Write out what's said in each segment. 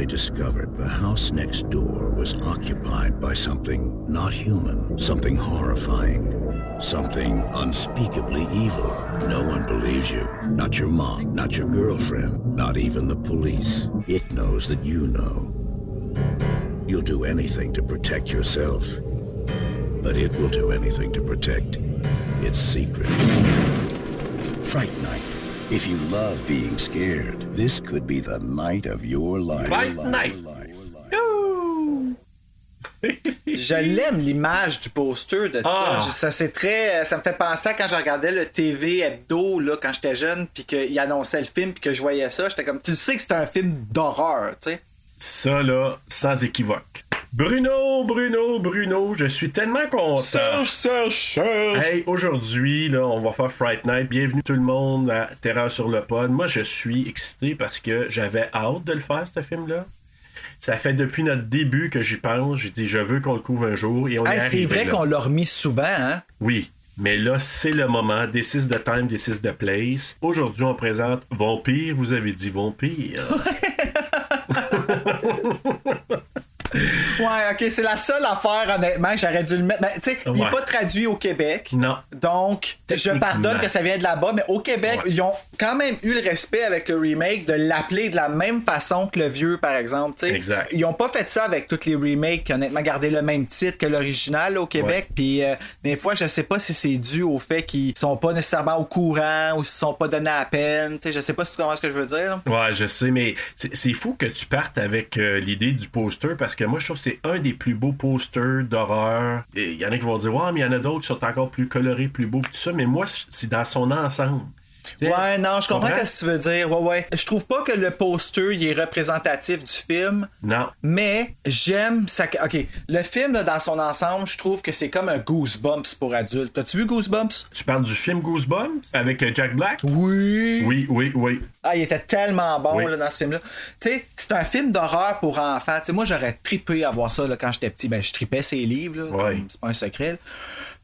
Accidentally discovered the house next door was occupied by something not human, something horrifying, something unspeakably evil? No one believes you. Not your mom, not your girlfriend, not even the police. It knows that you know. You'll do anything to protect yourself, but it will do anything to protect its secret. Fright Night. If you love being scared, this could be the night of your life. Fright Your Night. life. Je l'aime l'image du poster de Ah. ça. Ça c'est très, ça me fait penser à quand je regardais le TV hebdo là quand j'étais jeune, puis qu'il annonçait le film, puis que je voyais ça, j'étais comme, tu sais que c'est un film d'horreur, tu sais. Ça, là, sans équivoque. Bruno, Bruno, Bruno, je suis tellement content. Hey, aujourd'hui, là, on va faire Fright Night. Bienvenue tout le monde à Terreur sur le pod. Moi, je suis excité parce que j'avais hâte de le faire, ce film-là. Ça fait depuis notre début que j'y pense. J'ai dit, je veux qu'on le couvre un jour et on Hey, est c'est vrai là. qu'on l'a remis souvent, hein? Oui, mais là, c'est le moment. This is the time, this is the place. Aujourd'hui, on présente Vampire. Vous avez dit Vampire. Ouais, ok, c'est la seule affaire, honnêtement, j'aurais dû le mettre. Mais, tu sais, il n'est pas traduit au Québec. Non. Donc, je pardonne que ça vient de là-bas, mais au Québec, Ouais. ils ont quand même eu le respect avec le remake de l'appeler de la même façon que le vieux, par exemple. tu sais. Exact. Ils ont pas fait ça avec tous les remakes, qui, honnêtement, gardé le même titre que l'original au Québec. Puis, euh, des fois, je sais pas si c'est dû au fait qu'ils sont pas nécessairement au courant ou s'ils sont pas donnés à peine. Tu sais, je sais pas si tu comprends ce que je veux dire. là. Ouais, je sais, mais c'est c'est fou que tu partes avec euh, l'idée du poster parce que moi, je trouve que c'est un des plus beaux posters d'horreur. Il y en a qui vont dire, ouais, mais il y en a d'autres qui sont encore plus colorés, plus beaux, tout ça, mais moi, c'est dans son ensemble. Ouais, non, je comprends comprends? ce que tu veux dire. Ouais, ouais. Je trouve pas que le poster il est représentatif du film. Non. Mais j'aime ça. Ok, le film là, dans son ensemble, je trouve que c'est comme un Goosebumps pour adultes. T'as-tu vu Goosebumps? Tu parles du film Goosebumps avec euh, Jack Black? Oui. Oui, oui, oui. Ah, il était tellement bon Oui. là, dans ce film-là. Tu sais, c'est un film d'horreur pour enfants. Tu sais, moi, j'aurais trippé à voir ça là, quand j'étais petit. Ben, je tripais ses livres, Ouais. c'est pas un secret. là.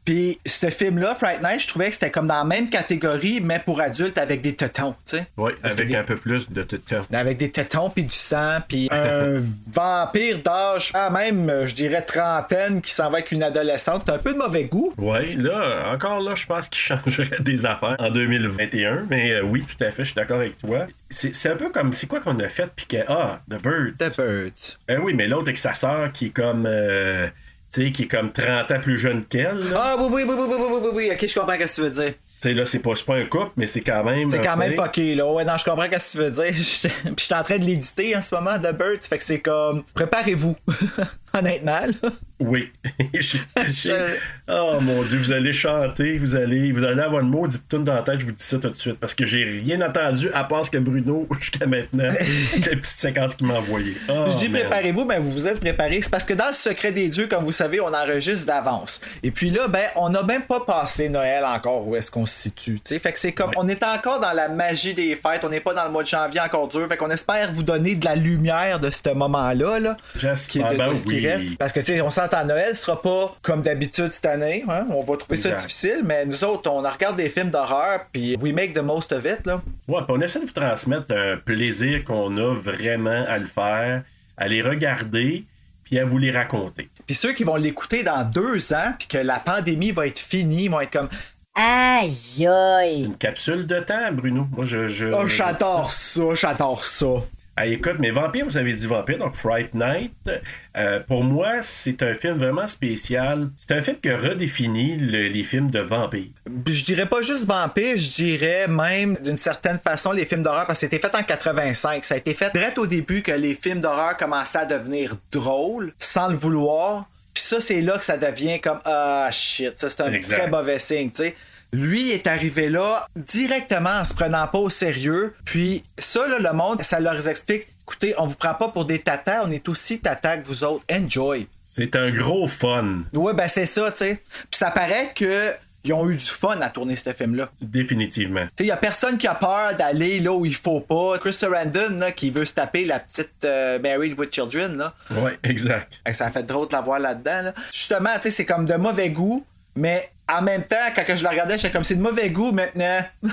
Puis, ce film-là, Fright Night, je trouvais que c'était comme dans la même catégorie, mais pour adultes avec des tétons, tu sais. Oui, Parce avec des- un peu plus de temps. avec des tétons puis du sang puis un vampire d'âge quand même je dirais trentaine qui s'en va avec une adolescente c'est un peu de mauvais goût Oui, là, encore là, je pense qu'il changerait des affaires en 2021, mais euh, oui, tout à fait, je suis d'accord avec toi. C'est un peu comme, c'est quoi qu'on a fait, puis que, ah, The Birds. The Birds Ben oui, mais l'autre avec sa sœur qui est comme. euh, sais, qui est comme 30 ans plus jeune qu'elle. là. ah oui oui oui oui oui oui oui, oui ok je comprends ce que tu veux dire Tu sais, là, c'est pas, c'est pas un couple, mais c'est quand même. c'est euh, quand tu même fucké là ouais non je comprends ce que tu veux dire puis je suis en train de l'éditer en ce moment The Birds fait que c'est comme préparez-vous honnêtement là. Oui. Je- Je- oh mon Dieu, vous allez chanter, vous allez, vous allez avoir une maudite tune dans la tête, je vous dis ça tout de suite, parce que j'ai rien entendu à part ce que Bruno, jusqu'à maintenant, les petites séquences qu'il m'a envoyées. Oh, Je dis préparez-vous, ben vous vous êtes préparés. C'est parce que dans le secret des dieux, comme vous savez, on enregistre d'avance. Et puis là, ben, on n'a même pas passé Noël encore où est-ce qu'on se situe. Fait que c'est comme, on est encore dans la magie des fêtes. On n'est pas dans le mois de janvier encore dur. Fait qu'on espère vous donner de la lumière de ce moment-là, là. J'espère, Qui est de- ben de qui oui. reste. Parce que, tu sais, on s'entend, Noël sera pas comme d'habitude cette année. hein. On va trouver ça difficile, mais nous autres, on regarde des films d'horreur, puis we make the most of it, là. Ouais, puis on essaie de vous transmettre un plaisir qu'on a vraiment à le faire, à les regarder, puis à vous les raconter. Puis ceux qui vont l'écouter dans deux ans, puis que la pandémie va être finie, vont être comme Aïe aïe. Une capsule de temps, Bruno. Moi, je. je Oh, j'adore ça, j'adore ça. Ah, écoute, mais Vampire, vous avez dit Vampire, donc Fright Night. euh, pour moi, c'est un film vraiment spécial. C'est un film qui redéfinit le- les films de vampires. Je dirais pas juste vampire, je dirais même d'une certaine façon les films d'horreur parce que c'était fait en 85. Ça a été fait direct au début que les films d'horreur commençaient à devenir drôles sans le vouloir. Puis ça, c'est là que ça devient comme ah shit, ça c'est un Exact. très mauvais signe, tu sais. Lui est arrivé là directement en se prenant pas au sérieux. Puis ça, là, le monde, ça leur explique écoutez, on vous prend pas pour des tatas, on est aussi tatas que vous autres. Enjoy. C'est un gros fun. Ouais, ben c'est ça, tu sais. Puis ça paraît que ils ont eu du fun à tourner ce film-là. Définitivement. Tu sais, il y a personne qui a peur d'aller là où il faut pas. Chris Sarandon, là, qui veut se taper la petite euh, Married with Children, là. Ouais, exact. Ça a fait drôle de la voir là-dedans, là. Justement, tu sais, c'est comme de mauvais goût, mais en même temps, quand je le regardais, j'étais comme c'est de mauvais goût maintenant.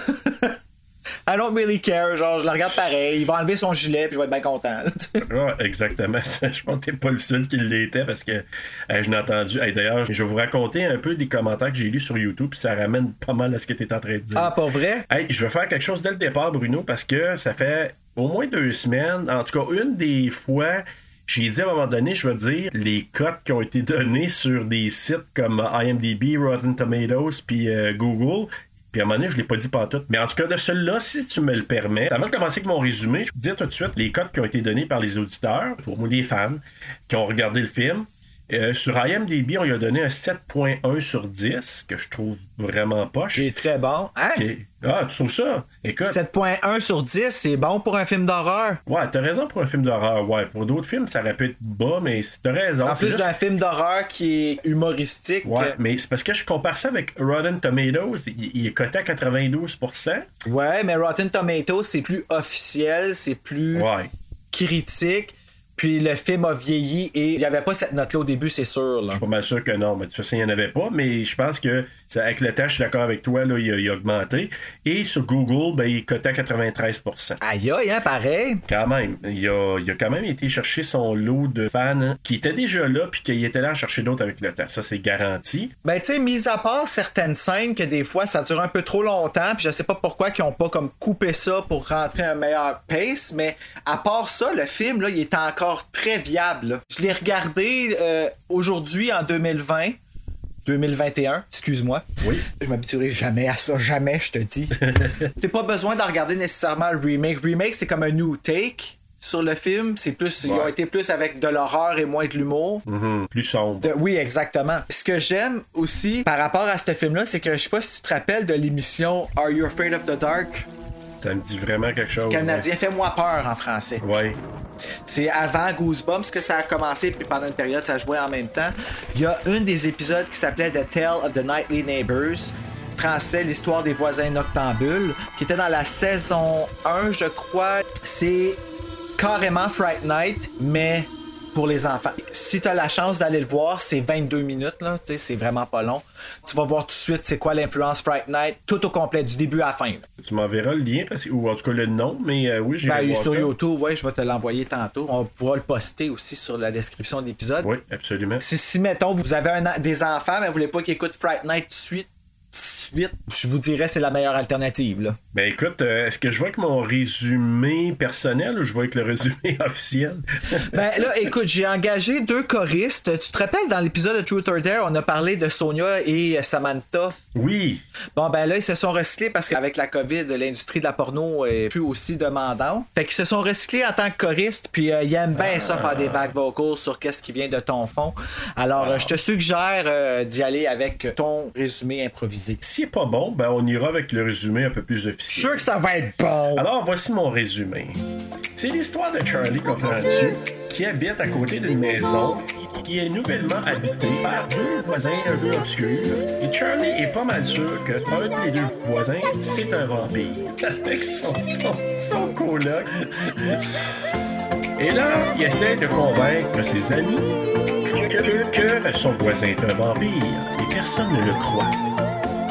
I don't really care. Genre, je le regarde pareil. Il va enlever son gilet puis je vais être bien content. ouais, exactement. je pense que t'es pas le seul qui l'était parce que je n'ai entendu. D'ailleurs, je vais vous raconter un peu des commentaires que j'ai lus sur YouTube puis ça ramène pas mal à ce que tu es en train de dire. Ah, pas vrai? Hey, je vais faire quelque chose dès le départ, Bruno, parce que ça fait au moins deux semaines. En tout cas, une des fois. J'ai dit à un moment donné, je veux dire, les cotes qui ont été données sur des sites comme IMDb, Rotten Tomatoes, puis euh, Google, puis à un moment donné, je l'ai pas dit pas tout. Mais en tout cas, de celui-là, si tu me le permets, avant de commencer avec mon résumé, je vais te dire tout de suite les codes qui ont été donnés par les auditeurs, pour les fans, qui ont regardé le film. Euh, sur IMDb, on lui a donné un 7.1 sur 10, que je trouve vraiment poche. C'est très bon. Hein? Ah, tu trouves ça? Écoute. 7.1 sur 10, c'est bon pour un film d'horreur. Ouais, t'as raison pour un film d'horreur. Ouais, pour d'autres films, ça aurait pu être bas, mais t'as raison. En plus d'un film d'horreur qui est humoristique. Ouais, mais c'est parce que je compare ça avec Rotten Tomatoes. Il, est coté à 92%. Ouais, mais Rotten Tomatoes, c'est plus officiel, c'est plus critique. Puis le film a vieilli et il n'y avait pas cette note-là au début, c'est sûr. Là. Je suis pas mal sûr que non, mais de toute façon, il n'y en avait pas. Mais je pense que avec le temps, je suis d'accord avec toi, là, il, a, augmenté. Et sur Google, ben, il cotait à 93% Aïe aïe, hein, pareil. Quand même. Il a, il a quand même été chercher son lot de fans qui étaient déjà là, puis qu'il était là à chercher d'autres avec le temps. Ça, c'est garanti. Ben, tu sais, mis à part certaines scènes que des fois, ça dure un peu trop longtemps, puis je sais pas pourquoi ils ont pas comme coupé ça pour rentrer un meilleur pace, mais à part ça, le film, là, il est encore très viable. Je l'ai regardé euh, aujourd'hui en 2020. 2021, excuse-moi. Oui. Je m'habituerai jamais à ça, jamais, je te dis. T'as pas besoin de regarder nécessairement le remake. Remake, c'est comme un new take sur le film. C'est plus, ils ont été plus avec de l'horreur et moins de l'humour. Mm-hmm. Plus sombre. oui, exactement. Ce que j'aime aussi par rapport à ce film-là, c'est que je sais pas si tu te rappelles de l'émission Are You Afraid of the Dark? Ça me dit vraiment quelque chose. Canadien, fais-moi peur en français. Oui. C'est avant Goosebumps que ça a commencé, puis pendant une période, ça jouait en même temps. Il y a un des épisodes qui s'appelait The Tale of the Nightly Neighbors français l'histoire des voisins noctambules, qui était dans la saison 1, je crois. C'est carrément Fright Night, mais pour les enfants. Si tu as la chance d'aller le voir, c'est 22 minutes, là, c'est vraiment pas long. Tu vas voir tout de suite c'est quoi l'influence Fright Night, tout au complet, du début à la fin. Tu m'enverras le lien, parce, ou en tout cas le nom, mais euh, oui, j'ai ben, Sur YouTube, ouais, je vais te l'envoyer tantôt. On pourra le poster aussi sur la description de l'épisode. Oui, absolument. Si, si, mettons, vous avez des enfants, mais vous voulez pas qu'ils écoutent Fright Night tout de suite, je vous dirais c'est la meilleure alternative. Là. Ben écoute, euh, est-ce que je vois avec mon résumé personnel ou je vois avec le résumé officiel? ben là, écoute, j'ai engagé deux choristes. Tu te rappelles dans l'épisode de Truth or Dare, on a parlé de Sonia et Samantha? Oui. Bon, ben là, ils se sont recyclés parce qu'avec la COVID, l'industrie de la porno est plus aussi demandante. Fait qu'ils se sont recyclés en tant que choristes, puis euh, ils aiment bien ça faire des back vocals sur qu'est-ce qui vient de ton fond. Alors, euh, je te suggère d'y aller avec ton résumé improvisé. Si pas bon, ben on ira avec le résumé un peu plus officiel. Je sûr que ça va être bon. Alors voici mon résumé. C'est l'histoire de Charlie, comprends-tu, qui habite à côté d'une maison qui est nouvellement habitée par deux voisins un peu obscurs. Et Charlie est pas mal sûr que un des deux voisins, c'est un vampire. Avec son, son, son coloc. Et là, il essaie de convaincre ses amis que, que son voisin est un vampire. Et personne ne le croit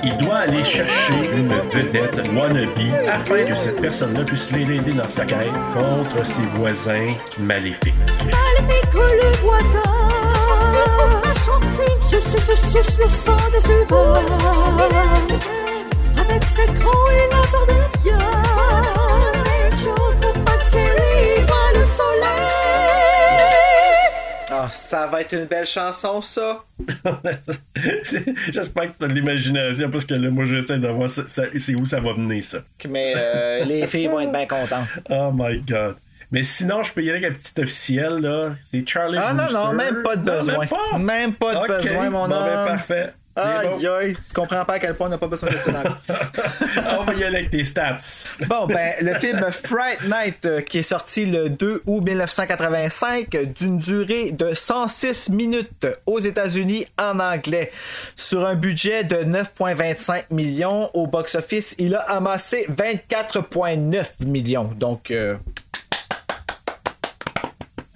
il doit aller chercher une vedette wannabe afin que cette personne-là puisse l'aider dans sa quête contre ses voisins maléfiques. Maléfique le voisin. Chantier, chantier, le sang des humains. Avec ses crocs et la barre Ah, ça va être une belle chanson, ça J'espère que c'est de l'imagination parce que là, moi, j'essaie de voir c'est où ça va mener ça. Mais euh, les filles vont être bien contentes. Oh my god. Mais sinon, je peux y aller avec un petit officiel, là. C'est Charlie Ah non, non, même pas de besoin. même, pas. de besoin, mon bon, ben, parfait. Aïe, aïe, tu comprends pas à quel point on n'a pas besoin de ça On va y aller avec tes stats. Bon, ben, le film Fright Night, euh, qui est sorti le 2 août 1985, euh, d'une durée de 106 minutes aux États-Unis en anglais. Sur un budget de 9,25 millions au box-office, il a amassé 24,9 millions. Donc, euh,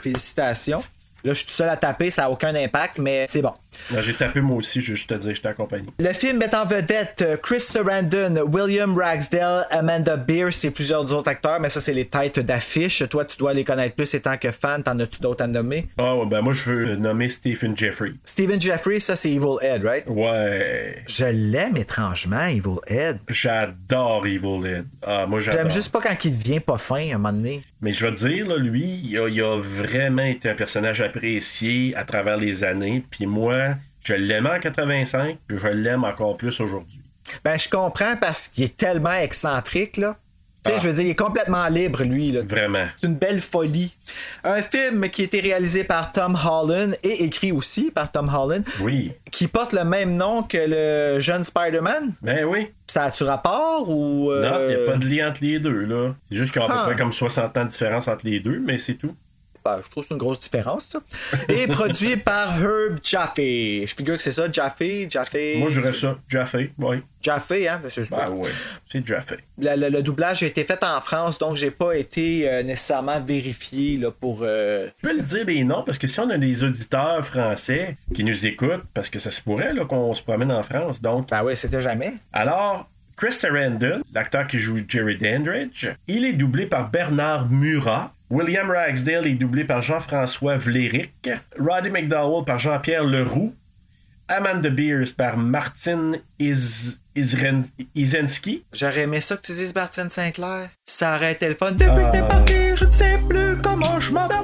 félicitations. Là, je suis tout seul à taper, ça n'a aucun impact, mais c'est bon. Là, J'ai tapé moi aussi, je te dire, je t'accompagne. Le film met en vedette euh, Chris Sarandon, William Ragsdale, Amanda Beers et plusieurs autres acteurs, mais ça, c'est les têtes d'affiche. Toi, tu dois les connaître plus étant que fan. T'en as-tu d'autres à nommer? Ah, ouais, ben moi, je veux nommer Stephen Jeffrey. Stephen Jeffrey, ça, c'est Evil Ed, right? Ouais. Je l'aime étrangement, Evil Ed. J'adore Evil Dead. Ah, moi, j'adore. J'aime juste pas quand il devient pas fin, à un moment donné. Mais je vais te dire, là, lui, il a, il a vraiment été un personnage apprécié à travers les années. Puis moi, je l'aimais en 85, puis je l'aime encore plus aujourd'hui. Ben, je comprends parce qu'il est tellement excentrique, là. Tu sais, Ah. je veux dire, il est complètement libre, lui, là. Vraiment. C'est une belle folie. Un film qui a été réalisé par Tom Holland et écrit aussi par Tom Holland, Oui. qui porte le même nom que le jeune Spider-Man. Ben oui. Ça a-tu rapport ou. euh, Non, il n'y a pas de lien entre les deux, là. C'est juste qu'il y a à Ah. peu près comme 60 ans de différence entre les deux, mais c'est tout. Ben, je trouve que c'est une grosse différence, ça. Et produit par Herb Jaffe. Je figure que c'est ça, Jaffe, Jaffe. Moi, je dirais ça. Jaffe, oui. Jaffe, hein? c'est ça. Ben oui. C'est Jaffe. Le, le- le doublage a été fait en France, donc j'ai pas été euh, nécessairement vérifié là, pour. euh, Je peux le dire les noms parce que si on a des auditeurs français qui nous écoutent, parce que ça se pourrait là, qu'on se promène en France, donc. Ben oui, c'était jamais. Alors, Chris Sarandon, l'acteur qui joue Jerry Dandridge, il est doublé par Bernard Murat. William Ragsdale est doublé par Jean-François Vléric. Roddy McDowell par Jean-Pierre Leroux. Amanda Beers par Martine Is... Isren- Isensky. J'aurais aimé ça que tu dises Martine Sinclair. Ça aurait été le fun. Depuis que t'es parti, je ne sais plus comment je m'appelle.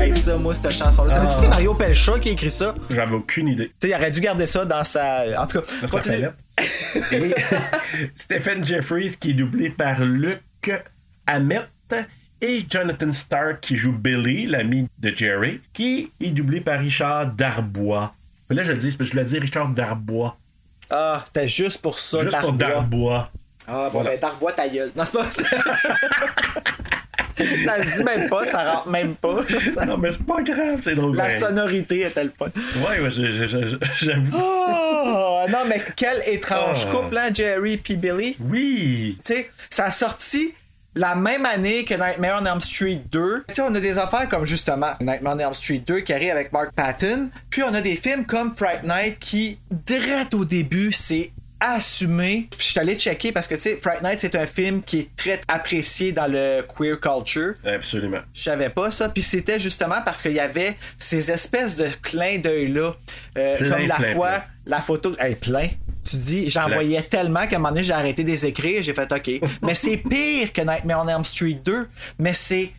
Hey, ça, moi, cette chanson-là. Que c'est Mario Pelcha qui a écrit ça? Tu J'avais aucune idée. sais, il aurait dû garder ça dans sa. En tout cas, Dans sa continue. Stephen Jeffries qui est doublé par Luc Hamet et Jonathan Stark qui joue Billy, l'ami de Jerry, qui est doublé par Richard Darbois. Là, je le dis, je voulais dire Richard Darbois. Ah, c'était juste pour ça, Juste pour Darbois. Darbois. Ah, bon, Voilà. ben, Darbois ta gueule. Non, c'est pas. ça se dit même pas, ça rentre même pas. Ça- Non, mais c'est pas grave, c'est drôle. La Ben, sonorité était le fun. Ouais, ouais, j'avoue. Oh, non, mais quel étrange Ah. couple, hein, Jerry puis Billy? Oui. Tu sais, ça a sorti la même année que Nightmare on Elm Street 2. Tu sais, on a des affaires comme justement Nightmare on Elm Street 2 qui arrive avec Mark Patton. Puis on a des films comme Fright Night qui, direct au début, c'est assumé. Puis je suis allé checker parce que tu sais, Fright Night c'est un film qui est très apprécié dans le queer culture. Absolument. Je savais pas ça. Puis c'était justement parce qu'il y avait ces espèces de clins d'œil-là. euh, comme la plein, fois, plein. la photo. Hey, plein. Tu dis, j'en voyais tellement qu'à un moment donné, j'ai arrêté de les écrire. J'ai fait OK. mais c'est pire que Nightmare on Elm Street 2. Mais c'est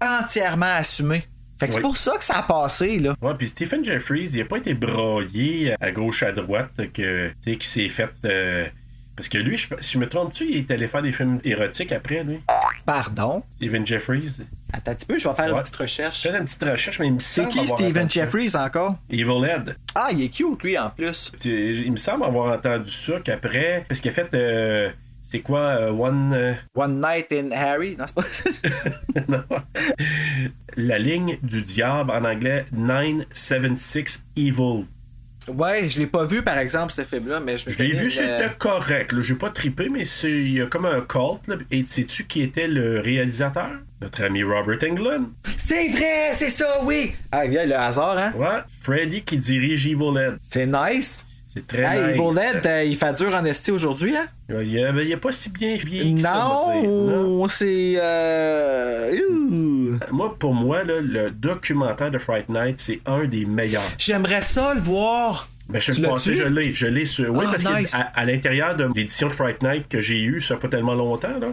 entièrement assumé. Fait que c'est pour ça que ça a passé, là. Ouais, puis Stephen Jeffries, il a pas été broyé à gauche à droite, que, tu sais, qui s'est fait. euh, Parce que lui, je- si je me trompe-tu, il est allé faire des films érotiques après, lui? Pardon? Stephen Jeffries. Attends un petit peu, je vais faire une petite recherche. Fait une petite recherche, mais il me C'est qui Steven. Jeffries encore? Evil Ed. Ah, il est cute, lui, en plus. Il me semble avoir entendu ça qu'après. Parce qu'il a fait. euh, c'est quoi euh, One. euh, One Night in Harry? Non, c'est pas. non. La ligne du diable en anglais 976 Evil. Ouais, je l'ai pas vu, par exemple, ce film-là, mais je me Je l'ai vu, le- c'était correct. J'ai pas trippé, mais c'est il y a comme un cult. là. Et sais-tu qui était le réalisateur? Notre ami Robert Englund. C'est vrai, c'est ça, oui! Ah, il y a le hasard, hein? Ouais, Freddy qui dirige Evil Ed. C'est nice. C'est très Hey, nice. Evil Dead, euh, il fait dur en esti aujourd'hui, hein? Il a, il a pas si bien vieilli que ça. Non. C'est. Euh... ouh. Moi, pour moi, là, le documentaire de Fright Night, c'est un des meilleurs. J'aimerais ça le voir. Ben, je le passé, je l'ai. Je l'ai sur. Oui, Ah, parce nice. qu'à à, l'intérieur de l'édition de Fright Night que j'ai eue, ça pas tellement longtemps, là,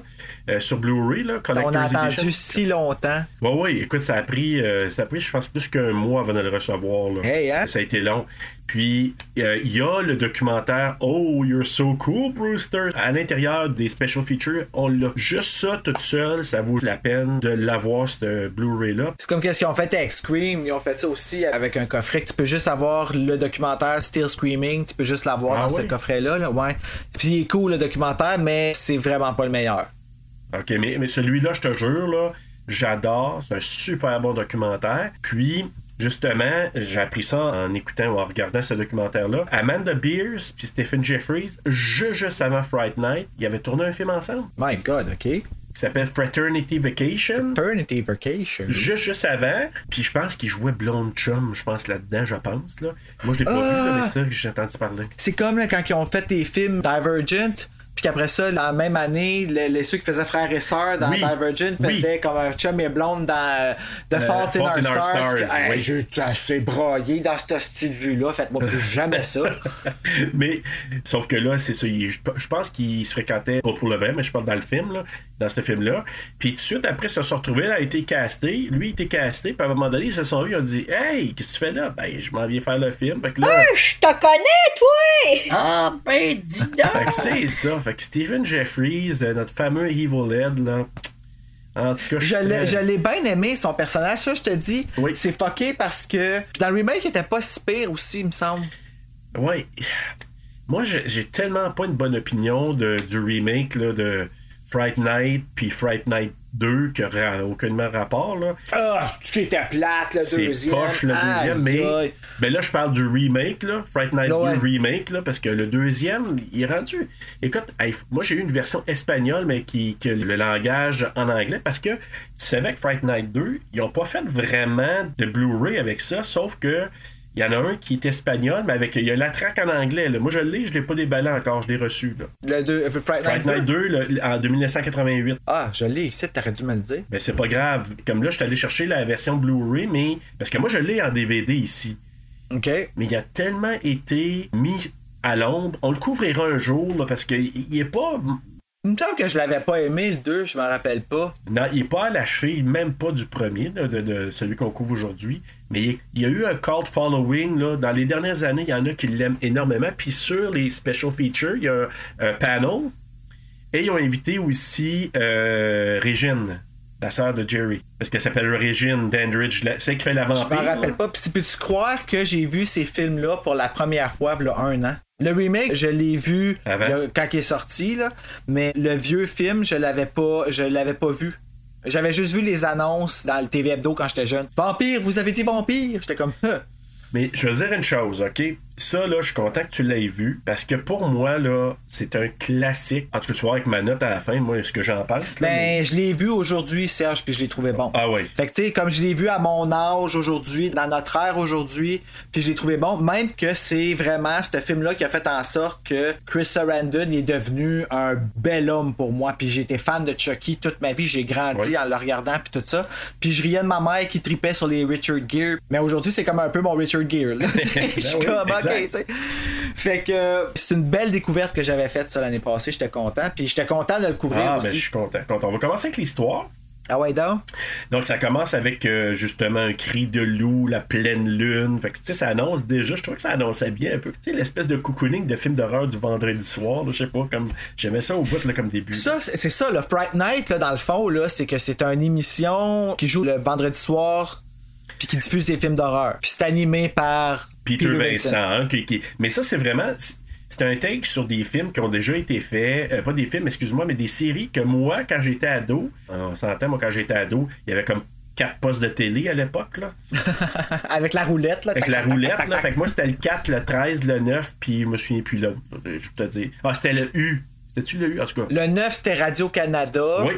euh, sur Blu-ray, là, On a attendu Edition. si longtemps. Oui, oui, écoute, ça a pris, euh, ça a pris, je pense, plus qu'un mois avant de le recevoir. Là. Hey, hein? Ça a été long. Puis euh, il y a le documentaire Oh, you're so cool, Brewster. À l'intérieur des special features, on l'a. Juste ça, toute seule, ça vaut la peine de l'avoir, ce Blu-ray-là. C'est comme qu'est-ce qu'ils ont fait avec Scream. Ils ont fait ça aussi avec un coffret tu peux juste avoir le documentaire Still Screaming. Tu peux juste l'avoir Ah dans oui? ce coffret-là. là, ouais. Puis il est cool le documentaire, mais c'est vraiment pas le meilleur. OK, mais, mais celui-là, je te jure, là, j'adore. C'est un super bon documentaire. Puis, justement, j'ai appris ça en écoutant ou en regardant ce documentaire-là. Amanda Beers puis Stephen Jeffries, juste, juste avant Fright Night, ils avaient tourné un film ensemble My God, OK. qui s'appelle Fraternity Vacation. Eternity Vacation. Juste, juste avant. Puis je pense qu'il jouait Blonde Chum, je pense, là-dedans, je pense. Là. Moi, je l'ai pas vu, mais c'est ça que j'ai entendu parler. C'est comme là, quand ils ont fait des films Divergent. Puis qu'après ça, la même année, les, les- ceux qui faisaient frères et sœurs dans Oui. Divergent Oui. faisaient comme un chum et blonde dans euh, The Fault in Our in Our Stars. Stars, que, hey, oui. J'ai assez broyé dans ce style vue-là? Faites-moi plus jamais ça. mais, sauf que là, c'est ça. je, je pense qu'ils se fréquentaient, pas pour le vrai, mais je parle dans le film, là, dans ce film-là. Puis tout de suite, après, se sont retrouvés, là, a été casté. Lui, il était casté. Puis à un moment donné, ils se sont vus, ils ont dit Hey, qu'est-ce que tu fais là Ben, je m'en viens faire le film. Fait que là. Je te connais, toi! Ah, ben, dis Fait donc! que c'est ça. Fait que Stephen Jeffries, euh, notre fameux Evil Ed, là. En tout cas, Je l'ai, très- je l'ai bien aimé, son personnage. Ça, je te dis, Oui. c'est fucké parce que. Puis dans le remake, il était pas si pire aussi, il me semble. Ouais. Moi, j'ai j'ai tellement pas une bonne opinion de, du remake là, de Fright Night puis Fright Night 2 qui aurait aucunement rapport. Là. Ah, c'est qui était plate, le C'est deuxième? poche le deuxième, mais ben là je parle du remake, là, Fright Night Ouais. 2 remake, là, parce que le deuxième, il est rendu. Écoute, hey, moi j'ai eu une version espagnole, mais qui, qui le langage en anglais, parce que tu savais que Fright Night 2, ils ont pas fait vraiment de Blu-ray avec ça, sauf que il y en a un qui est espagnol, mais avec il y a la track en anglais. là. Moi je l'ai, je l'ai pas déballé encore, je l'ai reçu. Là. Le deux, euh, Fright Fright Night Night 2 le- en 1988. Ah, je l'ai ici, t'aurais dû me le dire. Ben c'est pas grave. Comme là, je suis allé chercher la version Blu-ray, mais. Parce que moi je l'ai en DVD ici. OK. mais il a tellement été mis à l'ombre. On le couvrira un jour, là, parce qu'il il est pas. Il me semble que je l'avais pas aimé, le 2, je m'en rappelle pas. Non, il est pas à la cheville, même pas du premier, de, de celui qu'on couvre aujourd'hui. Mais il, y a eu un cult following. Là, dans les dernières années, il y en a qui l'aiment énormément. Puis sur les special features, il y a un, un panel. Et ils ont invité aussi euh, Régine, la sœur de Jerry. Parce qu'elle s'appelle Régine Dandridge. Celle qui fait la Je vampire. m'en rappelle pas. Puis peux-tu croire que j'ai vu ces films-là pour la première fois, il y a un an? Le remake, je l'ai vu Avant? quand il est sorti, là, mais le vieux film, je l'avais pas, je l'avais pas vu. J'avais juste vu les annonces dans le TV Hebdo quand j'étais jeune. Vampire, vous avez dit vampire? J'étais comme, Huh. Mais je veux dire une chose, OK? Ça, là, je suis content que tu l'aies vu parce que pour moi, là, c'est un classique. En tout cas, tu vois avec ma note à la fin, moi, ce que j'en pense. là, mais- Ben, je l'ai vu aujourd'hui, Serge, puis je l'ai trouvé bon. Ah oui. Fait que, tu sais, comme je l'ai vu à mon âge aujourd'hui, dans notre ère aujourd'hui, puis je l'ai trouvé bon, même que c'est vraiment ce film-là qui a fait en sorte que Chris Sarandon est devenu un bel homme pour moi. Puis j'ai été fan de Chucky toute ma vie, j'ai grandi Oui. en le regardant, puis tout ça. Puis je riais de ma mère qui tripait sur les Richard Gere. Mais aujourd'hui, c'est comme un peu mon Richard Gere. là. Ben oui, comme. Tu sais. Fait que c'est une belle découverte que j'avais faite ça l'année passée, j'étais content. Puis j'étais content de le couvrir Ah, ben, aussi. je suis content. content. On va commencer avec l'histoire. Ah ouais, donc? Donc, ça commence avec euh, justement un cri de loup, la pleine lune. Fait que, tu sais, ça annonce déjà, je trouve que ça annonçait bien un peu. Tu sais, l'espèce de cocooning de film d'horreur du vendredi soir, je sais pas, comme. J'aimais ça au bout, là, comme début. Ça, c'est c'est ça, le Fright Night, là, dans le fond, là, c'est que c'est une émission qui joue le vendredi soir puis qui diffuse des films d'horreur. Puis c'est animé par Peter Vincent. hein, qui- qui- Mais ça, c'est vraiment. C'est un take sur des films qui ont déjà été faits. euh, pas des films, excuse-moi, mais des séries que moi, quand j'étais ado, on s'entend, moi, quand j'étais ado, il y avait comme quatre postes de télé à l'époque, là. avec la roulette. Là, Avec Tac, la tac, roulette, tac, là. Vais que moi, c'était le 4, le 13, le 9, puis je me souviens plus là. Je vais te dire. Ah, c'était le U. C'était-tu le U, en tout cas? Le 9, c'était Radio-Canada. Oui.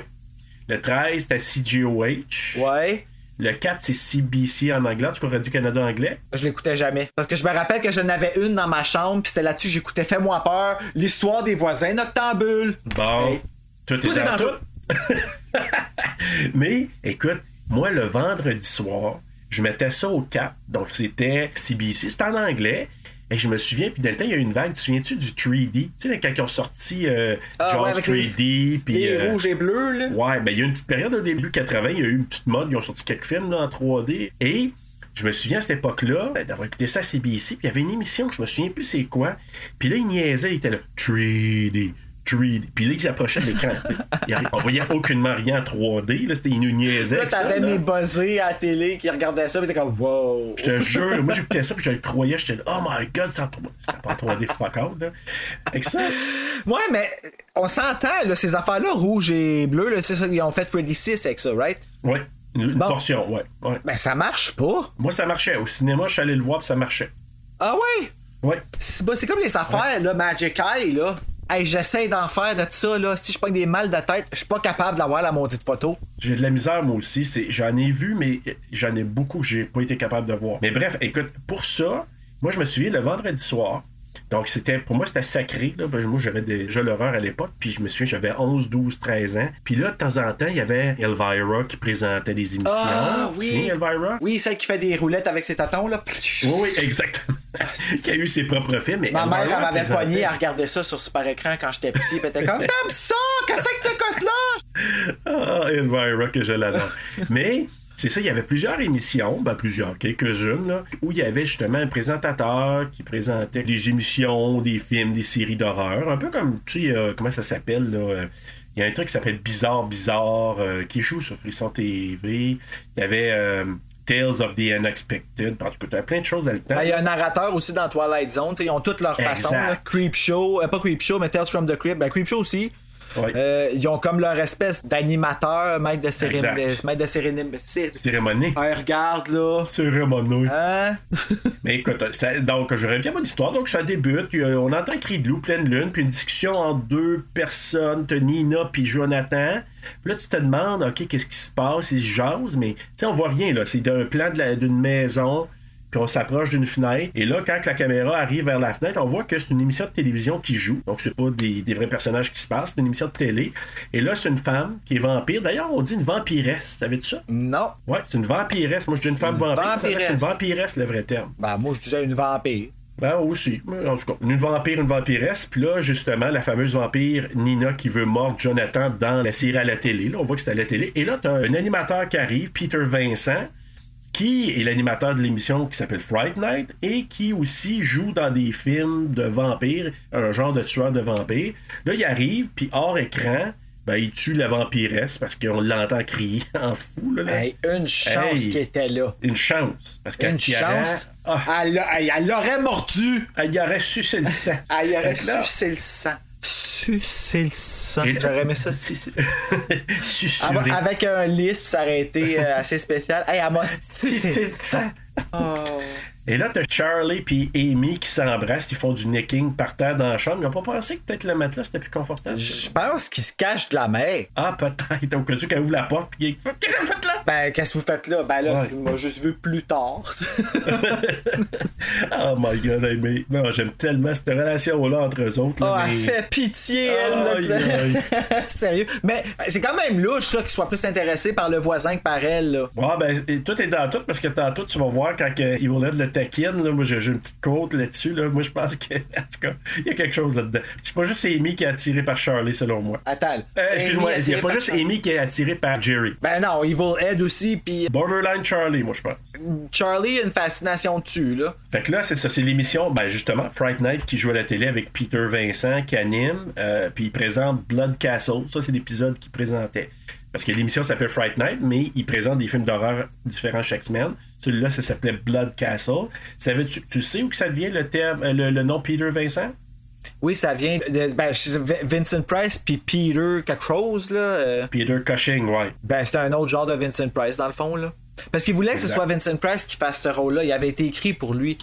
Le 13, c'était CGOH. Ouais. Le 4, c'est CBC en anglais, en tout cas Radio-Canada anglais. Je l'écoutais jamais. Parce que je me rappelle que j'en avais une dans ma chambre, puis c'était là-dessus que j'écoutais Fais-moi peur, l'histoire des voisins noctambules. Bon, Hey. tout, Tout est dans tout. Mais, écoute, moi, le vendredi soir, je mettais ça au cap. Donc, c'était CBC. C'était en anglais. Et je me souviens, puis dans le temps, il y a eu une vague. Tu te souviens-tu du 3D? Tu sais, quand ils ont sorti euh, Ah, Jaws ouais, avec les- 3D, puis... Les euh, rouges et bleus, là. Ouais, ben il y a une petite période au début 80, il y a eu une petite mode, ils ont sorti quelques films là, en 3D. Et je me souviens à cette époque-là d'avoir écouté ça à CBC, puis il y avait une émission que je me souviens plus c'est quoi. Puis là, il niaisait, il était là, 3D. 3D. Puis là, il s'approchait de l'écran. On voyait aucunement rien en 3D. Là, c'était une niaisait. Là, t'avais mes buzzés à la télé qui regardaient ça, pis t'es comme, wow. Je te jure, moi j'écoutais ça, puis je le croyais, j'étais là, oh my god, c'était en 3D. C'était pas en 3D fuck out, là. Avec ça, Ouais, mais on s'entend, là, ces affaires-là, rouge et bleu, là, ils ont fait Freddy 6 avec ça, right? ouais, une, Bon. portion, ouais, ouais. Ben, ça marche pas. Moi, ça marchait. Au cinéma, je suis allé le voir, puis ça marchait. Ah ouais? Ouais. C'est bah, c'est comme les affaires, là, Magic Eye, là. Hey, j'essaie d'en faire de ça, là. Si je prends des mal de tête, je suis pas capable d'avoir la maudite photo. J'ai de la misère, moi aussi. C'est, j'en ai vu, mais j'en ai beaucoup que j'ai pas été capable de voir. Mais bref, écoute, pour ça, moi, je me souviens le vendredi soir. Donc, c'était, pour moi, c'était sacré. Là. Moi, j'avais déjà l'horreur à l'époque. Puis, je me souviens, j'avais 11, 12, 13 ans. Puis là, de temps en temps, il y avait Elvira qui présentait des émissions. Ah, oui. Elvira? Oui, celle qui fait des roulettes avec ses tatons, là. Oui, oui, exactement. Qui a eu ses propres films. Mais Ma mère, elle m'avait poigné, elle regardait ça sur super écran quand j'étais petit, elle était comme, t'aimes ça? Qu'est-ce que t'écoutes là? Ah, Elvira, que je l'adore. Mais c'est ça, il y avait plusieurs émissions, ben plusieurs, quelques-unes, là, où il y avait justement un présentateur qui présentait des émissions, des films, des séries d'horreur. Un peu comme, tu sais, euh, comment ça s'appelle, là. euh, il y a un truc qui s'appelle Bizarre, Bizarre, euh, qui joue sur Frisson TV. Il y avait euh, Tales of the Unexpected. En tout cas, tu as plein de choses à le temps. Ben, Il y a un narrateur aussi dans Twilight Zone, ils ont toutes leur façon. là. Creep Show, euh, pas Creep Show, mais Tales from the Crypt. Ben, Creep Show aussi. Euh, ils ont comme leur espèce d'animateur, maître de. Exact. Maître de cérémonie. cé- Cérémonie. Hey, regarde là. Cérémonie. Hein? Mais écoute, ça- donc je reviens à mon histoire. Donc ça débute, a- on entend un cri de loup, pleine lune, puis une discussion entre deux personnes, Nina puis Jonathan. Puis là, tu te demandes, OK, qu'est-ce qui se passe? Ils se jasent, mais tu sais, on voit rien, là. C'est un plan d'une maison, puis on s'approche d'une fenêtre. Et là, quand la caméra arrive vers la fenêtre, on voit que c'est une émission de télévision qui joue. Donc, c'est pas des, des vrais personnages qui se passent, c'est une émission de télé. Et là, c'est une femme qui est vampire. D'ailleurs, on dit une vampiresse. Savais-tu ça? Non. Ouais, c'est une vampiresse. Moi, je dis une femme Une vampire. ça vampiresse. une vampiresse, le vrai terme. Ben, moi, je disais une vampire. Ben aussi. En tout cas, une vampire, une vampiresse. Puis là, justement, la fameuse vampire Nina qui veut mordre Jonathan dans la série à la télé. Là, on voit que c'est à la télé. Et là, t'as un animateur qui arrive, Peter Vincent, qui est l'animateur de l'émission qui s'appelle Fright Night et qui aussi joue dans des films de vampires, un genre de tueur de vampires. Là, il arrive, puis hors écran, ben, il tue la vampiresse parce qu'on l'entend crier en fou. Là, là. Hey, une chance Hey. qu'il était là. Une chance. Parce qu'elle Une chance? Ah, Elle, elle l'aurait mordu. elle y aurait sucé le sang. Elle y aurait sucé le sang. Sucé le sang. J'aurais aimé ça. Susurré. Avec, avec un lisp, ça aurait été euh, assez spécial. Hey, elle m'a. C'est ça. Oh. Et là, t'as Charlie puis Amy qui s'embrassent, ils font du necking par terre dans la chambre. Ils n'ont pas pensé que peut-être le matelas c'était plus confortable? Je pense qu'il se cache de la mer. Ah, peut-être. Au cas où qu'elle ouvre la porte, puis il Qu'est-ce que vous faites là? Ben, qu'est-ce que vous faites là? Ben là, Ouais. tu m'as juste vu plus tard. oh my god, Amy. Non, j'aime tellement cette relation-là entre eux autres. Oh, elle fait pitié, elle. Aïe. Sérieux. Mais ben, c'est quand même louche, ça, qu'il soit plus intéressé par le voisin que par elle, là. Ouais, ben, et tout est dans tout parce que tantôt, tu vas voir quand Evil Ed le taquine. Là, moi, j'ai une petite côte là-dessus. Là. Moi, je pense que, en tout cas, il y a quelque chose là-dedans. C'est pas juste Amy qui est attirée par Charlie, selon moi. Attends. Euh, excuse-moi, il n'y a pas juste Charlie. Amy qui est attirée par Jerry. Ben non, Evil Ed aussi, puis Borderline Charlie, moi, je pense. Charlie a une fascination dessus, là. Fait que là, c'est ça, c'est l'émission, ben justement, Fright Night qui joue à la télé avec Peter Vincent qui anime, euh, puis il présente Blood Castle. Ça, c'est l'épisode qu'il présentait. Parce que l'émission s'appelle Fright Night, mais il présente des films d'horreur différents chaque semaine. Celui-là, ça s'appelait Blood Castle. Savais-tu, tu sais où que ça vient le terme, euh, le, le nom Peter Vincent? Oui, ça vient de ben, Vincent Price puis Peter quelque chose, là. euh, Peter Cushing, ouais. Ben, c'était un autre genre de Vincent Price, dans le fond, là. Parce qu'il voulait que ce soit Vincent Price qui fasse ce rôle-là. Il avait été écrit pour lui.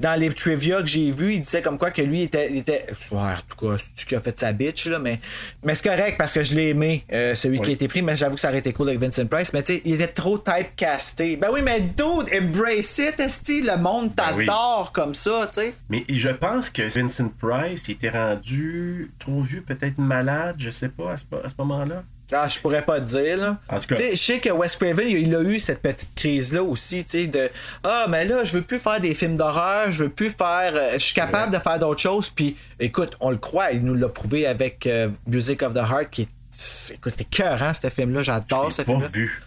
Dans les trivia que j'ai vus, il disait comme quoi que lui était. il était ouais, en tout cas, c'est qui a fait sa bitch, là, mais, mais c'est correct parce que je l'ai aimé, euh, celui qui a été pris, mais j'avoue que ça aurait été cool avec Vincent Price. Mais tu sais, il était trop typecasté. Ben oui, mais dude, embrace it, esti, le monde Ben oui. t'adore comme ça, tu sais. Mais je pense que Vincent Price il était rendu trop vieux, peut-être malade, je sais pas, à ce, à ce moment-là. Ah, je pourrais pas te dire, là. En tout cas- je sais que Wes Craven, il a eu cette petite crise-là aussi, tu sais, de Ah, mais là, je veux plus faire des films d'horreur, je veux plus faire. euh, je suis capable de faire d'autres choses, puis écoute, on le croit, il nous l'a prouvé avec euh, Music of the Heart, qui est. c'est- Écoute, c'était cœur, hein, ce film-là, j'adore ce film-là. vu.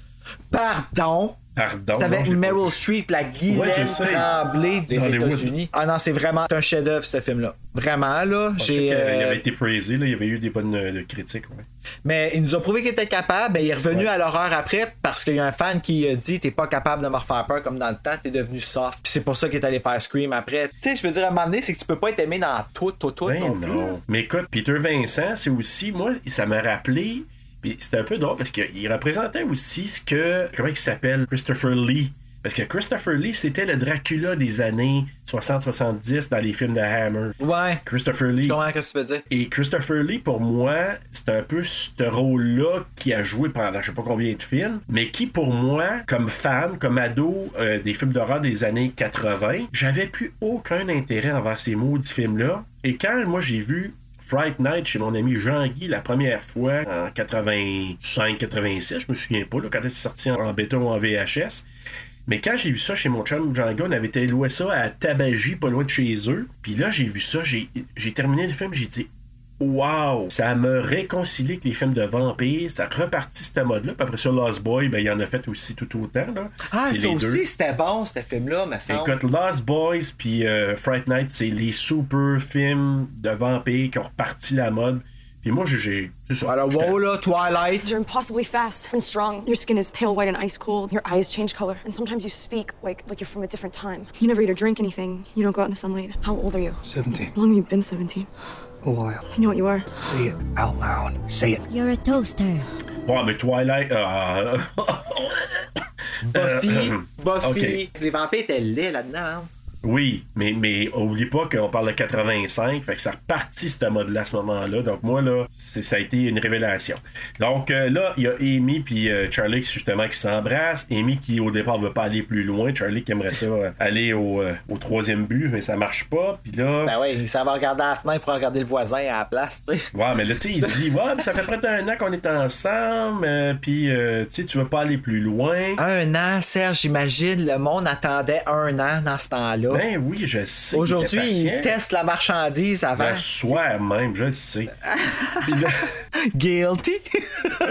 Pardon? Pardon. C'est avec non, Meryl. Streep, la Guylaine. Tremblay des. États-Unis. Ah non, c'est vraiment un chef-d'œuvre, ce film-là. Vraiment, là. J'ai. qu'il euh, avait été praisé, là, il y avait eu des bonnes euh, critiques. Ouais. Mais il nous a prouvé qu'il était capable. Ben, il est revenu à l'horreur après parce qu'il y a un fan qui a dit T'es pas capable de me refaire peur comme dans le temps, t'es devenu soft. Puis c'est pour ça qu'il est allé faire Scream après. Tu sais, je veux dire, à un moment donné, c'est que tu peux pas être aimé dans tout, tout, tout. Ben non plus. non. Mais écoute, Peter Vincent, c'est aussi, moi, ça m'a rappelé, puis c'était un peu drôle parce qu'il représentait aussi ce que, comment il s'appelle, Christopher Lee. Parce que Christopher Lee, c'était le Dracula des années 60-70 dans les films de Hammer. Ouais. Christopher Lee. Je comprends ce que tu veux dire. Et Christopher Lee, pour moi, c'est un peu ce rôle-là qui a joué pendant je sais pas combien de films, mais qui, pour moi, comme fan, comme ado euh, des films d'horreur des années 80, j'avais plus aucun intérêt envers ces maudits films-là. Et quand moi j'ai vu Fright Night chez mon ami Jean-Guy la première fois en 85-86, je me souviens pas, là, quand c'est sorti en, en bêta ou en VHS. Mais quand j'ai vu ça chez mon chum Jean-Guy, on avait été ça à Tabagie, pas loin de chez eux. Puis là, j'ai vu ça, j'ai terminé le film, j'ai dit Wow! Ça me réconcilie avec les films de vampires, ça repartit ce mode-là. Puis après ça, Lost Boy, ben, il en a fait aussi tout autant. Là. Ah, C'est ça aussi, c'était bon, ce film-là, semble. Écoute, Lost Boys puis euh, Fright Night, c'est les super films de vampires qui ont reparti la mode. Puis moi, j'ai-. C'est ça. Alors, wow, là, Twilight. You're impossibly fast and strong. Your skin is pale white and ice cold. Your eyes change color. And sometimes you speak like like you're from a different time. You never eat or drink anything. You don't go out in the sunlight. How old are you? 17. How long have you been 17? A while. I know what you are. Say it out loud. Say it. You're a toaster. Ouais, mais Twilight. euh, Buffy. Euh, Buffy. ok. Les vampires étaient laids là-dedans. hein. Oui, mais, mais oublie pas qu'on parle de 85, fait que ça repartit ce mode-là à ce moment-là. Donc moi, là, c'est- ça a été une révélation. Donc euh, là, il y a Amy puis euh, Charlie qui, justement qui s'embrassent. Amy qui au départ veut pas aller plus loin. Charlie qui aimerait ça euh, aller au, euh, au troisième but, mais ça marche pas. Puis là... Ben ouais, ça va regarder à la fenêtre pour regarder le voisin à la place, tu sais. Ouais, mais là, tu sais, il dit, ouais, mais ça fait près d'un an qu'on est ensemble, puis, tu sais, tu veux pas aller plus loin. Un an, Serge, j'imagine, le monde attendait un an dans ce temps-là. Ben oui, je sais. Aujourd'hui, il patient. testent la marchandise avant. Le soir même, je le sais. Là, Guilty.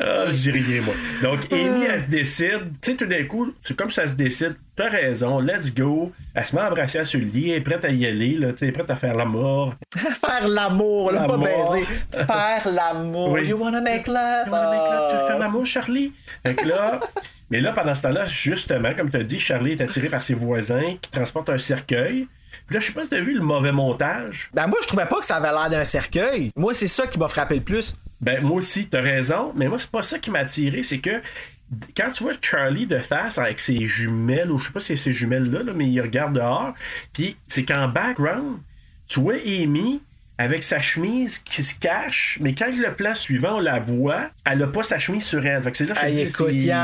ah, je dis rien, moi. Donc, Amy, elle se décide. Tu sais, tout d'un coup, c'est comme ça se décide. T'as raison, let's go. Elle se met à embrasser sur le lit, elle est prête à y aller, là, tu sais, elle est prête à faire l'amour. Faire l'amour, là, pas baiser. Faire l'amour. Oui. You wanna make love. Tu veux faire l'amour, Charlie? Fait que là, mais là, pendant ce temps-là, justement, comme tu as dit, Charlie est attiré par ses voisins qui transportent un cercueil. Puis là, je sais pas si tu as vu le mauvais montage. Ben moi, je trouvais pas que ça avait l'air d'un cercueil. Moi, c'est ça qui m'a frappé le plus. Ben, moi aussi, t'as raison, mais moi, c'est pas ça qui m'a attiré, c'est que quand tu vois Charlie de face avec ses jumelles, ou je sais pas si c'est ses jumelles-là, là, mais il regarde dehors, puis c'est qu'en background, tu vois Amy avec sa chemise qui se cache, mais quand le plan suivant, on la voit, elle a pas sa chemise sur elle. Fait que c'est là que je écoute, il y en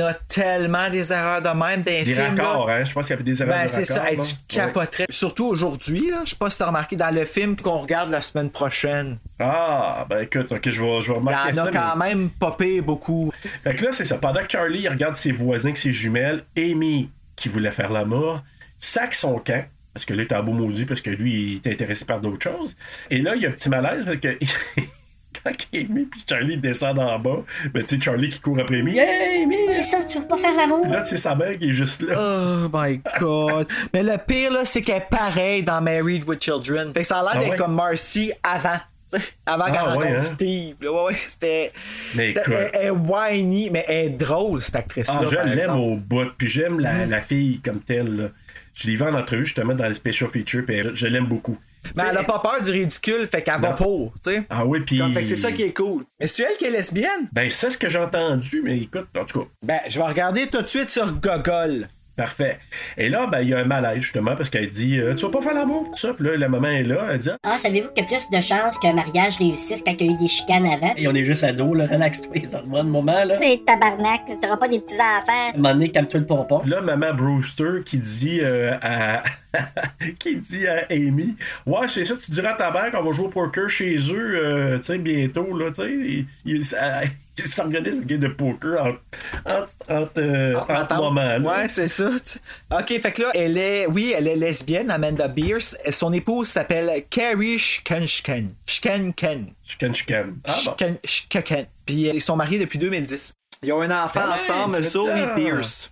a tellement des erreurs de même dans les des films. raccords, hein? Je pense qu'il y avait des erreurs Ben, de c'est ça. Hey, tu Ouais. capoterais. Surtout aujourd'hui. Je sais pas si t'as remarqué dans le film qu'on regarde la semaine prochaine. Ah, ben écoute, ok, je vais, je vais Il y remarquer en a ça. quand mais- même popé beaucoup. Fait que là, c'est ça. Pendant que Charlie regarde ses voisins avec ses jumelles, Amy, qui voulait faire l'amour, sac son camp. Parce que là, il est en beau maudit, parce que lui, il était intéressé par d'autres choses. Et là, il y a un petit malaise, parce que quand Amy puis Charlie descendent en bas, ben, tu sais, Charlie qui court après Amy. Hey, Amy! C'est ça, tu veux pas faire l'amour? Là, tu sais, sa mère qui est juste là. Oh my god. Mais le pire, là, c'est qu'elle est pareille dans Married with Children. Fait que ça a l'air Ah d'être ouais? comme Marcy avant. Avant qu'elle Ah ouais, rencontre hein? Steve. Ouais, ouais, c'était. Mais. Elle elle est whiny, mais elle est drôle, cette actrice-là. Ah, je l'aime au bout. Puis j'aime la, la fille comme telle. là. Je l'ai vu en entrevue justement dans les special features, puis je l'aime beaucoup. Mais elle a pas peur du ridicule, fait qu'elle va pour, tu sais. Ah oui, puis. Fait que c'est ça qui est cool. Mais c'est elle qui est lesbienne? Ben, c'est ce que j'ai entendu, mais écoute, en tout cas. Ben, je vais regarder tout de suite sur Gogol. Parfait. Et là, ben, il y a un malaise, justement, parce qu'elle dit euh, Tu vas pas faire l'amour, tout ça. Puis là, la maman est là, elle dit Ah, savez-vous qu'il y a plus de chances qu'un mariage réussisse quand il y a eu des chicanes avant? Et on est juste ados, là. Relax-toi, ça le moment, là. C'est tabarnak, tu n'auras pas des petits enfants. À un moment donné, calme-toi le pompon. Là, maman Brewster qui dit euh, à qui dit à Amy Ouais, c'est ça, tu diras à ta mère qu'on va jouer au poker chez eux, euh, tu sais, bientôt, là, tu sais. S'organisent une game de poker entre, entre, entre, euh, Ah, entre moments. là. Ouais, c'est ça. Ok, fait que là, elle est, oui, elle est lesbienne, Amanda Beers. Et Son épouse s'appelle Carrie Schkenschken. Schkenken. Chicken, chicken. Ah bon. Puis euh, ils sont mariés depuis 2010. Ils ont un enfant même, ensemble, Zoe ça. Pierce.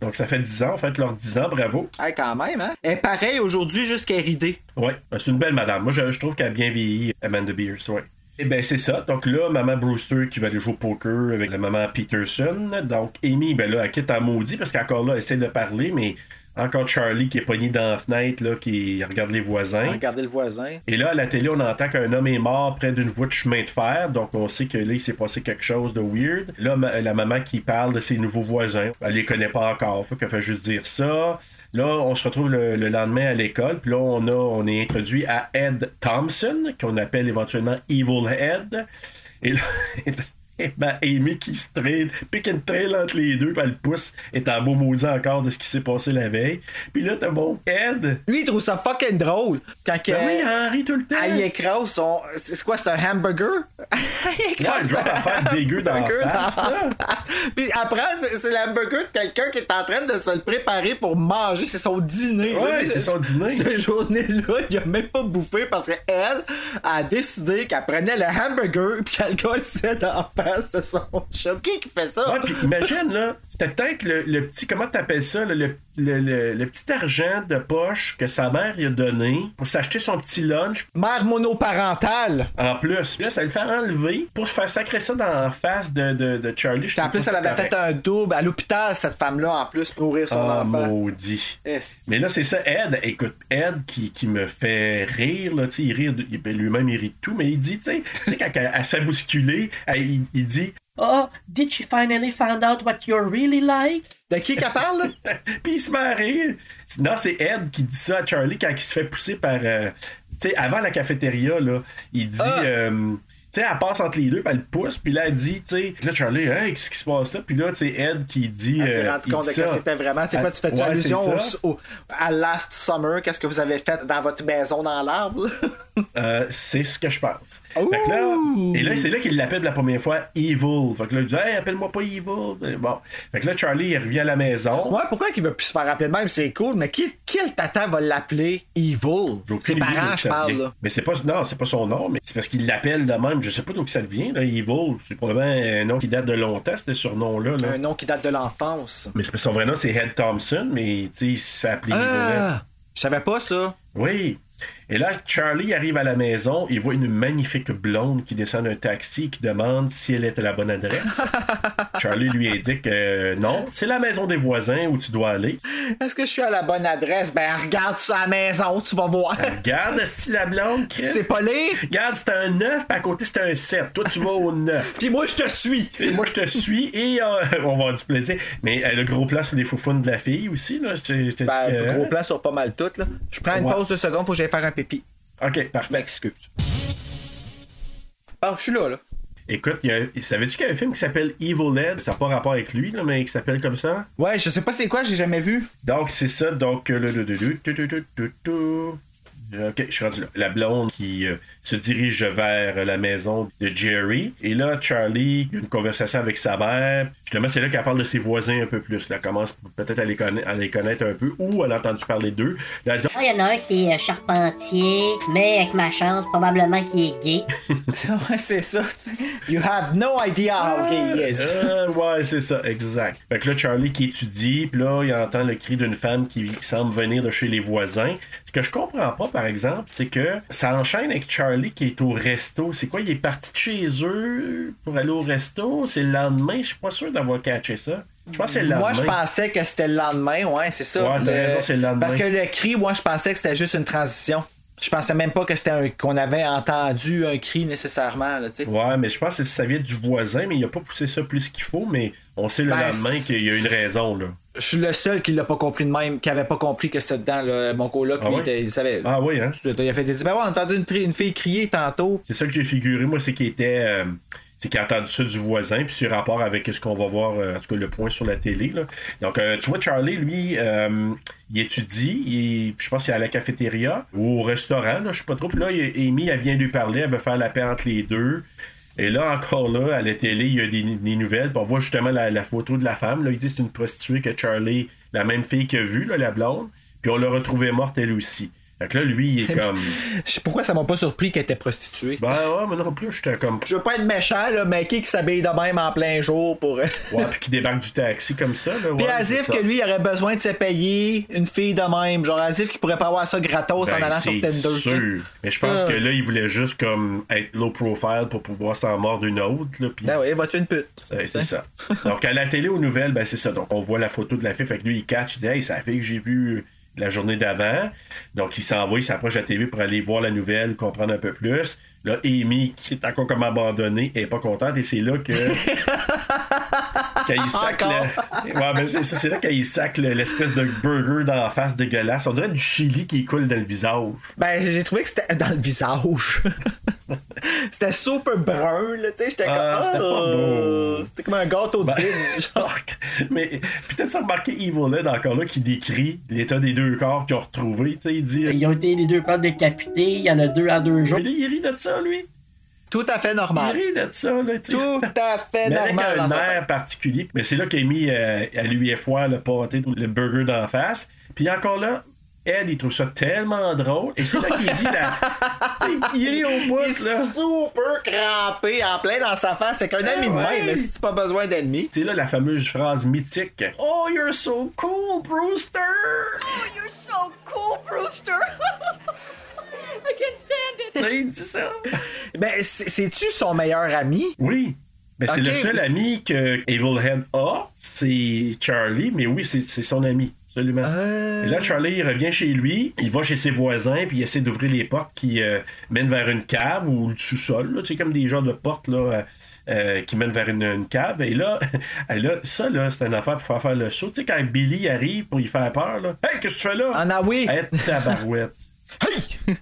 Donc ça fait 10 ans, en fait, leurs 10 ans, bravo. Hey, quand même, hein? Elle est pareille aujourd'hui jusqu'à ridée. Ouais, ben, c'est une belle madame. Moi, je, je trouve qu'elle a bien vieilli, Amanda Beers, ouais. Et ben c'est ça. Donc là, maman Brewster qui va aller jouer au poker avec la maman Peterson. Donc Amy, ben là, elle quitte en maudit parce qu'encore là, elle essaie de parler, mais encore Charlie qui est pogné dans la fenêtre, là, qui regarde les voisins. Regardez le voisin. Et là, à la télé, on entend qu'un homme est mort près d'une voie de chemin de fer. Donc, on sait que là, il s'est passé quelque chose de weird. Là, ma- la maman qui parle de ses nouveaux voisins, elle les connaît pas encore. Faut qu'elle fait juste dire ça. Là, on se retrouve le, le lendemain à l'école. Puis là, on, est introduit à Ed Thompson, qu'on appelle éventuellement Evil Ed. Et là, ben, Amy qui se traîne, pique une traîne entre les deux, puis elle pousse, est en beau maudit encore de ce qui s'est passé la veille. Puis là, t'as mon Ed. Lui, il trouve ça fucking drôle. Quand Ben oui, elle, Henri tout le temps. elle écrase son. C'est quoi, c'est un hamburger? Elle Ouais, écrase un dégueu dans la hamburger face, dans- là. Puis après, c'est l'hamburger de quelqu'un qui est en train de se le préparer pour manger. C'est son dîner. Ouais, c'est son dîner. Cette journée-là, il a même pas bouffé parce qu'elle a décidé qu'elle prenait le hamburger puis qu'elle le dans la face de son chum. Qui qui fait ça? Ouais, puis imagine, là, c'était peut-être le, le petit, comment t'appelles ça, là, le, le, le- le petit argent de poche que sa mère lui a donné pour s'acheter son petit lunch. Mère monoparentale. En plus, là, ça le fait enlever pour se faire sacrer ça dans la face de, de, de Charlie. En plus, elle avait fait un double à l'hôpital, cette femme-là, en plus, pour nourrir son Ah, enfant. maudit. Mais là, c'est ça, Ed, écoute, Ed qui, qui me fait rire, là, tu sais, il rit, ben, lui-même, il rit de tout, mais il dit, tu sais, tu sais, quand elle, elle se fait bousculer, elle- il, il dit, Oh, did she finally find out what you're really like? De qui qu'elle parle? Puis il se met à rire. Non, c'est Ed qui dit ça à Charlie quand il se fait pousser par. euh, tu sais, avant la cafétéria, là, il dit. Ah. euh, tu sais, elle passe entre les deux, puis elle le pousse, puis là, elle dit, tu sais, là, Charlie, hey, qu'est-ce qui se passe là? Puis là, tu sais, Ed qui dit. Elle s'est euh, rendu il compte de que c'était vraiment. C'est quoi, tu fais Ouais, allusion au, au- à Last Summer? Qu'est-ce que vous avez fait dans votre maison dans l'arbre? Euh, c'est ce que je pense. Fait que là, et là, c'est là qu'il l'appelle la première fois Evil. Fait que là, il dit, hey, appelle-moi pas Evil. Bon. Fait que là, Charlie, il revient à la maison. Ouais, pourquoi qu'il veut plus se faire appeler de même? C'est cool, mais qui, quel tata va l'appeler Evil? Ses parents, je parle, là. Mais c'est pas non, c'est pas son nom, mais c'est parce qu'il l'appelle de même. Je sais pas d'où que ça vient. Là, Evil, c'est probablement un nom qui date de longtemps, ce surnom-là. Là. Un nom qui date de l'enfance. Mais son vrai nom, c'est Ed Thompson, mais tu sais, il se fait appeler Evil. Ah! Je savais pas ça. Oui. Et là, Charlie arrive à la maison, il voit une magnifique blonde qui descend d'un taxi et qui demande si elle est à la bonne adresse. Charlie lui indique que non, c'est la maison des voisins où tu dois aller. Est-ce que je suis à la bonne adresse? Ben, regarde la maison, tu vas voir. Regarde si la blonde, Chris. C'est pas lire? Regarde, c'est un 9, puis à côté, c'est un 7. Toi, tu vas au 9. Puis moi, je te suis. Et moi, je te suis et euh, on va avoir du plaisir. Mais euh, le gros plan sur les foufounes de la fille aussi. Là, je Ben, que- gros plan sur pas mal tout, là. Je prends une Ouais. pause de seconde, faut que j'aille faire un pipi. Ok, Je parfait. m'excuse. Ah, je suis là, là. Écoute, il y a- savais-tu qu'il y a un film qui s'appelle Evil Dead? Ça n'a pas rapport avec lui, là, mais qui s'appelle comme ça? Ouais, je sais pas c'est quoi, j'ai jamais vu. Donc, c'est ça. Donc, le. Ok, je suis rendu là. La blonde qui euh, se dirige vers la maison de Jerry. Et là, Charlie, a une conversation avec sa mère. Justement, c'est là qu'elle parle de ses voisins un peu plus. Là, elle commence peut-être à les, conna- à les connaître un peu ou elle a entendu parler d'eux. Là, elle dit Ah, Il y en a un qui est euh, charpentier, mais avec ma chance, probablement qui est gay. ouais, c'est ça. You have no idea how gay he is. Euh, ouais, c'est ça, exact. Fait que là, Charlie qui étudie, puis là, il entend le cri d'une femme qui semble venir de chez les voisins. Ce que je comprends pas, par exemple, c'est que ça enchaîne avec Charlie qui est au resto. C'est quoi, il est parti de chez eux pour aller au resto? C'est le lendemain? Je suis pas sûr d'avoir catché ça. Je pense que c'est le lendemain. Moi, je pensais que c'était le lendemain, ouais, c'est ça. Ouais, t'as raison, c'est le lendemain. Parce que le cri, moi, je pensais que c'était juste une transition. Je pensais même pas que c'était un... qu'on avait entendu un cri nécessairement, là. Ouais, mais je pense que ça vient du voisin, mais il a pas poussé ça plus qu'il faut, mais on sait le Ben, lendemain qu'il y a une raison, là. Je suis le seul qui l'a pas compris de même, qui avait pas compris que c'était dedans, là. Mon coloc, Ah lui, ouais? il savait. Ah oui, hein? Il a fait, il dit, ben ouais, on a entendu une fille crier tantôt. C'est ça que j'ai figuré, moi, c'est qu'il était. euh, c'est qu'il a entendu ça du voisin, puis c'est rapport avec ce qu'on va voir, euh, en tout cas le point sur la télé. Donc, euh, tu vois, Charlie, lui, euh, il étudie, il, je pense qu'il est à la cafétéria ou au restaurant, là, je sais pas trop. Puis là, Amy, elle vient lui parler, elle veut faire la paix entre les deux. Et là, encore là, à la télé, il y a des, nouvelles. Puis on voit justement la, photo de la femme. Là, il dit c'est une prostituée que Charlie, la même fille qu'il a vue, la blonde. Puis on l'a retrouvée morte elle aussi. Fait que là, lui, il est comme. Pourquoi ça m'a pas surpris qu'elle était prostituée. Ben ouais, mais non plus, j'étais comme. Je veux pas être méchant, là, mais qui qui s'habille de même en plein jour pour. Ouais, puis qui débarque du taxi comme ça, là. Puis ouais, Asif que lui il aurait besoin de se payer une fille de même. Genre Asif qui pourrait pas avoir ça gratos en Ben, allant sur Tinder. sûr. Mais je pense Ah. que là, il voulait juste comme être low profile pour pouvoir s'en mordre une autre. Là, Ben oui, vas-tu une pute? c'est c'est ça. Donc à la télé, aux nouvelles, ben c'est ça. Donc on voit la photo de la fille. Fait que lui, il catch, il dit Hey, c'est la fille que j'ai vue la journée d'avant. Donc il s'en va, il s'approche de la TV pour aller voir la nouvelle, comprendre un peu plus. Là, Amy, qui est encore comme abandonnée, est pas contente. Et c'est là que. qu'il sac le- Ouais, ben c'est ça. C'est là qu'il sac le- l'espèce de burger dans la face dégueulasse. On dirait du chili qui coule dans le visage. Ben j'ai trouvé que c'était dans le visage. c'était super brun, là, tu sais. J'étais Ah, comme. c'était pas oh, beau. C'était comme un gâteau de Ben, bine, genre. mais peut-être ça remarqué Evil Ed encore là qui décrit l'état des deux corps qu'ils ont retrouvés. Tu sais, il dit. Ils ont été les deux corps décapités, il y en a deux à deux jours. Mais là, il rit de ça, lui. Tout à fait Il normal. rit de ça, là, tu. Tout à fait Mais avec normal dans un air particulier. Mais c'est là qu'Amy, euh, elle lui est foire le pâté, le burger d'en face. Puis encore là, Ed, il trouve ça tellement drôle. Et c'est là qu'il dit, la... il rit au bout, Il là. super crampé, en plein dans sa face. C'est qu'un Ah ami de ouais. même, mais si pas besoin d'ennemis. C'est là la fameuse phrase mythique. Oh, you're so cool, Brewster! Oh, you're so cool, Brewster. I can't stand it. Tu sais, il dit ça? Ben, c'est- c'est-tu son meilleur ami? Oui. Ben, c'est le seul ami que Evil Head a, c'est Charlie, mais oui, c'est c'est son ami, absolument. Euh. Et là, Charlie, il revient chez lui, il va chez ses voisins, puis il essaie d'ouvrir les portes qui euh, mènent vers une cave ou le sous-sol, sais, comme des genres de portes, là. euh, qui mènent vers une, une cave. Et là, là ça, là, c'est une affaire pour faire faire le saut. Tu sais, quand Billy arrive pour y faire peur, là. Hey, qu'est-ce que tu fais là? Ah, ah oui. Hey, tabarouette. Hey!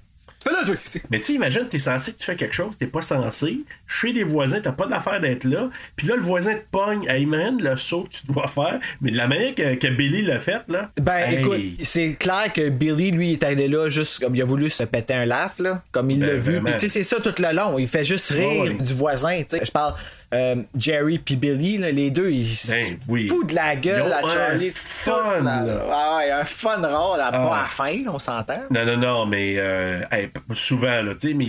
Fais là, toi. Mais tu sais, imagine, t'es censé que tu fais quelque chose, t'es pas censé. Chez des voisins, t'as pas d'affaire d'être là. Puis là, le voisin te pogne. Hey man, le saut que tu dois faire. Mais de la manière que, que Billy l'a fait, là. Ben, hey, écoute, c'est clair que Billy, lui, est allé là juste comme il a voulu se péter un laugh, là, comme il Ben, l'a vu. Puis, tu sais, c'est ça tout le long. Il fait juste rire du voisin, tu sais. Je parle euh, Jerry puis Billy, là, les deux, ils se Ben, oui. foutent de la gueule à un Charlie. fun, toute la- là. Ah ouais, un fun rôle à, Ah. pas à la fin, on s'entend. Non, non, non, mais euh, hey, souvent, là, tu sais, mais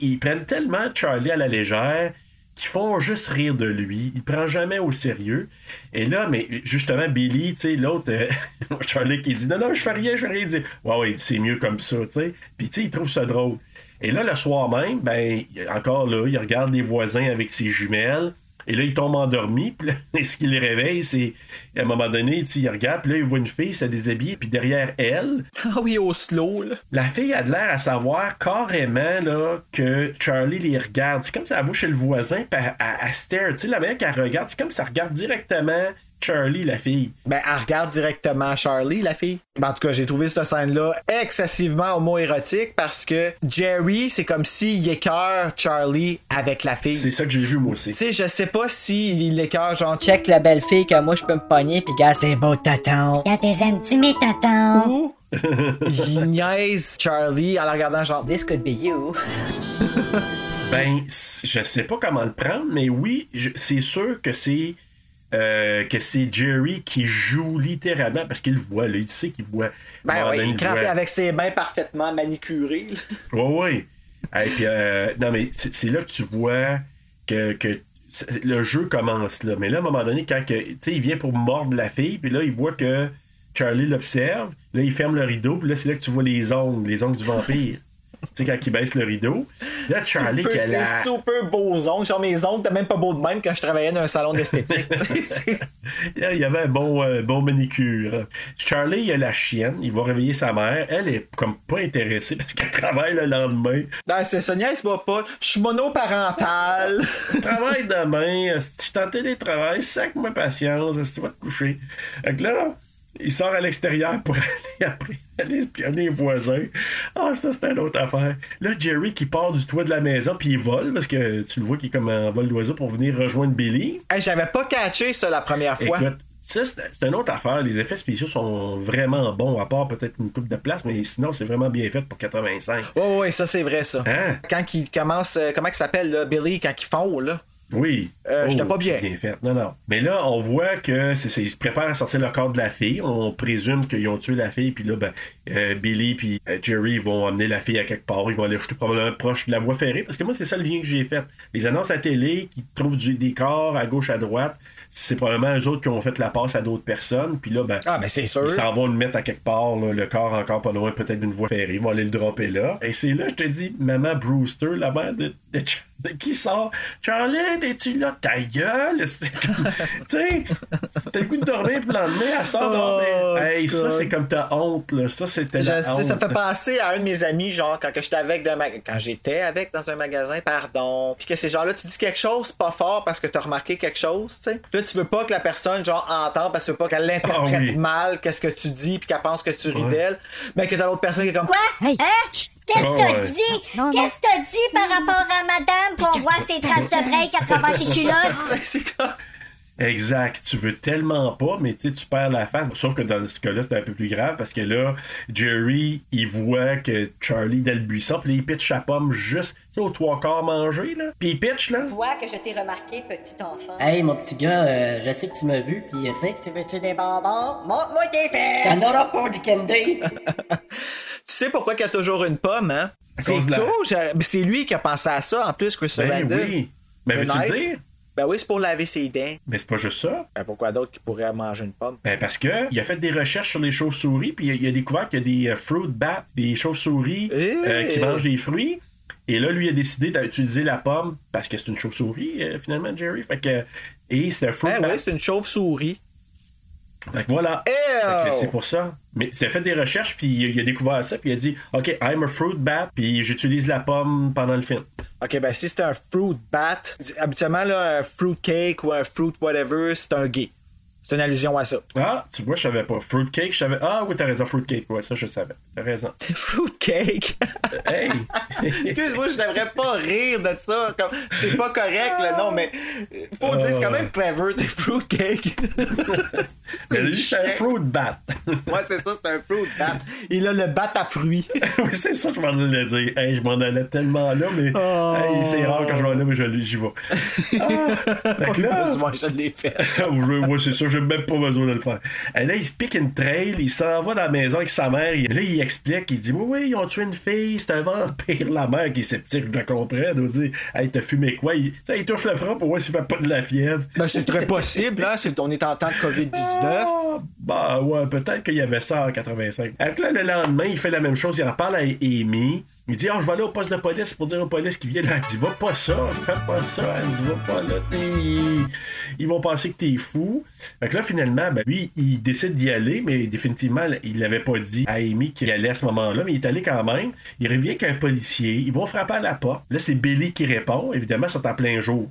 ils prennent tellement Charlie à la légère qu'ils font juste rire de lui. Ils prennent jamais au sérieux. Et là, mais justement, Billy, tu sais, l'autre, euh, Charlie qui dit Non, non, je fais rien, je fais rien. Il dit Ouais, ouais, c'est mieux comme ça, tu sais. Puis, tu sais, il trouve ça drôle. Et là, le soir même, ben, encore là, il regarde les voisins avec ses jumelles. Et là, il tombe endormi. Puis là, ce qui le réveille, c'est à un moment donné, il regarde. Puis là, il voit une fille se déshabiller. Puis derrière elle, Ah oui, au slow, là. la fille a de l'air à savoir carrément là, que Charlie les regarde. C'est comme si elle va chez le voisin puis elle, elle- elle stare. Tu sais, la manière qu'elle regarde, c'est comme si elle regarde directement Charlie, la fille. Ben, elle regarde directement Charlie, la fille. Ben, en tout cas, j'ai trouvé cette scène-là excessivement homo-érotique parce que Jerry, c'est comme s'il écœure Charlie avec la fille. C'est ça que j'ai vu, moi aussi. Tu sais, je sais pas s'il l'écœure, genre, Check la belle fille que moi je peux me pogner pis gars c'est beau tonton. Quand t'es aimes-tu mes tatons? ou il niaise Charlie en la regardant, genre, This could be you. Ben, je sais pas comment le prendre, mais oui, c'est sûr que c'est euh, que c'est Jerry qui joue littéralement parce qu'il le voit, là, il sait qu'il voit. ben ben, il crampe voit. avec ses mains parfaitement manicurées. là. Ouais, ouais. Et puis, euh, non, mais c'est là que tu vois que, que le jeu commence là. Mais là, à un moment donné, quand que, il vient pour mordre la fille, puis là, il voit que Charlie l'observe. Là, il ferme le rideau, puis là, c'est là que tu vois les ongles, les ongles du vampire. Tu sais, quand il baisse le rideau. Là, Charlie, qui a Super, la. des super beaux ongles. Genre, mes ongles, t'es même pas beau de même quand je travaillais dans un salon d'esthétique. Il y avait un bon, euh, bon manicure. Charlie, il a la chienne. Il va réveiller sa mère. Elle est comme pas intéressée parce qu'elle travaille le lendemain. non, c'est Sonia, il se voit pas. Je suis monoparental. Travaille demain. Si tu t'en télétravail, sac-moi patience. Si tu vas te coucher. Fait que là, il sort à l'extérieur pour aller après aller espionner les voisins. Ah, ça, c'était une autre affaire. Là, Jerry qui part du toit de la maison, puis il vole, parce que tu le vois qu'il est comme en vol d'oiseau pour venir rejoindre Billy. Hey, J'avais pas catché ça la première fois. Écoute, Ça, c'est c'est une autre affaire. Les effets spéciaux sont vraiment bons, à part peut-être une coupe de place, mais sinon, c'est vraiment bien fait pour 85. Oh, oui, ça, c'est vrai, ça. Hein? Quand il commence, euh, comment il s'appelle, là, Billy, quand il fond, là? Oui. Euh, j'étais Oh, pas bien. bien fait. Non, non. Mais là, on voit que c'est, ils se préparent à sortir le corps de la fille. On présume qu'ils ont tué la fille. Puis là, ben, euh, Billy puis euh, Jerry vont amener la fille à quelque part. Ils vont aller jeter probablement proche de la voie ferrée. Parce que moi, c'est ça le lien que j'ai fait. Les annonces à télé qui trouvent du- des corps à gauche, à droite, c'est probablement eux autres qui ont fait la passe à d'autres personnes. Puis là, ben, Ah, mais c'est sûr. ils s'en vont le mettre à quelque part, là, le corps encore pas loin, peut-être d'une voie ferrée. Ils vont aller le dropper là. Et c'est là, je te dis, Maman Brewster, la mère de qui sort? Charlie, t'es-tu là? Ta gueule Tu sais, c'était le goût de dormir, puis le lendemain, elle sort dormir. Hey, ça, Oh, c'est comme ta honte, là. Ça, c'était la sais, ça me fait penser à un de mes amis, genre, quand que j'étais avec d'un ma- quand j'étais avec dans un magasin, pardon. Puis que ces gens-là, tu dis quelque chose pas fort parce que t'as remarqué quelque chose, tu sais. Puis Là, tu veux pas que la personne, genre, entende parce que tu veux pas qu'elle l'interprète Ah oui. mal, qu'est-ce que tu dis, puis qu'elle pense que tu ris Ouais. d'elle. Mais que t'as l'autre personne qui est comme. Quoi? Hein? Qu'est-ce que Oh, t'as ouais. dit? Qu'est-ce que t'as dit par rapport à madame qu'on voit ses traces de break à travers tes culottes? c'est comme. Exact. Tu veux tellement pas, mais tu sais, tu perds la face. Sauf que dans ce cas-là, c'est un peu plus grave parce que là, Jerry, il voit que Charlie dans le buisson, puis là, il pitch sa pomme juste, tu sais, aux trois quarts mangés, là. Puis il pitch, là. vois que je t'ai remarqué, petit enfant. Hey, mon petit gars, euh, je sais que tu m'as vu, puis euh, tu sais, Tu veux-tu des bonbons? Montre-moi tes fesses! t'en auras pour du candy. Tu sais pourquoi qu'il y a toujours une pomme, hein? C'est la- C'est lui qui a pensé à ça, en plus, Chris Ben oui. Mais C'est veux-tu nice. le dire? Ben oui, c'est pour laver ses dents. Mais c'est pas juste ça. Ben pourquoi d'autres qui pourraient manger une pomme? Ben parce que il a fait des recherches sur les chauves-souris, puis il a, il a découvert qu'il y a des euh, fruit bats, des chauves-souris euh, Hey! qui mangent des fruits. Et là, lui a décidé d'utiliser la pomme parce que c'est une chauve-souris, euh, finalement, Jerry. Fait que. Et c'est un fruit Ben bat. oui, c'est une chauve-souris. Fait que voilà. C'est pour ça. Mais il a fait des recherches, puis il a découvert ça, puis il a dit OK, I'm a fruit bat, puis j'utilise la pomme pendant le film. Ok, ben si c'est un fruit bat, habituellement, là, un fruit cake ou un fruit whatever, c'est un gay. C'est une allusion à ça. Ah, tu vois, je savais pas. Fruit cake, je savais. Ah oui, t'as raison, fruit cake. Ouais, ça, je savais. T'as raison. fruit cake? hey! Excuse-moi, je devrais pas rire de ça. Comme, c'est pas correct, le nom, mais faut dire, c'est quand même clever, du fruit cake. Mais lui, c'est un fruit bat. ouais, c'est ça, c'est un fruit bat. Il a le bat à fruits. oui, c'est ça, je m'en allais dire. Hey, je m'en allais tellement là, mais Oh. hey, c'est rare quand je vais là, mais je- j'y vais. Ah, fait que là, Moi, je l'ai fait. ouais, c'est ça, j'ai même pas besoin de le faire. Et là, il se pique une trail, il s'en va dans la maison avec sa mère. Et là, il explique, il dit Oui, oui, ils ont tué une fille, c'est un vampire. La mère qui est sceptique, je la comprends, elle dire Hey, t'as fumé quoi? Il, il touche le front pour voir s'il fait pas de la fièvre. Ben, c'est très possible, hein. c'est- on est en temps de COVID-19. Ah, bah ouais, peut-être qu'il y avait ça en 85. Fait que là, le lendemain, il fait la même chose, il en parle à Amy. Il dit, ah, je vais aller au poste de police pour dire aux police qui viennent. Elle dit, va pas ça, fais pas ça. Elle dit, va pas là, ils... vont penser que t'es fou. Fait que là, finalement, ben, lui, il décide d'y aller, mais définitivement, il l'avait pas dit à Amy qu'il allait à ce moment-là, mais il est allé quand même. Il revient avec un policier, ils vont frapper à la porte. Là, c'est Billy qui répond. Évidemment, c'est en plein jour.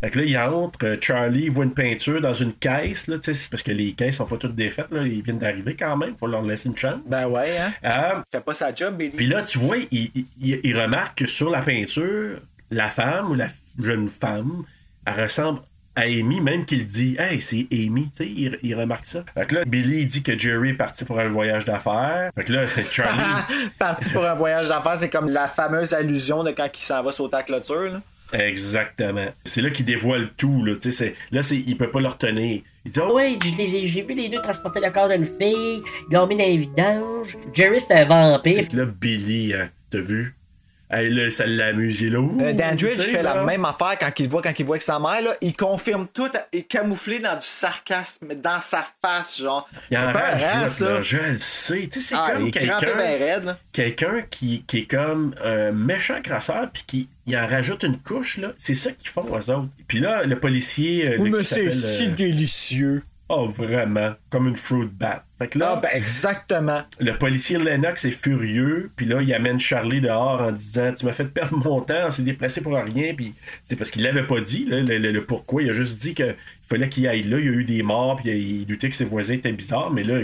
Fait que là, il entre, euh, Charlie voit une peinture dans une caisse, là, tu sais, c'est parce que les caisses sont pas toutes défaites, là, ils viennent d'arriver quand même, faut leur laisser une chance. Ben ouais, hein. Euh, Fait pas sa job, Billy. puis là, tu vois, il, il- remarque que sur la peinture, la femme ou la jeune femme, elle ressemble à Amy, même qu'il dit Hey, c'est Amy, tu sais, il, il remarque ça. Fait que là, Billy il dit que Jerry est parti pour un voyage d'affaires. Fait que là, Charlie. Parti pour un voyage d'affaires, c'est comme la fameuse allusion de quand il s'en va sauter à la clôture. Là. Exactement. C'est là qu'il dévoile tout, là. Tu sais, c'est- là, c'est, il peut pas le retenir. Il dit Oh, Oui, j'ai vu les deux transporter le corps d'une fille, ils l'ont mis dans les vidanges. Jerry, c'est un vampire. Fait que là, Billy, hein, t'as vu? Hey, là, ça l'amuse, là. Ouh, Euh, Dandridge tu sais, fait la même affaire quand il le voit, quand il voit avec sa mère. Là, il confirme tout et camouflé dans du sarcasme, dans sa face, genre. Il en là, ça. je le sais. Tu sais, c'est Ah, comme quelqu'un. ben. Quelqu'un qui, qui est comme un méchant crasseur, puis qui il en rajoute une couche, là. C'est ça qu'ils font, eux autres. Puis là, le policier. euh, Oui, là, mais c'est si euh, délicieux. Oh, vraiment. Comme une fruit bat. Fait que là. Ah, ben exactement. Le policier Lennox est furieux, puis là, il amène Charlie dehors en disant Tu m'as fait perdre mon temps, on s'est déplacé pour rien, puis c'est parce qu'il l'avait pas dit, là, le, le- le pourquoi. Il a juste dit qu'il fallait qu'il aille là, il y a eu des morts, puis il doutait que ses voisins étaient bizarres, mais là,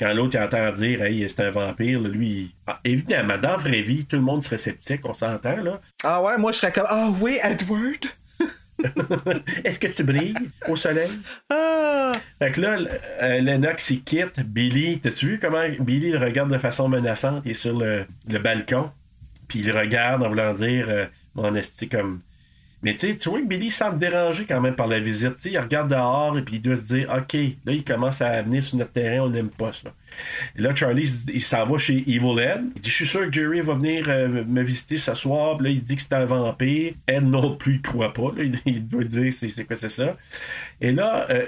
quand l'autre entend dire Hey, c'est un vampire, là, lui, il- Ah, évidemment, dans la vraie vie, tout le monde serait sceptique, on s'entend, là. Ah ouais, moi je serais comme Ah oui, Edward? Est-ce que tu brilles au soleil? Ah! Fait que là, euh, Lennox, il quitte. Billy, t'as-tu vu comment Billy le regarde de façon menaçante? Il est sur le, le balcon. Puis il regarde en voulant dire, euh, mon esti, comme. Mais tu vois que Billy semble dérangé quand même par la visite. Il regarde dehors et puis il doit se dire, OK, là, il commence à venir sur notre terrain, on n'aime pas ça. Et là, Charlie, il s'en va chez Evil Ed. Il dit, je suis sûr que Jerry va venir euh, me visiter ce soir. Là, il dit que c'est un vampire. Ed non plus, il croit pas. là. Il, doit dire, c'est quoi, c'est ça. Et là, euh,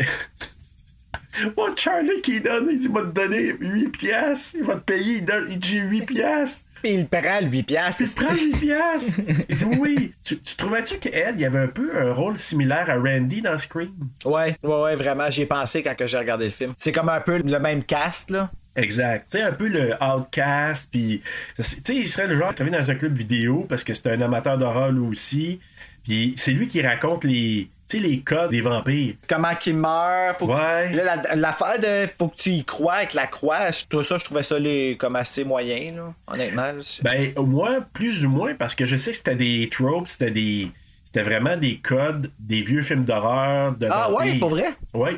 Charlie qui donne, il dit, il va te donner 8 piastres. Il va te payer, il, donne, il dit, j'ai 8 piastres. Puis il prend le 8 piastres. Il prend 8 piastres. Il dit, oui. Tu, tu trouvais-tu qu'Ed, il avait un peu un rôle similaire à Randy dans Scream? Ouais, ouais, ouais, vraiment, j'y ai pensé quand que j'ai regardé le film. C'est comme un peu le même cast, là. Exact. Tu sais, un peu le outcast, puis... Tu sais, il serait le genre qui travaille dans un club vidéo parce que c'est un amateur d'horreur, lui aussi. Puis c'est lui qui raconte les... Tu sais, les codes des vampires. Comment qu'il meurt, faut que Ouais. tu- là, la- l'affaire de faut que tu y crois avec la croix, je- tout ça, je trouvais ça les, comme assez moyen, là, honnêtement. là. Ben, au moins, plus ou moins, parce que je sais que c'était des tropes, c'était des... C'était vraiment des codes des vieux films d'horreur, de Ah ouais, pour vrai? Oui.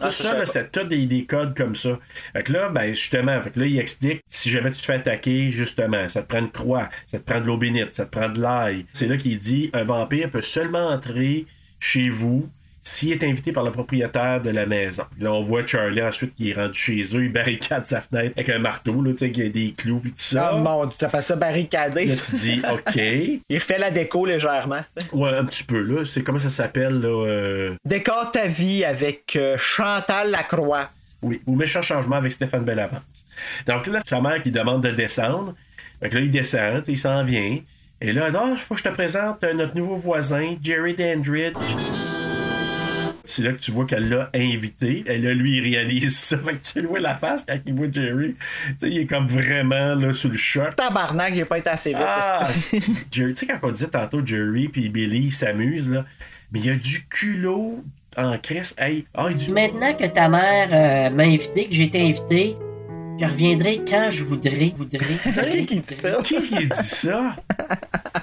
Tout Ah, ça, c'était tout des, des codes comme ça. Fait que là, ben, justement, fait que là, il explique si jamais tu te fais attaquer, justement, ça te prend une croix, ça te prend de l'eau bénite, ça te prend de l'ail. C'est là qu'il dit un vampire peut seulement entrer chez vous s'il est invité par le propriétaire de la maison. Là, on voit Charlie ensuite qui est rendu chez eux, il barricade sa fenêtre avec un marteau, là, tu sais, qui a des clous et tout ça. Ah mon, tu fait ça barricadé. Là, tu dis, OK. Il refait la déco légèrement. tu sais. Ouais, un petit peu, là. C'est comment ça s'appelle, là? euh, Décore ta vie avec euh, Chantal Lacroix. Oui, ou méchant changement avec Stéphane Bellavance. Donc là, sa mère qui demande de descendre. Fait que là, il descend, il s'en vient. Et là, il faut que je te présente euh, notre nouveau voisin, Jerry Dandridge. C'est là que tu vois qu'elle l'a invité. Et là, lui, il réalise ça. Fait que tu vois la face quand il voit Jerry. Tu sais, il est comme vraiment là, sous le choc. Tabarnak, j'ai pas été assez vite. Ah. Jerry, tu sais, quand on disait tantôt Jerry puis Billy ils s'amusent, là, mais il y a du culot en crise. Hey, ah, il dit Maintenant que ta mère euh, m'a invité, que j'ai été invité, je reviendrai quand je voudrais. voudrais. qui qui dit ça? Qui qui dit ça?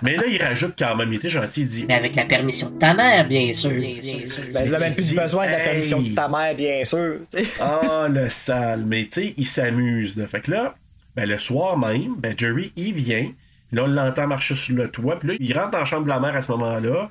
Mais là, il rajoute quand même, il était gentil, il dit Mais avec la permission de ta mère, bien sûr. Bien sûr. Ben, là, même plus besoin de la hey. permission de ta mère, bien sûr. Ah, le sale. Mais tu sais, il s'amuse. là. Fait que là, ben, le soir même, ben, Jerry, il vient. Là, on l'entend marcher sur le toit. Puis là, il rentre dans la chambre de la mère à ce moment-là.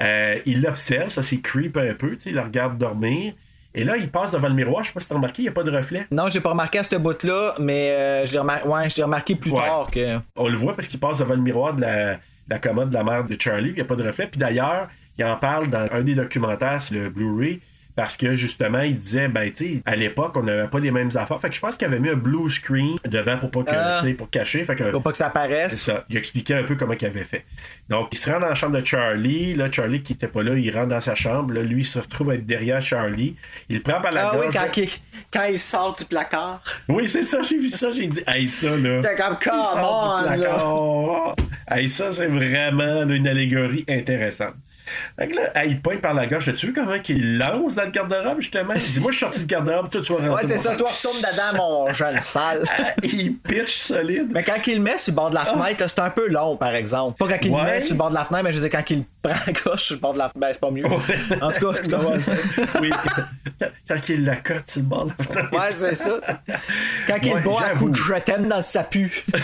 Euh, il l'observe, ça c'est creep un peu. Il la regarde dormir. Et là, il passe devant le miroir. Je sais pas si t'as remarqué, il n'y a pas de reflet. Non, j'ai pas remarqué à ce bout-là, mais euh, je l'ai remar- ouais, remarqué plus Ouais. tard que. On le voit parce qu'il passe devant le miroir de la, de la commode de la mère de Charlie, il n'y a pas de reflet. Puis d'ailleurs, il en parle dans un des documentaires, c'est le Blu-ray, parce que justement, il disait, ben, tu sais, à l'époque, on n'avait pas les mêmes affaires. Fait que je pense qu'il avait mis un blue screen devant pour pas que, Ah. pour cacher. Fait que, Faut pas que ça c'est apparaisse. ça. Il expliquait un peu comment il avait fait. Donc, il se rend dans la chambre de Charlie. Là, Charlie qui était pas là, il rentre dans sa chambre. Là, lui, il se retrouve à être derrière Charlie. Il le prend par la Ah oui, gorge. quand il, quand il sort du placard. Oui, c'est ça, j'ai vu ça, j'ai dit, hey, ça, là. T'es comme, Il sort come du on, là. Hey, ça, c'est vraiment là, une allégorie intéressante. Fait que là, il pointe par la gorge. As-tu vu comment il lance dans le garde-robe, justement? Il dit, moi, je suis sorti du garde-robe, toi, tu vas rentrer. Ouais, c'est ça, toi, retourne dedans, mon jeune sale. il pitch solide. Mais quand il le met sur le bord de la fenêtre, là, c'est un peu long, par exemple. Pas quand il le met sur le bord de la fenêtre, mais je veux dire, quand il le prend à gauche sur le bord de la fenêtre, ben, c'est pas mieux. En tout cas, tu comprends ça. oui. Quand- il la cote sur le bord de la fenêtre. Ouais, c'est ça. Quand il bat à coup de je t'aime dans sa pu.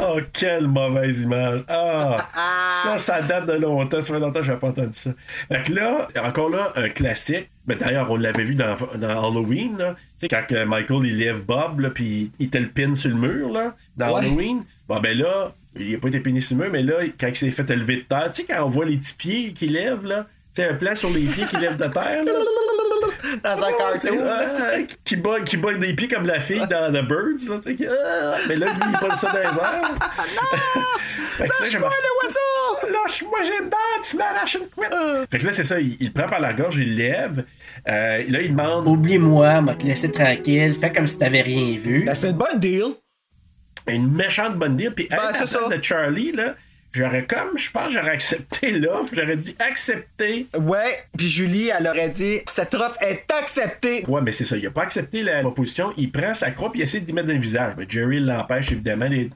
Oh, quelle mauvaise image. Ah, ça, ça date de longtemps. Ça fait longtemps que je n'avais pas entendu ça. Fait que là, encore là, un classique. Mais d'ailleurs, on l'avait vu dans, dans Halloween, là. Tu sais, quand Michael, il lève Bob, là, puis il te le pin sur le mur, là, dans Ouais. Halloween. Bon, ben là, il n'a pas été piné sur le mur, mais là, quand il s'est fait élever de terre, tu sais, quand on voit les petits pieds qu'il lève, là, tu sais, un plan sur les pieds qu'il lève de terre, là. Dans un cartoon. là. Ah, qui, bat, qui bat des pieds comme la fille dans The Birds, là, tu sais. qui- ah, mais là, lui, il pas ça dans les airs. Ça, j'ai mar- Lâche-moi, j'ai une dent, tu m'arraches une couette. Fait que là, c'est ça, il, il le prend par la gorge, il le lève. Euh, là, il demande. Oublie-moi, m'a te laissé tranquille, fais comme si t'avais rien vu. Ben, c'est une bonne deal. Une méchante bonne deal. Puis, à Ben, la c'est place ça. de Charlie, là, j'aurais comme, je pense, j'aurais accepté l'offre. J'aurais dit accepter. Ouais, puis Julie, elle aurait dit cette offre est acceptée. Ouais, mais c'est ça. Il a pas accepté la proposition. Il prend sa croix et il essaie d'y mettre dans le visage. Mais Jerry l'empêche, évidemment. Les...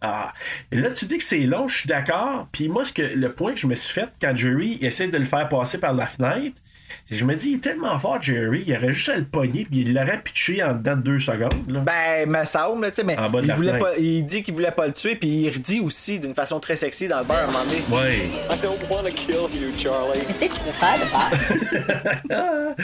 Ah. Et là, tu dis que c'est long, je suis d'accord. Puis moi, ce que, le point que je me suis fait quand Jerry essaie de le faire passer par la fenêtre, je me dis, il est tellement fort, Jerry, il aurait juste à le pogner, puis il l'aurait pitché en dedans de deux secondes. Là. Ben, me semble, tu sais, mais En bas de il, la voulait pas, il dit qu'il voulait pas le tuer, puis il redit aussi d'une façon très sexy dans le bar à un moment donné. Ouais. I don't want to kill you, Charlie. Qu'est-ce que tu veux faire de?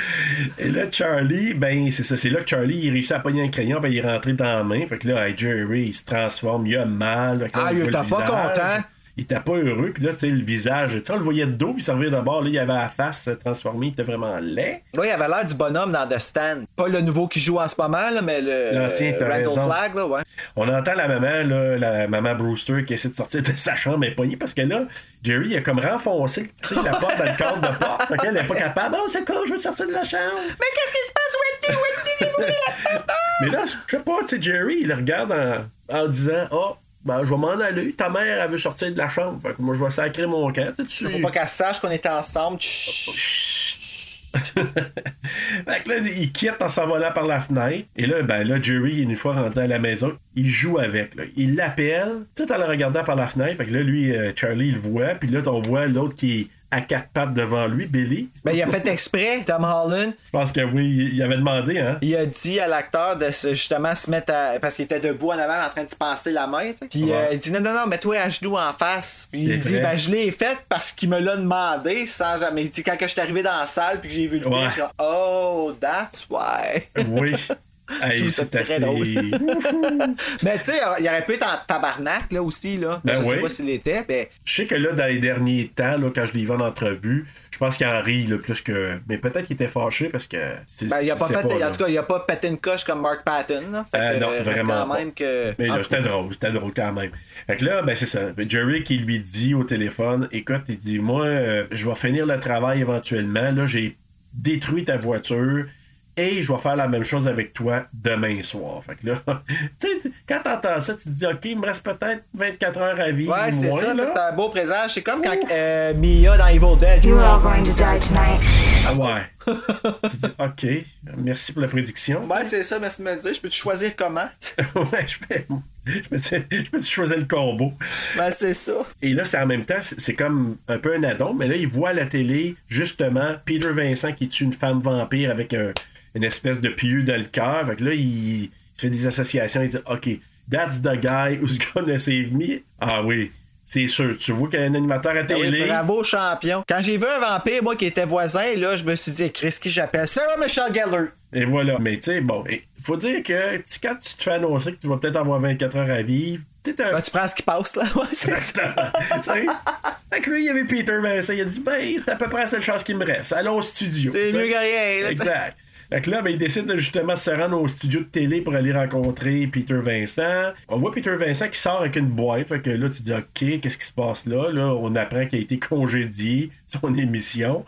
Et là, Charlie, ben, c'est ça. C'est là que Charlie, il réussit à pogner un crayon, ben, il est rentré dans la main. Fait que là, hey, Jerry, il se transforme, il a mal. Là, Ah, il était pas content. Il était pas heureux. Puis là, tu sais, le visage, tu sais, on le voyait de dos, puis il servait de bord. Là, il avait la face transformée, il était vraiment laid. Là, il avait l'air du bonhomme dans The Stand. Pas le nouveau qui joue en ce moment, là, mais le L'ancien, t'as Randall raison. Flagg, là, ouais. On entend la maman, là, la maman Brewster, qui essaie de sortir de sa chambre, mais pognée parce que là, Jerry, il a comme renfoncé tu sais, la porte dans le cadre de porte. Fait qu'elle est pas capable. Oh, c'est cool, je veux te sortir de la chambre? Mais qu'est-ce qui se passe? Où es-tu? Où es-tu? La porte! Mais là, je sais pas, tu sais, Jerry, il le regarde en, en disant Ah, ben, je vais m'en aller. Ta mère, elle veut sortir de la chambre. Fait que moi, je vais sacrer mon camp. Tu sais, tu- Faut pas qu'elle sache qu'on était ensemble. Chut. Fait que là, il quitte en s'envolant par la fenêtre. Et là, ben là, Jerry, une fois rentré à la maison, il joue avec. là. Il l'appelle, tout en le regardant par la fenêtre. Fait que là, lui, euh, Charlie, il le voit. Puis là, on voit l'autre qui est à quatre pattes devant lui, Billy. Ben, il a fait exprès, Tom Holland. Je pense que oui, il avait demandé, hein. Il a dit à l'acteur de se- justement se mettre à. Parce qu'il était debout en avant en train de se passer la main. Puis Ouais. euh, il dit non, non, non, mets-toi à genoux en face. Puis il dit vrai. ben je l'ai fait parce qu'il me l'a demandé sans jamais. Il dit quand je suis arrivé dans la salle puis que j'ai vu le film, Ouais. je suis oh, that's why. Oui. Hey, c'est assez. drôle. Mais tu sais, il aurait pu être en tabarnak là aussi, là. Ben je sais oui. pas s'il était, mais. Je sais que là, dans les derniers temps, là, quand je l'ai vu en entrevue, je pense qu'il en rit là, plus que. Mais peut-être qu'il était fâché parce que. c'est- Ben, il a pas fait, en tout cas, il a pas pété une coche comme Mark Patton. Là. Fait Euh, que, non, euh, vraiment quand pas. même que. Mais là, c'était drôle, c'était drôle quand même. Fait que là, ben c'est ça. Jerry qui lui dit au téléphone, écoute, il dit, moi, euh, je vais finir le travail éventuellement. Là, j'ai détruit ta voiture. Et je vais faire la même chose avec toi demain soir. Fait que là, tu sais, quand t'entends ça, tu te dis, OK, il me reste peut-être 24 heures à vivre. Ouais, c'est ça, là. c'est un beau présage. C'est comme quand euh, Mia dans Evil Dead. You are going to die tonight. Ah ouais. tu dis, OK, merci pour la prédiction. Ouais, c'est ça, merci de me le dire. Je peux-tu choisir comment? ouais, je peux, je peux, je peux choisir le combo. ben, c'est ça. Et là, c'est en même temps, c'est c'est comme un peu un addon, mais là, il voit à la télé, justement, Peter Vincent qui tue une femme vampire avec un- une espèce de pieu dans le cœur. Fait que là, il, il fait des associations, il dit OK, that's the guy who's gonna save me. Ah oui, c'est sûr. Tu vois qu'il y a un animateur à Ben oui, télé. bravo, champion. Quand j'ai vu un vampire, moi, qui était voisin, là, je me suis dit, Chris, qui j'appelle? Sarah Michelle Gellar. Et voilà. Mais tu sais, bon, il faut dire que quand tu te fais annoncer que tu vas peut-être avoir 24 heures à vivre, un. Ben, tu prends ce qui passe, là. Ouais, ça. Fait que lui, il y avait Peter Vincent, il a dit, ben, c'est à peu près la seule chance qu'il me reste. Allons au studio. C'est mieux que rien, là. Exact. Fait que là, ben, il décide de justement se rendre au studio de télé pour aller rencontrer Peter Vincent. On voit Peter Vincent qui sort avec une boîte. Fait que là, tu dis, OK, qu'est-ce qui se passe là? Là, on apprend qu'il a été congédié son émission.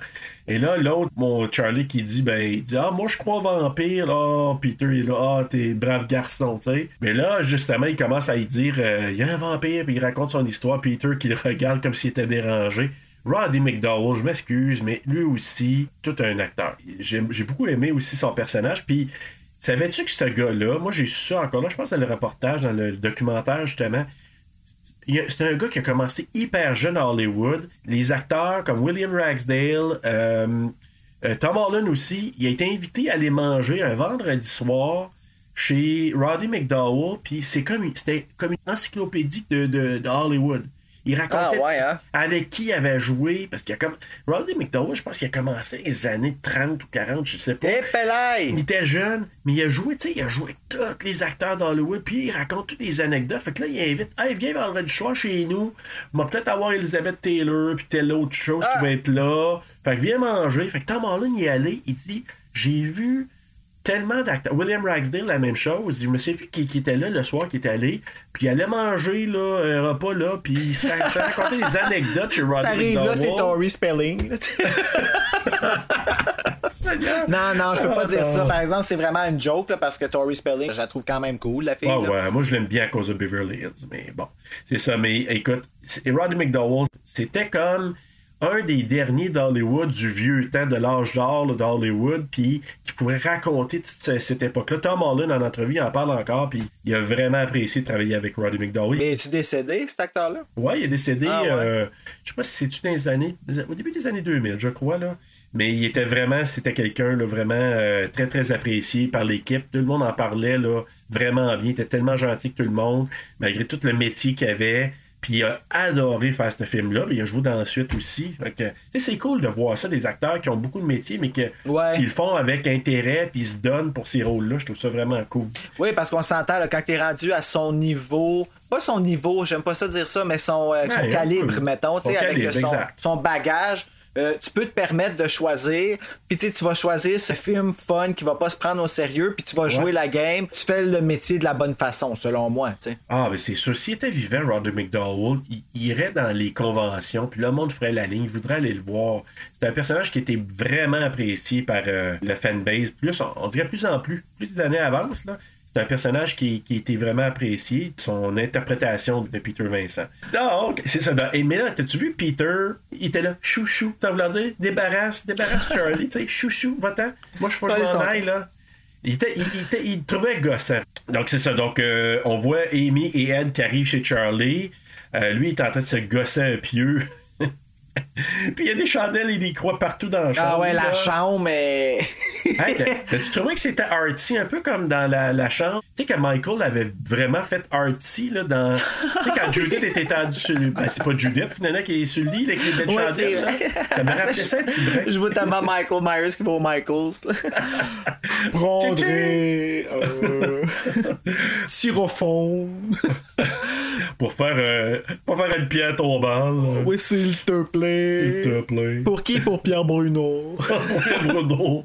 Et là, l'autre, mon Charlie, qui dit, ben, il dit, ah, moi, je crois vampire. Ah, Peter, il est là, ah, t'es brave garçon, tu sais. Mais là, justement, il commence à y dire, euh, il y a un vampire, puis il raconte son histoire. Peter qui le regarde comme s'il était dérangé. Roddy McDowell, je m'excuse, mais lui aussi, tout un acteur. J'ai beaucoup aimé aussi son personnage. Puis, savais-tu que ce gars-là, moi j'ai su ça encore là, je pense dans le reportage, dans le documentaire justement, c'est un gars qui a commencé hyper jeune à Hollywood. Les acteurs comme William Ragsdale, euh, euh, Tom Holland aussi, il a été invité à aller manger un vendredi soir chez Roddy McDowell, puis c'est comme une- c'était comme une encyclopédie de Hollywood. Il racontait Ah, ouais, hein? avec qui il avait joué, parce qu'il y a comme. Roddy McDowell, je pense qu'il a commencé les années 30 ou 40, je sais pas. Eh! Il était jeune, mais il a joué, tu sais, il a joué avec tous les acteurs d'Hollywood, puis il raconte toutes les anecdotes. Fait que là, il invite, hey, viens vendredi soir chez nous, on va peut-être avoir Elizabeth Taylor, puis telle autre chose qui va être là. Fait que viens manger. Fait que Tom Holland y est allé, il dit, j'ai vu tellement d'acteurs. William Ragsdale, la même chose. Je me souviens plus qui, qui était là le soir, qui était allé, puis il allait manger là, un repas là, puis il se ra- se racontait des anecdotes chez Roddy T'arrives là, c'est McDowell. Tori Spelling. non, non, je peux pas dire ça. non. Par exemple, c'est vraiment une joke, là, parce que Tori Spelling, je la trouve quand même cool, la fille. Là. ouais, moi je l'aime bien à cause de Beverly Hills, mais bon, c'est ça. Mais écoute, Roddy McDowell, c'était comme un des derniers d'Hollywood du vieux temps de l'âge d'or d'Hollywood, puis qui pourrait raconter toute ce- cette époque-là. Tom Holland, en entrevue, en parle encore, puis il a vraiment apprécié de travailler avec Roddy McDowell. Mais es-tu décédé, cet acteur-là? Ouais, il est décédé, Ah ouais. euh, je sais pas si c'est-tu dans les années, au début des années 2000, je crois, là. Mais il était vraiment, c'était quelqu'un, vraiment euh, très, très apprécié par l'équipe. Tout le monde en parlait, là, vraiment bien. Il était tellement gentil que tout le monde, malgré tout le métier qu'il avait. Puis il a adoré faire ce film-là. mais Il a joué dans la suite aussi. C'est cool de voir ça, des acteurs qui ont beaucoup de métiers, mais qui le font avec intérêt, puis ils se donnent pour ces rôles-là. Je trouve ça vraiment cool. Oui, parce qu'on s'entend, quand t'es rendu à son niveau, pas son niveau, j'aime pas ça dire ça, mais son, euh, Ouais, calibre, mettons, tu sais, Son avec calibre, son, exact. son bagage. Euh, tu peux te permettre de choisir, puis tu vas choisir ce film fun qui va pas se prendre au sérieux, puis tu vas jouer la game, tu fais le métier de la bonne façon, selon moi. Ah, mais c'est sûr. S'il était vivant, Roddy McDowell, il, il irait dans les conventions, puis le monde ferait la ligne, il voudrait aller le voir. C'est un personnage qui était vraiment apprécié par euh, le fanbase. Plus, on, on dirait plus en plus, plus les années avancent, là. C'est un personnage qui, qui était vraiment apprécié, son interprétation de Peter Vincent. Donc, c'est ça. Et mais là, t'as-tu vu Peter? Il était là, chouchou. Ça veut dire, débarrasse, débarrasse Charlie, tu sais, chouchou, va-t'en. Moi, je faut que aille, là. Il, était, il était- il trouvait gossant. Donc, c'est ça. Donc, euh, on voit Amy et Ed qui arrivent chez Charlie. Euh, lui, il est en train de se gosser un pieu. Puis il y a des chandelles et des croix partout dans la chambre. Ah ouais, la chambre, mais. Hey, t'as- T'as-tu trouvé que c'était artsy, un peu comme dans la, la chambre? Tu sais que Michael avait vraiment fait artsy, là, dans... Tu sais, quand Judith était étendue sur le... Ben, c'est pas Judith, finalement, qui est sur le lit, là, avec les belles Ouais, chandelles, là. Ça me rappelait ça, un petit brin. Je vois tellement Michael Myers qui va au Michaels. Prendrez euh, styrofoam. Pour faire, euh, pour faire une pierre tombale. Oui, s'il te plaît. S'il te plaît. Pour qui? Pour Pierre Bruno. Bruno.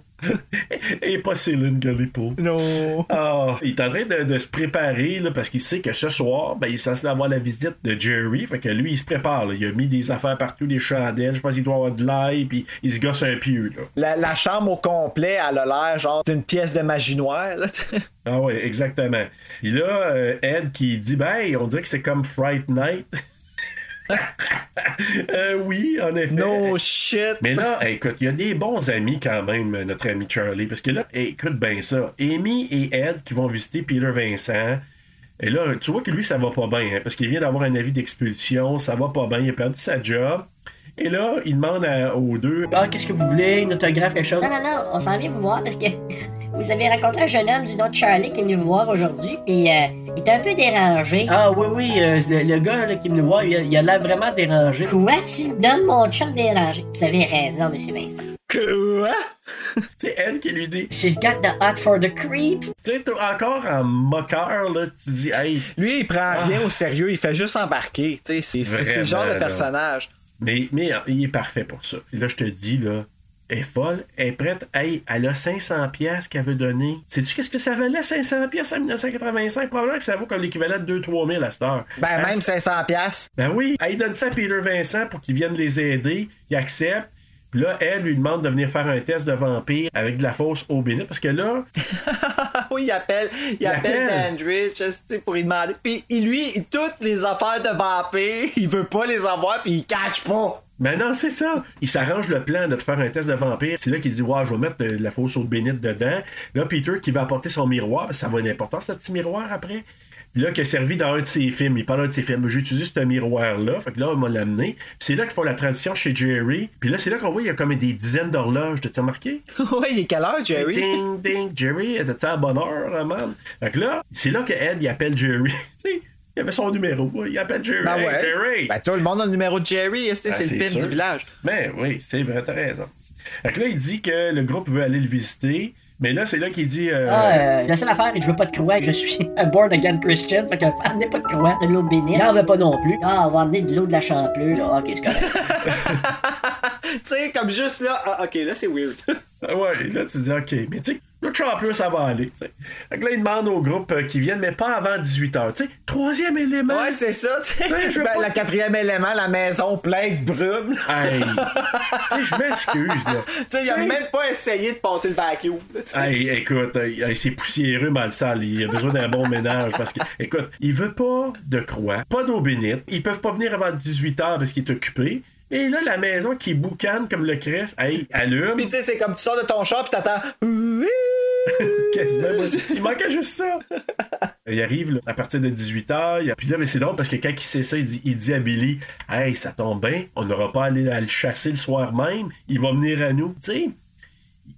Et pas Céline Galipo. Non. Ah, il est en train de, de se préparer là, parce qu'il sait que ce soir, ben, il est censé avoir la visite de Jerry. Fait que lui, il se prépare. là. Il a mis des affaires partout, des chandelles. Je pense qu'il doit avoir de l'ail, puis il se gosse un pieu. Là. La, la chambre au complet, elle a l'air genre d'une pièce de magie noire. Là. Ah ouais, exactement. Et là, euh, Ed qui dit, ben, on dirait que c'est comme Fright Night. Euh, oui, en effet. no shit. Mais là, hey, écoute, il y a des bons amis quand même, notre ami Charlie. Parce que là, écoute bien ça. Amy et Ed qui vont visiter Peter Vincent. Et là, tu vois que lui, ça va pas bien. hein, parce qu'il vient d'avoir un avis d'expulsion. Ça va pas bien. Il a perdu sa job. Et là, il demande à- aux deux. Ah, qu'est-ce que vous voulez? Une autographe, quelque chose? Non, non, non, on s'en vient vous voir parce que vous avez rencontré un jeune homme du nom de Charlie qui est venu vous voir aujourd'hui, puis euh, il était un peu dérangé. Ah, oui, oui, euh, le, le gars là, qui me voit, il a il a l'air vraiment dérangé. Quoi? Tu nommes mon chum dérangé? Vous avez raison, monsieur Vincent. Quoi? C'est Ed qui lui dit. She's got the hot for the creeps. Tu sais, t'es encore en moqueur, là. Tu dis, hey. Lui, il prend rien au sérieux, il fait juste embarquer. Tu sais, C'est c'est- c'est le genre de personnage. Mais, mais euh, il est parfait pour ça. Et là, je te dis, là, elle est folle, elle est prête. Hey, elle a 500 pièces qu'elle veut donner. Sais-tu qu'est-ce que ça valait 500 pièces en 1985? Probablement que ça vaut comme l'équivalent de 2-3 000 à cette heure. Ben, Elle- même 500 pièces. Ben oui, elle donne ça à Peter Vincent pour qu'il vienne les aider. Il accepte. Puis là, elle lui demande de venir faire un test de vampire avec de la fausse eau bénite. Parce que là, oui, il appelle, il, Il appelle. Dandridge pour lui demander. Puis il- lui, toutes les affaires de vampire, il veut pas les avoir, puis il catch pas. Ben non, c'est ça. Il s'arrange le plan de faire un test de vampire. C'est là qu'il dit Ouais, je vais mettre de la fausse eau bénite dedans. Là, Peter qui va apporter son miroir. Ça va une importance, ce petit miroir après. Puis là, qui a servi dans un de ses films. Il parle d'un de ses films. J'ai utilisé ce miroir-là. Fait que là, on m'a l'amené. Puis c'est là qu'ils font la transition chez Jerry. Puis là, c'est là qu'on voit il y a comme des dizaines d'horloges. T'as-tu remarqué? ouais, il est quelle heure, Jerry? Ding, ding. Jerry, était à bonne heure, hein, man? Fait que là, c'est là que Ed, il appelle Jerry. tu sais, il avait son numéro. Il appelle Jerry. Ben Hey, ouais. Jerry! Ben tout le monde a le numéro de Jerry, Ah, c'est le pimp sûr. du village. Ben oui, c'est vrai, t'as raison. Fait que là, il dit que le groupe veut aller le visiter. Mais là, c'est là qu'il dit. euh, Ah, euh, la seule affaire, je veux pas de croix. Je suis un born again Christian. Fait que, amenez pas de croix. De l'eau bénite. Il en veut pas non plus. Ah, on va amener de l'eau de la champlure. Ah, ok, c'est correct. tu sais, comme juste là, ah, ok, là c'est weird. Ouais, là, tu dis, OK. Mais tu sais, le champion, ça va aller. Fait que là, il demande au groupe euh, qui viennent, mais pas avant 18h. Tu sais, troisième élément. Ouais, c'est ça, tu sais. Tu sais, je veux Ben, pas- quatrième élément, la maison pleine de brume. Hey, je m'excuse, là. Il a même pas essayé de passer le vacuum. Hey, écoute, hey, c'est poussiéreux dans le salle. Il a besoin d'un bon ménage parce que, écoute, il veut pas de croix, pas d'eau bénite. Ils peuvent pas venir avant 18h parce qu'il est occupé. Et là, la maison qui boucane comme le Christ, hey, allume. Puis tu sais, c'est comme tu sors de ton char, puis t'attends. Quasiment, il manquait juste ça. Il arrive là, à partir de 18h. Puis là, mais c'est drôle parce que quand il sait ça, il dit, il dit à Billy Hey, ça tombe bien, on n'aura pas à aller à le chasser le soir même, il va venir à nous. Tu sais,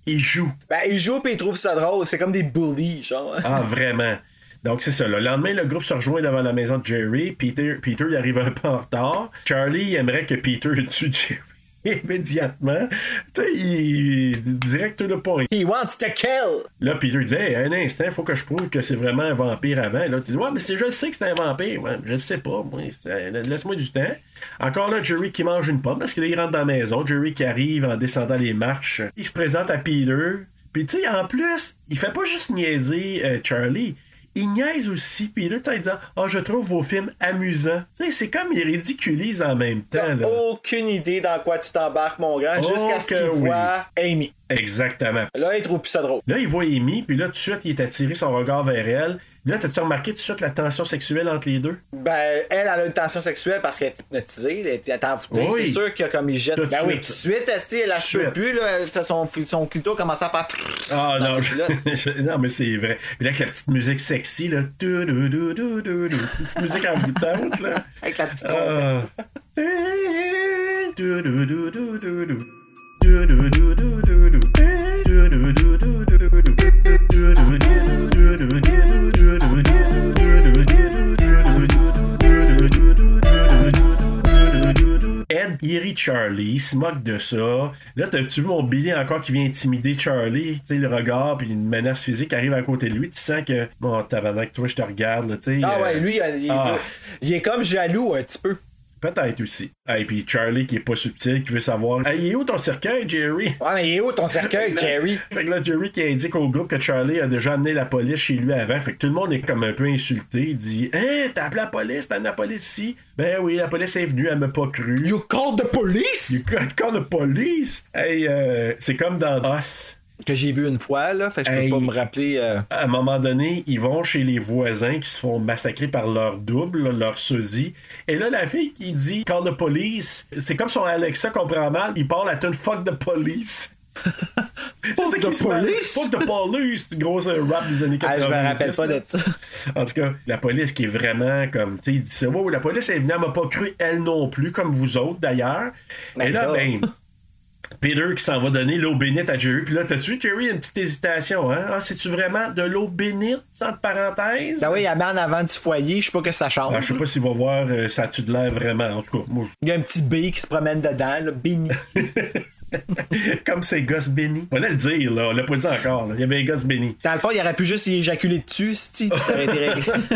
il joue. Ben, il joue, puis il trouve ça drôle. C'est comme des bullies, genre. Ah, vraiment. Donc, c'est ça. Le lendemain, le groupe se rejoint devant la maison de Jerry. Peter, Peter il arrive un peu en retard. Charlie il aimerait que Peter tue Jerry immédiatement. Tu sais, il direct to the point. He wants to kill! Là, Peter dit hey, un instant, il faut que je prouve que c'est vraiment un vampire avant. Là, tu dis Ouais, mais je le sais que c'est un vampire. Ouais, je le sais pas. Moi, laisse-moi du temps. Encore là, Jerry qui mange une pomme parce qu'il rentre dans la maison. Jerry qui arrive en descendant les marches. Il se présente à Peter. Puis, tu sais, en plus, il fait pas juste niaiser euh, Charlie. Il niaise aussi Peter tu sais, en disant Ah, je trouve vos films amusants. Tu sais, c'est comme il ridiculise en même temps. Là. aucune idée dans quoi tu t'embarques, mon grand, Oh jusqu'à ce qu'il oui. voit Amy. Exactement. Là, il trouve plus ça drôle. Là, il voit Amy, puis là, tout de suite, il est attiré son regard vers elle. Là, t'as-tu remarqué tout de suite la tension sexuelle entre les deux? Ben, elle, elle a une tension sexuelle parce qu'elle est hypnotisée, elle est envoûtée. Oui. C'est sûr que comme il jette. Tout de ben oui, tout de suite, elle, suite. plus, là. Son, son clito commence à faire. Ah dans non, je- non, mais c'est vrai. Puis là, avec la petite musique sexy, là. du- du- du- du-. Petite musique envoûtante, là. Avec la petite. Ah. Ed, il rit Charlie, il se moque de ça. Là, t'as-tu vu mon Billy encore qui vient intimider Charlie? Tu sais, le regard, puis une menace physique arrive à côté de lui. Tu sens que, bon, tabarnak, toi, je te regarde, tu sais. Ah euh, ouais, lui, il, il- ah. il est comme jaloux un petit peu. Peut-être aussi. Et puis Charlie qui est pas subtil, qui veut savoir Hey, il est où ton cercueil, Jerry? Ouais, mais il est où ton cercueil, Jerry? Fait que là, Jerry qui indique au groupe que Charlie a déjà amené la police chez lui avant. Fait que tout le monde est comme un peu insulté. Il dit Hein, t'as appelé la police, t'as amené la police ici? Ben oui, la police est venue, elle m'a pas cru. You called the police? You called the police? Hey, euh, c'est comme dans Us. Que j'ai vu une fois, là, fait que je peux Hey. pas me rappeler. euh, À un moment donné, ils vont chez les voisins qui se font massacrer par leur double, leur sosie. Et là, la fille qui dit Call the police, c'est comme son Alexa comprend mal, il parle à tune Fuck the police. C'est ça the police? Fuck the police, gros euh, rap des années 80. Ah, je me rappelle pas de ça. En tout cas, la police qui est vraiment comme, tu sais, il dit ça. Wow, la police venue, elle m'a pas cru, elle non plus, comme vous autres d'ailleurs. Ben Et là. ben, Peter qui s'en va donner l'eau bénite à Jerry. Puis là, t'as-tu vu, Jerry, une petite hésitation, hein? Ah, c'est-tu vraiment de l'eau bénite, sans parenthèse? Ben oui, il la met en avant du foyer, je sais pas que ça change. Ah, je sais pas s'il va voir euh, ça a-tu de l'air vraiment. En tout cas, moi, Il y a un petit B qui se promène dedans, là, béni. comme c'est gosse béni. On va le dire, là. On l'a pas dit encore, là. Il y avait un gosse béni. Dans le fond, il aurait pu juste y éjaculer dessus, si ça aurait été réglé.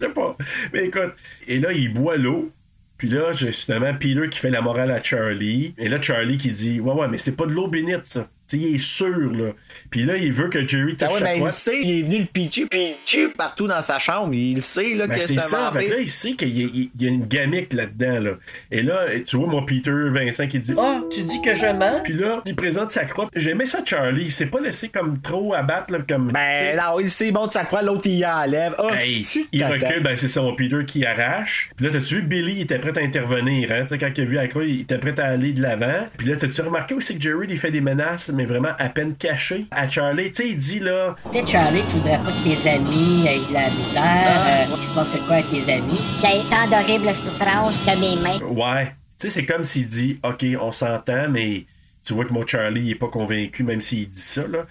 Je sais pas. Mais écoute, et là, il boit l'eau. Puis là, j'ai justement Peter qui fait la morale à Charlie. Et là, Charlie qui dit Ouais, ouais, mais c'est pas de l'eau bénite, ça. Il est sûr, là. Puis là, il veut que Jerry Ah touche ouais, sa mais il sait, il est venu le pitcher, pitcher partout dans sa chambre. Il sait, là, Ben, que c'est ça. Fait là, il sait qu'il y, a- il y a une gamique là-dedans, là. Et là, tu vois, mon Peter Vincent qui dit Ah, tu dis que je mens? Puis là, il présente sa croix. J'aimais ça, Charlie. Il s'est pas laissé comme trop abattre, là, comme. Ben là, il sait, il monte sa croix, l'autre il y enlève. Ah, Hey, il recule, ben c'est son Peter qui arrache. Puis là, t'as-tu vu, Billy il était prêt à intervenir, hein? Tu sais, quand il a vu la croix, il était prêt à aller de l'avant. Puis là, t'as-tu remarqué aussi que Jerry, il fait des menaces, mais vraiment à peine cachées à Charlie? Tu sais, il dit là. Tu sais, Charlie, tu voudrais pas que tes amis aient de la misère, euh, qu'il se passe quoi avec tes amis? Qu'il y ait tant d'horribles souffrances que mes mains. Ouais. Tu sais, c'est comme s'il dit, OK, on s'entend, mais tu vois que mon Charlie, il est pas convaincu, même s'il dit ça, là.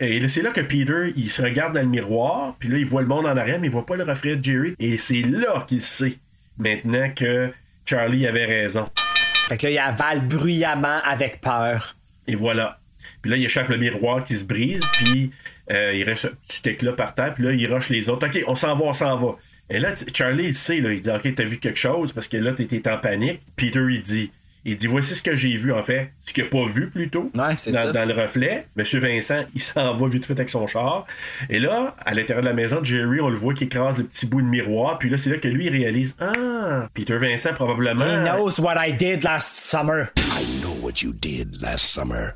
Et là, c'est là que Peter, il se regarde dans le miroir, puis là, il voit le monde en arrière, mais il voit pas le reflet de Jerry. Et c'est là qu'il sait, maintenant, que Charlie avait raison. Fait que là, il avale bruyamment avec peur. Et voilà. Puis là, il échappe le miroir qui se brise, puis euh, il reste un petit éclat par terre, puis là, il rush les autres. OK, on s'en va, on s'en va. Et là, Charlie, il sait, là, il dit, OK, t'as vu quelque chose, parce que là, t'étais en panique. Peter, il dit, il dit, voici ce que j'ai vu, en fait. Ce qu'il n'a pas vu, plutôt, Ouais, c'est dans, ça. dans le reflet. Monsieur Vincent, il s'en va vite fait avec son char. Et là, à l'intérieur de la maison, Jerry, on le voit qui écrase le petit bout de miroir, puis là, c'est là que lui, il réalise, ah, Peter Vincent, probablement... He knows what I did last summer. I know what you did last summer.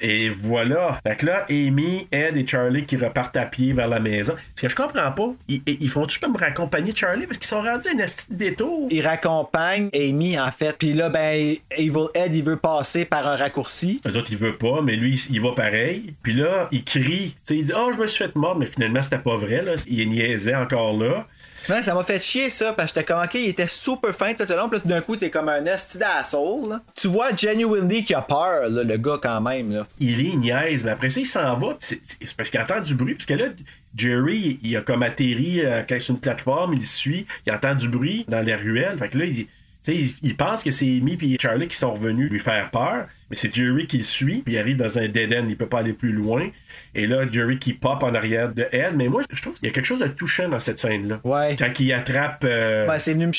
Et voilà. Fait que là, Amy, Ed et Charlie qui repartent à pied vers la maison. Ce que je comprends pas, ils, ils font-tu comme raccompagner Charlie? Parce qu'ils sont rendus à un esti de détour? Il raccompagne Amy, en fait. Puis là, ben, Evil Ed, il veut passer par un raccourci. Les autres, il veut pas, mais lui, il va pareil. Puis là, il crie. Tu sais, il dit Oh, je me suis fait mort, mais finalement, c'était pas vrai. Là. Il niaisait encore là. Ça m'a fait chier ça, parce que j'étais comme, ok, il était super fin tout le long, puis d'un coup, t'es comme un esti d'asshole. Tu vois genuinely qu'il a peur, là, le gars, quand même. Là. Il est niaise, mais après ça, il s'en va. C'est parce qu'il entend du bruit, parce que là, Jerry, il a comme atterri euh, sur une plateforme, il suit, il entend du bruit dans les ruelles. Fait que là, il, il pense que c'est Amy et Charlie qui sont revenus lui faire peur, mais c'est Jerry qui le suit, puis il arrive dans un dead end, il peut pas aller plus loin. Et là, Jerry qui pop en arrière de Ed, mais moi, je trouve qu'il y a quelque chose de touchant dans cette scène-là. Ouais. Quand il attrape. euh, Ben, c'est venu me.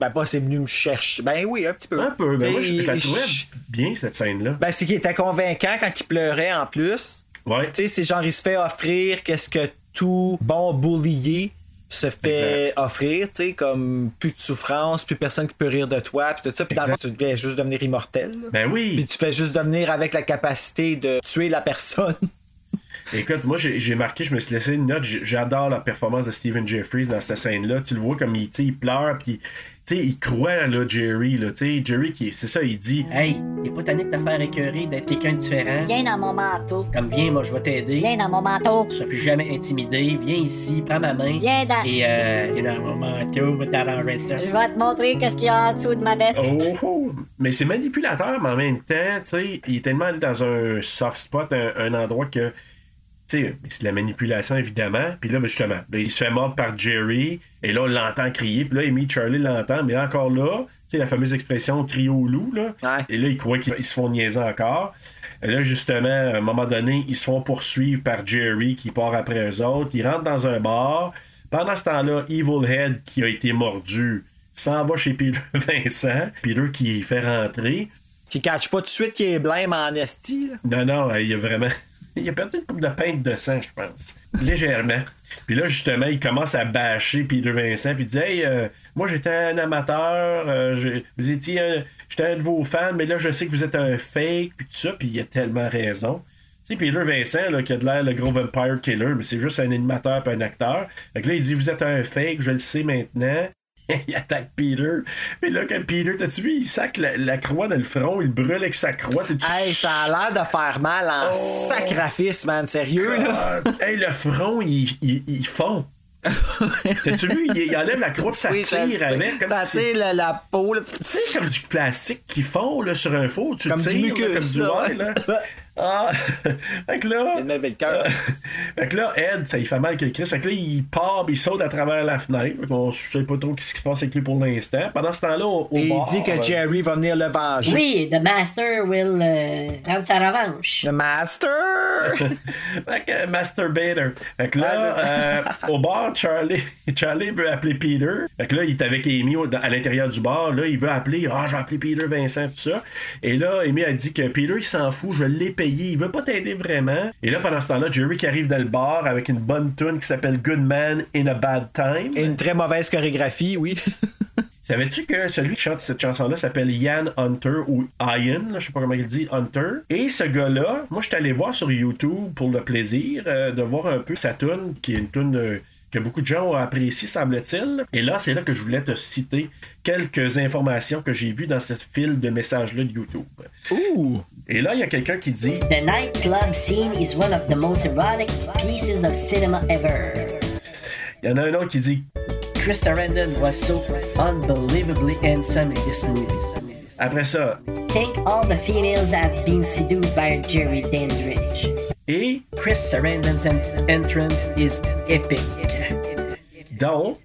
Ben, pas c'est venu me chercher. Ben oui, un petit peu. un peu, mais moi, je, je la trouvais bien, cette scène-là. Ben, c'est qu'il était convaincant quand il pleurait en plus. Ouais. Tu sais, c'est genre, il se fait offrir qu'est-ce que tout bon boulier se fait offrir, tu sais, comme plus de souffrance, plus personne qui peut rire de toi, puis tout ça. Puis dans le fond, tu devais juste devenir immortel. là. Ben oui. Puis tu fais juste devenir avec la capacité de tuer la personne. Écoute, moi j'ai marqué, je me suis laissé une note, j'adore la performance de Stephen Jeffries dans cette scène-là. Tu le vois comme il, il pleure, puis tu sais, il croit, là, Jerry, là, tu sais, Jerry, qui, c'est ça, il dit. Hey, t'es pas tanné de te faire écœurer d'être quelqu'un de différent? Viens dans mon manteau. Comme viens, moi je vais t'aider. Viens dans mon manteau. Tu seras plus jamais intimidé. Viens ici, prends ma main. Viens dans- Et euh, viens dans mon manteau, va t'arranger ça. Je vais te montrer qu'est-ce qu'il y a en dessous de ma veste. Oh, oh. Mais c'est manipulateur, mais en même temps, tu sais, il est tellement allé dans un soft spot, un, un endroit que, c'est de la manipulation, évidemment. Puis là, ben, justement, là, il se fait mordre par Jerry, et là, on l'entend crier, puis là, Amy Charlie l'entend, mais encore là, tu sais, la fameuse expression crier au loup, là. Et là, ils croient qu'ils ils se font niaiser encore. Et là, justement, à un moment donné, ils se font poursuivre par Jerry qui part après eux autres. Ils rentrent dans un bar. Pendant ce temps-là, Evil Head, qui a été mordu, s'en va chez Peter Vincent. Peter qui fait rentrer. Qui catch pas tout de suite qu'il est blême en esti. là. Non, non, il a vraiment. Il a perdu une coupe de pinte de sang, je pense. Légèrement. Puis là, justement, il commence à bâcher Peter Vincent, puis il dit Hey, euh, moi j'étais un amateur, euh, vous étiez un- j'étais un de vos fans, mais là je sais que vous êtes un fake, puis tout ça, puis il a tellement raison. Tu sais, Peter Vincent, là, qui a de l'air le gros vampire killer, mais c'est juste un animateur puis un acteur. Fait là, il dit Vous êtes un fake, je le sais maintenant. il attaque Peter. Puis là, quand Peter, t'as-tu vu, il sac la, la croix dans le front, il brûle avec sa croix. Hey, ça a l'air de faire mal en Oh. sacrifice, man. Sérieux, là? Hey, le front, il, il, il fond. T'as-tu vu? Il, il enlève la croix puis ça Oui, tire ça- avec. Comme ça si- tire la, la peau. Tu sais, comme du plastique qui fond là, sur un faux. Tu Comme tires, du là, comme du ouais, là. Ah! fait que là. Il le cœur. fait que là, Ed, ça il fait mal que Chris. Fait que là, il part, il saute à travers la fenêtre. Fait qu'on sait pas trop ce qui se passe avec lui pour l'instant. Pendant ce temps-là, au, au Et il dit que euh, Jerry va venir le venger. Oui, The Master will euh, prendre sa revanche. Le Master! fait que Masturbator. Fait que là, euh, au bar, Charlie, Charlie veut appeler Peter. Fait que là, il est avec Amy à l'intérieur du bar. Là, il veut appeler, ah, j'ai appelé Peter Vincent, tout ça. Et là, Amy a dit que Peter, il s'en fout, je l'ai payé. Il veut pas t'aider vraiment. Et là, pendant ce temps-là, Jerry qui arrive dans le bar avec une bonne tune qui s'appelle Good Man in a Bad Time. Et une très mauvaise chorégraphie, oui. Savais-tu que celui qui chante cette chanson-là s'appelle Ian Hunter ou Ian, là, je sais pas comment il dit, Hunter? Et ce gars-là, moi je suis allé voir sur YouTube pour le plaisir euh, de voir un peu sa tune, qui est une tune euh, que beaucoup de gens ont apprécié, semble-t-il. Et là, c'est là que je voulais te citer quelques informations que j'ai vues dans cette file de messages-là de YouTube. Ouh! Et là, il y a quelqu'un qui dit The nightclub scene is one of the most erotic pieces of cinema ever. il y en a un autre qui dit Chris Sarandon was so unbelievably handsome in this movie. après ça. Think all the females have been seduced by Jerry Dandridge. Et Chris Sarandon's en- entrance is epic. Donc,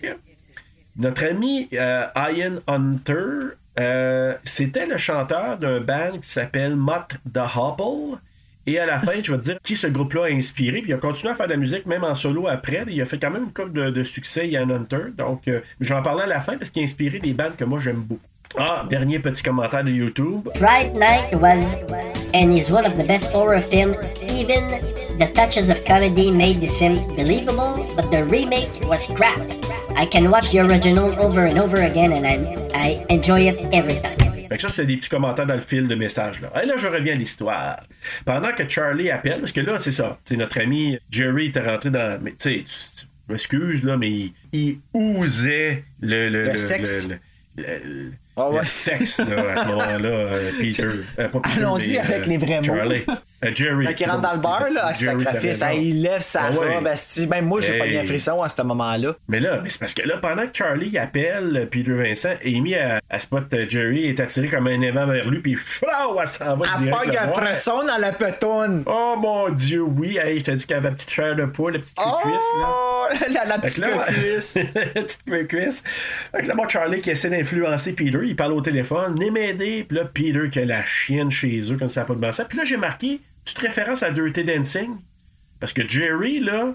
notre ami euh, Ian Hunter, euh, c'était le chanteur d'un band qui s'appelle Mott the Hopple. Et à la fin, je vais te dire qui ce groupe-là a inspiré. Puis il a continué à faire de la musique, même en solo après. Il a fait quand même une couple de, de succès, Ian Hunter. Donc, euh, je vais en parler à la fin parce qu'il a inspiré des bands que moi j'aime beaucoup. Ah, dernier petit commentaire de YouTube. Fright Night was and is one of the best horror films. Even the touches of comedy made this film believable, but the remake was crap. I can watch the original over and over again and I, I enjoy it every time. Fait que ça, c'était des petits commentaires dans le fil de message. Là. Et là, je reviens à l'histoire. Pendant que Charlie appelle, parce que là, c'est ça, c'est notre ami Jerry était rentré dans. Mais tu sais, je m'excuse, là, mais il, il ousait le. Le, Le sexe. le- le- Ah ouais. le sexe, là, à ce moment-là, euh, Peter. Euh, pas Peter, Allons-y avec les vrais mots. Charlie. Euh, Jerry. Quand il rentre dans le bar, là, à sacrifice, hein, il lève sa Ah ouais. robe, même moi, j'ai pas Hey. bien frisson à ce moment-là. Mais là, mais c'est parce que là, pendant que Charlie appelle euh, Peter Vincent, Amy, à, à spot euh, Jerry, est attirée comme un évent vers lui, puis flau, elle s'en va Elle direct. pogne le un voir. frisson dans la petonne. Oh mon dieu, oui, hey, je t'ai dit qu'elle avait la petite chair de poule, la petite cuisse, là. Oh, la, la petite là, cuisse. la petite cuisse. Fait que là, Charlie qui essaie d'influencer Peter, il parle au téléphone, venez m'aider. Puis là, Peter qui a la chienne chez eux, comme ça n'a pas de bon sens. Puis là, j'ai marqué, petite référence à Dirty Dancing? Parce que Jerry, là,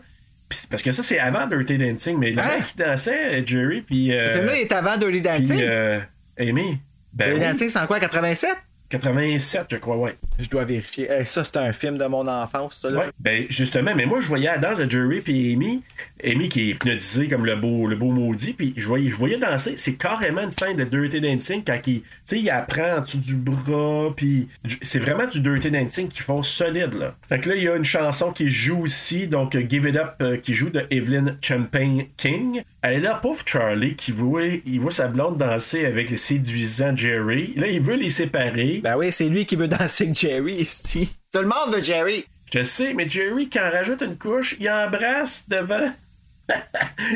parce que ça, c'est avant Dirty Dancing, mais le Hein? mec qui dansait, Jerry, puis. Ce Euh, film-là est avant Dirty Dancing? puis, euh, Amy. Ben Dirty oui. Dancing, c'est en quoi, 87? 87, je crois, ouais. Je dois vérifier. Eh, ça, c'est un film de mon enfance, ça, là. Ouais, ben justement, mais moi je voyais la danse de Jerry puis Amy, Amy qui est hypnotisée comme le beau le beau maudit, puis je voyais je voyais danser, c'est carrément une scène de Dirty Dancing quand il il apprend en dessous du bras puis c'est vraiment du Dirty Dancing qu'ils font solide là. Fait que là il y a une chanson qui joue aussi donc euh, Give It Up euh, qui joue de Evelyn Champagne King. Elle est là pauvre Charlie qui voit il voit sa blonde danser avec le séduisant Jerry. Là il veut les séparer. Ben oui, c'est lui qui veut danser avec Jerry, ici. Tout le monde veut Jerry. Je sais, mais Jerry, quand rajoute une couche, il embrasse devant.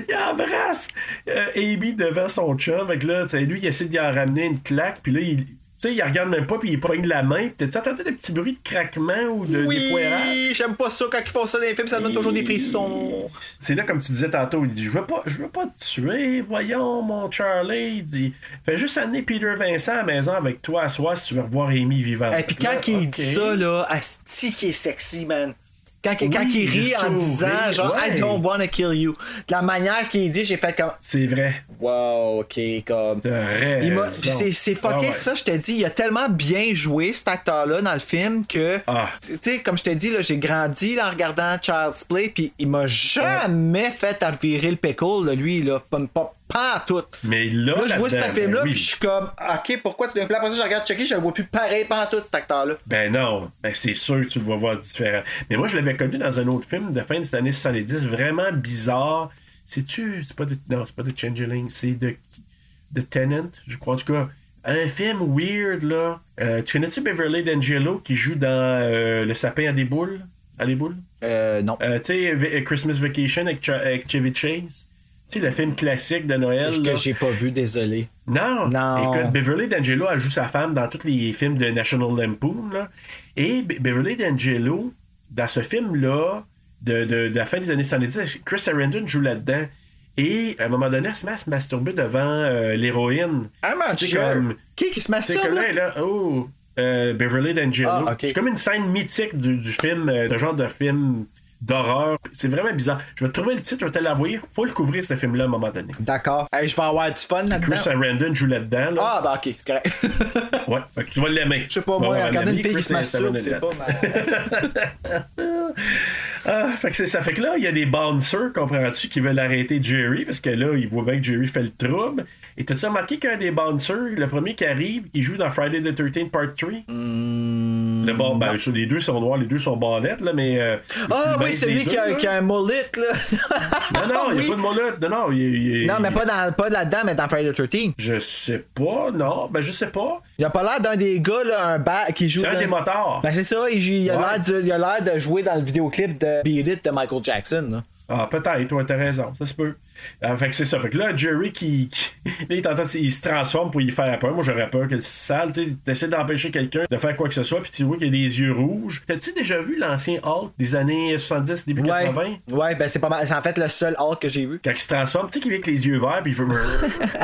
Il embrasse euh, Amy devant son chum. Fait que là, tu sais, lui, il essaie d'y en ramener une claque, puis là, il. Tu sais, il regarde même pas, puis il pogne la main. Puis t'as entendu des petits bruits de craquement ou de défoirage? Oui, j'aime pas ça quand ils font ça dans les films, ça donne toujours des frissons. C'est là, comme tu disais tantôt, il dit Je veux pas, je veux pas te tuer, voyons, mon Charlie. Il dit Fais juste amener Peter Vincent à la maison avec toi à soir si tu veux revoir Amy vivante. Et puis quand Là, il dit ça, là, asti qui est sexy, man. Quand, quand Oui, il rit en disant, genre, ouais. I don't wanna kill you. De la manière qu'il dit, j'ai fait comme, C'est vrai. wow, ok, comme. C'est, c'est fucké, Ah ouais. ça, je te dis. Il a tellement bien joué, cet acteur-là, dans le film, que. Ah. Tu sais, comme je te dis, là, j'ai grandi là, en regardant Child's Play, puis il m'a jamais fait revirer le pickle, là, lui, là. Pas, pas, pas en tout. Mais là, Là, je vois ce film-là, ben oui. puis je suis comme, ok, pourquoi tu après ça, je regarde Chucky, je le vois plus pareil, pas en tout, cet acteur-là. Ben non, ben c'est sûr que tu le vas voir différent. Mais moi, je l'avais connu dans un autre film de fin des années 70, vraiment bizarre. C'est-tu. C'est pas de. Non, c'est pas de Changeling, c'est de. de Tenant, je crois. En tout cas, un film weird, là. Euh, tu connais-tu Beverly D'Angelo qui joue dans euh, Le sapin à des boules? À des boules? Euh, non. Euh, tu sais, Christmas Vacation avec, Ch- avec Chevy Chase? Tu sais, le film classique de Noël. que j'ai pas vu, désolé. Non. Non. Écoute, Beverly D'Angelo, elle joue sa femme dans tous les films de National Lampoon. Là. Et Be- Beverly D'Angelo, dans ce film-là, de, de- de la fin des années 70, Chris Sarandon joue là-dedans. Et à un moment donné, elle se met à se masturber devant euh, l'héroïne. Ah, mon C'est Dieu. comme- Qui qui se C'est masturbe? que là? là, là, oh, euh, Beverly D'Angelo. Ah. C'est comme une scène mythique du, du film, euh, de genre de film d'horreur. C'est vraiment bizarre. Je vais trouver le titre, je vais te l'envoyer. Faut le couvrir, ce film-là, à un moment donné. D'accord. Hey, je vais avoir du fun là-dedans. Chris Sarandon joue là-dedans. Là. Ah, bah ok, c'est correct. Ouais, fait que tu vas l'aimer. Je sais pas, Bon, moi, on va regarder une fille qui Chris se masturbe, Sarandon c'est est pas mal. Ah, fait que c'est ça. Fait que là, il y a des bouncers, comprends-tu, qui veulent arrêter Jerry parce que là, ils voient bien que Jerry fait le trouble. Et t'as-tu remarqué qu'un des bouncers, le premier qui arrive, il joue dans Friday the 13th Part 3? le bon, ben, les deux sont noirs, les deux sont ballettes, là, mais. euh, Ah mince celui qui a, là. qui a un mullet, là. Non, non, il n'y Oui. a pas de molette. Non, non, il, il- Non, mais pas, dans, pas là-dedans, mais dans Friday the 13 Je sais pas, non. Ben, je sais pas. Il a pas l'air d'un des gars, là, un ba qui joue. C'est un des motards. Ben, c'est ça, il, il a Ouais. l'air de- il a l'air de jouer dans le vidéoclip de Beat It de Michael Jackson, là. Ah, peut-être, toi, t'as raison, ça se peut. Euh, fait que c'est ça. Fait que là, Jerry, qui, qui- là, il, il se transforme pour y faire peur. Moi, j'aurais peur que c'est sale. Tu sais, t'essaies d'empêcher quelqu'un de faire quoi que ce soit, puis tu vois qu'il a des yeux rouges. T'as-tu déjà vu l'ancien Hulk des années 70, début Ouais. 80? Ouais, ben c'est pas mal. C'est en fait le seul Hulk que j'ai vu. Quand il se transforme, tu sais qu'il vient avec les yeux verts, puis il fait.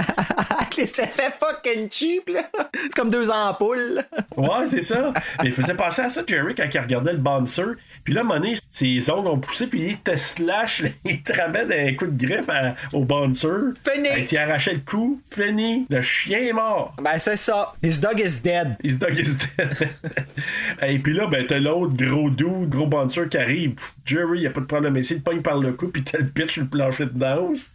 Avec les effets fucking cheap, là. C'est comme deux ampoules. Ouais, c'est ça. Mais il faisait penser à ça, Jerry, quand il regardait le bouncer. Puis là, donné, ses ongles ont poussé, puis il te slash, il te ramène un coup de griffe à- au bouncer. Fini. Il t'y arrachait le cou, fini. Le chien est mort. Ben c'est ça. His dog is dead. His dog is dead. Et puis là, ben, t'as l'autre gros doux, gros bouncer qui arrive. Jerry, y a pas de problème ici. Il te pogne par le cou, puis t'as le pitch sur le plancher de danse.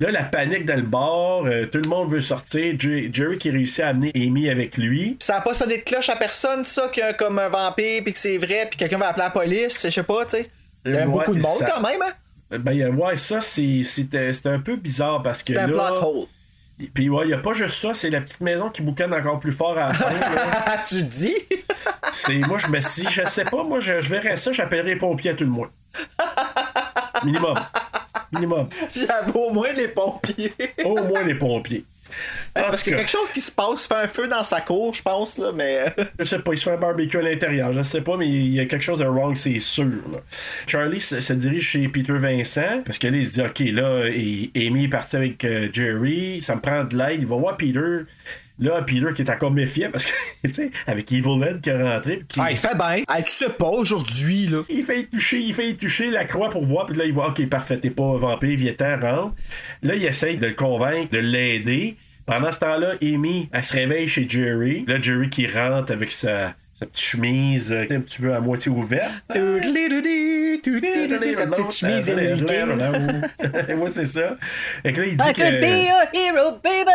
Là, la panique dans le bar. euh, tout le monde veut sortir. sortir. J- Jerry qui réussit à amener Amy avec lui. Pis ça a pas sonné de cloche à personne, ça, qu'il y a comme un vampire, puis que c'est vrai, puis quelqu'un va appeler la police, je sais pas, tu sais. Il y a Ouais, beaucoup de monde ça- quand même, hein? Ben, ouais, ça, c'est- c'était c'était un peu bizarre parce que. Un plot hole. Puis, ouais, il y a pas juste ça, c'est la petite maison qui boucane encore plus fort à la fin. tu dis? C'est, moi, je me suis je sais pas, moi, je, je verrais ça, j'appellerais les pompiers à tout le moins. Minimum. Minimum. J'avoue, au moins les pompiers. Au moins les pompiers. C'est En parce tout qu'il y a cas, quelque chose qui se passe, fait un feu dans sa cour, je pense, là, mais. Je sais pas, il se fait un barbecue à l'intérieur, je sais pas, mais il y a quelque chose de wrong, c'est sûr. là. Charlie se, se dirige chez Peter Vincent, parce que là, il se dit, OK, là, et- Amy est partie avec euh, Jerry, ça me prend de l'aide, il va voir Peter. Là, Peter qui est encore méfiant, parce que, tu sais, avec Evil Ed qui est rentré, qui- Ah, il fait bien. Ah, tu sais pas aujourd'hui, là. il fait y toucher, il fait y toucher la croix pour voir, puis là, il voit, OK, parfait, t'es pas vampire, viens rentre. Là, il essaye de le convaincre, de l'aider. Pendant ce temps-là, Amy, elle se réveille chez Jerry. Là, Jerry qui rentre avec sa, sa petite chemise euh, un petit peu à moitié ouverte. Sa petite chemise éléguée. ouais, c'est ça. Et que là, il dit I could be que... your hero, baby!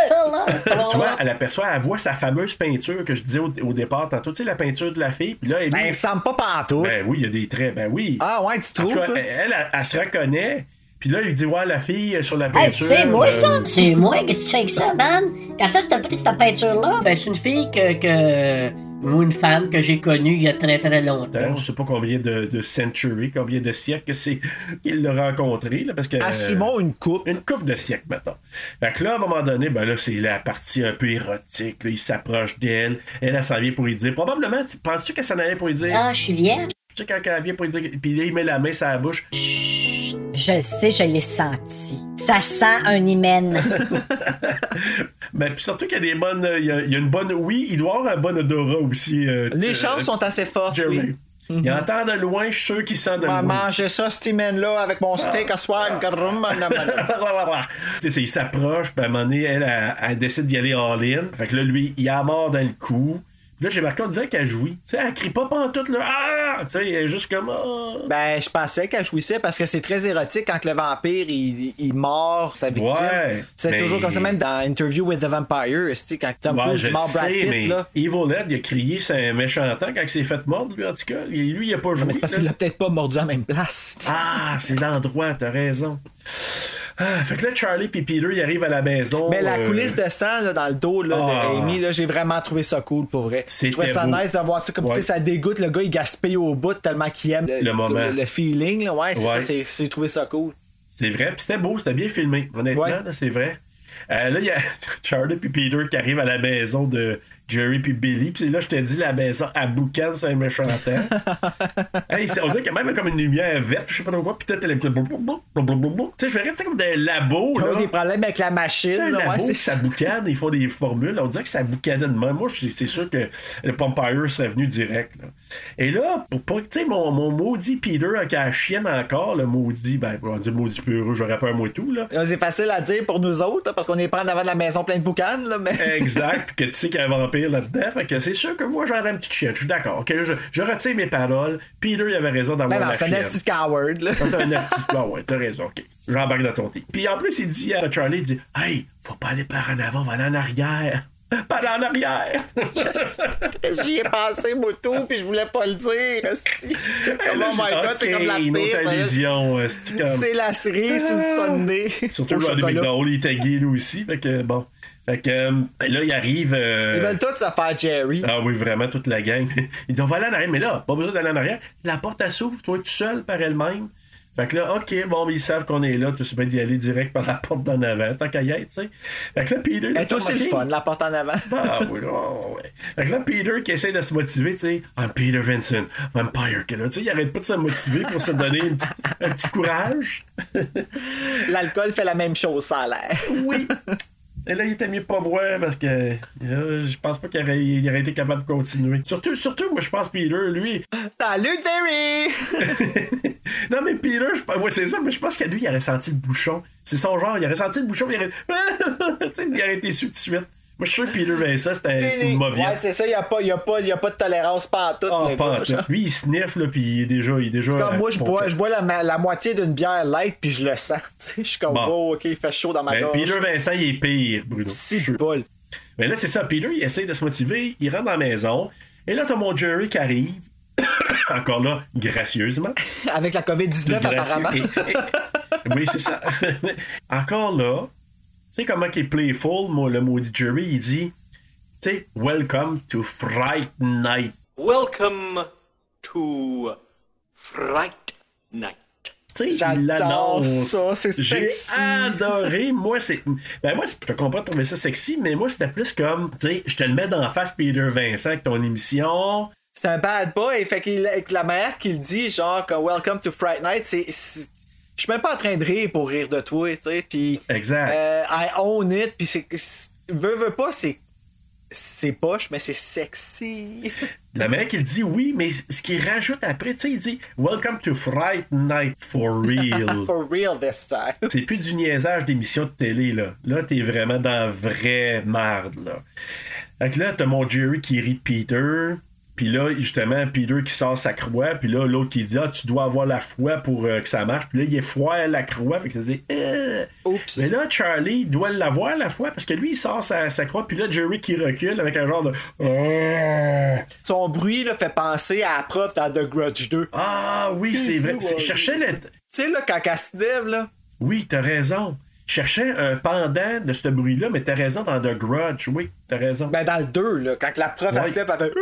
Tu vois, elle aperçoit, elle voit sa fameuse peinture que je disais au, au départ tantôt, tu sais, la peinture de la fille. Puis là, Amy, Ben, il semble pas pantoute. ben oui, il y a des traits, ben oui. Ah, ouais, tu trouves? elle, elle, elle, elle se reconnaît. Puis là, il dit, ouais, la fille sur la Hey, peinture. c'est moi ça! euh, C'est moi, qu'est-ce que tu fais avec ça, Dan? Quand est-ce que t'as pris cette peinture-là? Ben, c'est une fille que, que. Ou une femme que j'ai connue il y a très très longtemps. Je sais pas combien de, de century, combien de siècles c'est qu'il l'a rencontré, là, parce que. Assumons une coupe. Une coupe de siècles, maintenant. Fait que là, à un moment donné, ben là, c'est la partie un peu érotique, là, il s'approche d'elle, elle, elle s'en vient pour lui dire, probablement, tu- penses-tu qu'elle s'en allait pour lui dire? Ah, je suis vierge. Tu sais, quand elle vient pour lui dire, puis là, il met la main sur la bouche, Je le sais, je l'ai senti. Ça sent un hymen. mais puis surtout qu'il y a des bonnes, il y a, il y a une bonne, oui, il doit avoir un bon odorat aussi. euh, Les euh, chances sont assez fortes. Jerry. oui. Il entend de loin, je suis sûr qu'il sent de loin. manger ça, cet hymen-là, avec mon steak à soir. Sais, il s'approche, puis à un moment donné, elle, elle, elle décide d'y aller all-in. Fait que là, lui, il a mort dans le cou. Là, j'ai marqué, on dirait qu'elle jouit. Tu sais, elle crie pas pantoute, là. Ah! Tu sais, elle est juste comme. ah! Ben, je pensais qu'elle jouissait parce que c'est très érotique quand le vampire il, il mord sa victime. Ouais, c'est mais- toujours comme ça, même dans Interview with the Vampire, quand Tom Ouais, Cruise mord Brad Pitt, mais là. Evil Ed, il a crié, c'est un méchant temps quand il s'est fait mordre, lui, en tout cas. Lui, il a pas joué. Mais c'est parce qu'il l'a peut-être pas mordu à la même place. Ah, c'est l'endroit, t'as raison. Ah, fait que là, Charlie et Peter, ils arrivent à la maison. Mais la euh, coulisse de sang là, dans le dos là, Ah. de Amy, là, j'ai vraiment trouvé ça cool pour vrai. Je trouvais ça beau. nice de voir ça comme Ouais. sais, ça dégoûte le gars, il gaspille au bout tellement qu'il aime le, Le moment. le feeling. Là. Ouais, c'est Ouais. j'ai trouvé ça cool. C'est vrai, puis c'était beau, c'était bien filmé, honnêtement, Ouais. là, c'est vrai. Euh, là, il y a Charlie puis Peter qui arrivent à la maison de Jerry puis Billy. Puis là, je te dis, la maison à boucan, c'est un méchant hey, on dirait qu'il y a même comme une lumière verte, je sais pas trop quoi. Puis peut-être elle est. Tu sais, je verrais, tu sais, comme des labos. Ils ont des problèmes avec la machine. Là, ouais, labo, c'est ça boucane, ils font des formules. On dirait que ça boucanait de même. Moi, c'est sûr que le Pompire serait venu direct. là. Et là, pour pas que, tu sais, mon, mon maudit Peter, qui a la chienne encore, le maudit, ben, on va dire maudit peureux, j'aurais peur, moi, tout, là. C'est facile à dire pour nous autres, parce qu'on est prend devant de la maison pleine de boucanes, là, mais. Exact, puis que tu sais qu'il y a un là-dedans. Fait que c'est sûr que moi, j'aurais une petite chienne. Je suis d'accord. Je, je retire mes paroles. Peter, il avait raison d'avoir Ben la c'est un chienne. nasty coward, là. C'est un nasty- Ah ouais, t'as raison, ok. J'embarque dans ton team. Puis en plus, il dit à Charlie, il dit Hey, faut pas aller par en avant, va aller en arrière. Pas en arrière. J'y ai pensé, Moto, puis je voulais pas le dire. esti. Comme, oh my god, c'est Ok, comme la pire. c'est comme- C'est la cerise sur le sonné. Surtout Au le Roddy chocolat. McDowell, il est tagué lui aussi. Fait que bon. Fait que euh, là, il arrive. euh, Ils veulent tous faire Jerry. Ah oui, vraiment, toute la gang. Ils disent, on va aller en arrière. Mais là, pas besoin d'aller en arrière. La porte, elle s'ouvre, toi, tout seul, par elle-même. Fait que là, OK, bon, mais ils savent qu'on est là. Tout se bien d'y aller direct par la porte d'en avant, tant qu'à y être, tu sais. Fait que là, Peter. Elle est t'as aussi le fun, la porte en avant. Ah oui, oh, ouais. Fait que là, Peter qui essaie de se motiver, tu sais. I'm Peter Vincent, vampire killer. Tu sais, il arrête pas de se motiver pour se donner une petite- un petit courage. L'alcool fait la même chose, ça a l'air. Oui. Et là, il était mieux pas boire parce que euh, je pense pas qu'il aurait, il aurait été capable de continuer. Surtout, surtout, moi, je pense Peter, lui. Salut, Terry! non, mais Peter, je, ouais, c'est ça, mais je pense qu'à lui, il aurait senti le bouchon. C'est son genre, il aurait senti le bouchon, il aurait, tu sais, il aurait été su tout de suite. Je suis sûr que Peter Vincent, c'était une mauvaise. Ouais, c'est ça, il n'y a, pas- y a, pas- y a pas de tolérance. Ah, le pas gars, en tout. genre. Lui, il sniffe, là, puis il est déjà. Il est déjà comme moi, je euh, bois, je bois la, moitié d'une bière light, puis je le sens. Je suis comme, Bon. oh, ok, il fait chaud dans ma Ben, gorge. Peter Vincent, il est pire, Bruno. Si bol. Mais là, c'est ça. Peter, il essaie de se motiver. Il rentre dans la maison. Et là, t'as mon Jerry qui arrive. Encore là, gracieusement. Avec la COVID-19, Gracieux. apparemment. Et- et- oui, c'est ça. Encore là, sais comment il est playful, moi, le maudit Jerry, il dit, tu sais, Welcome to Fright Night. Welcome to Fright Night. Tu sais, il l'annonce. ça, c'est J'ai sexy. adoré. Moi, c'est. Ben, moi, je te comprends de trouver ça sexy, mais moi, c'était plus comme, tu sais, je te le mets d'en face, Peter Vincent, avec ton émission. C'est un bad boy. Fait qu'il avec la manière qu'il dit, genre, comme Welcome to Fright Night, c'est. Je suis même pas en train de rire pour rire de toi, tu sais. Puis. Exact. euh, I own it. Puis c'est. Veux, veux pas, c'est. C'est poche, mais c'est sexy. La manière qu'il dit oui, mais ce qu'il rajoute après, tu sais, il dit Welcome to Fright Night for real. For real this time. C'est plus du niaisage d'émissions de télé, là. Là, t'es vraiment dans la vraie merde, là. Fait que là, t'as mon Jerry qui rit Peter. Puis là, justement, Peter qui sort sa croix. Puis là, l'autre qui dit Ah, tu dois avoir la foi pour euh, que ça marche. Puis là, il est foi à la croix. Fait que ça dit Euh. Oups. Mais là, Charlie doit l'avoir la foi parce que lui, il sort sa, sa croix. Puis là, Jerry qui recule avec un genre de Euh. Son bruit là, fait penser à la prof dans The Grudge 2. Ah oui, c'est vrai. Je cherchais le. Tu sais, là, quand elle se lève, là. Oui, t'as raison. Cherchais un pendant de ce bruit-là, mais t'as raison dans The Grudge. Oui, t'as raison. Ben, dans le 2, là, quand la prof, Ouais. elle se lève, elle fait.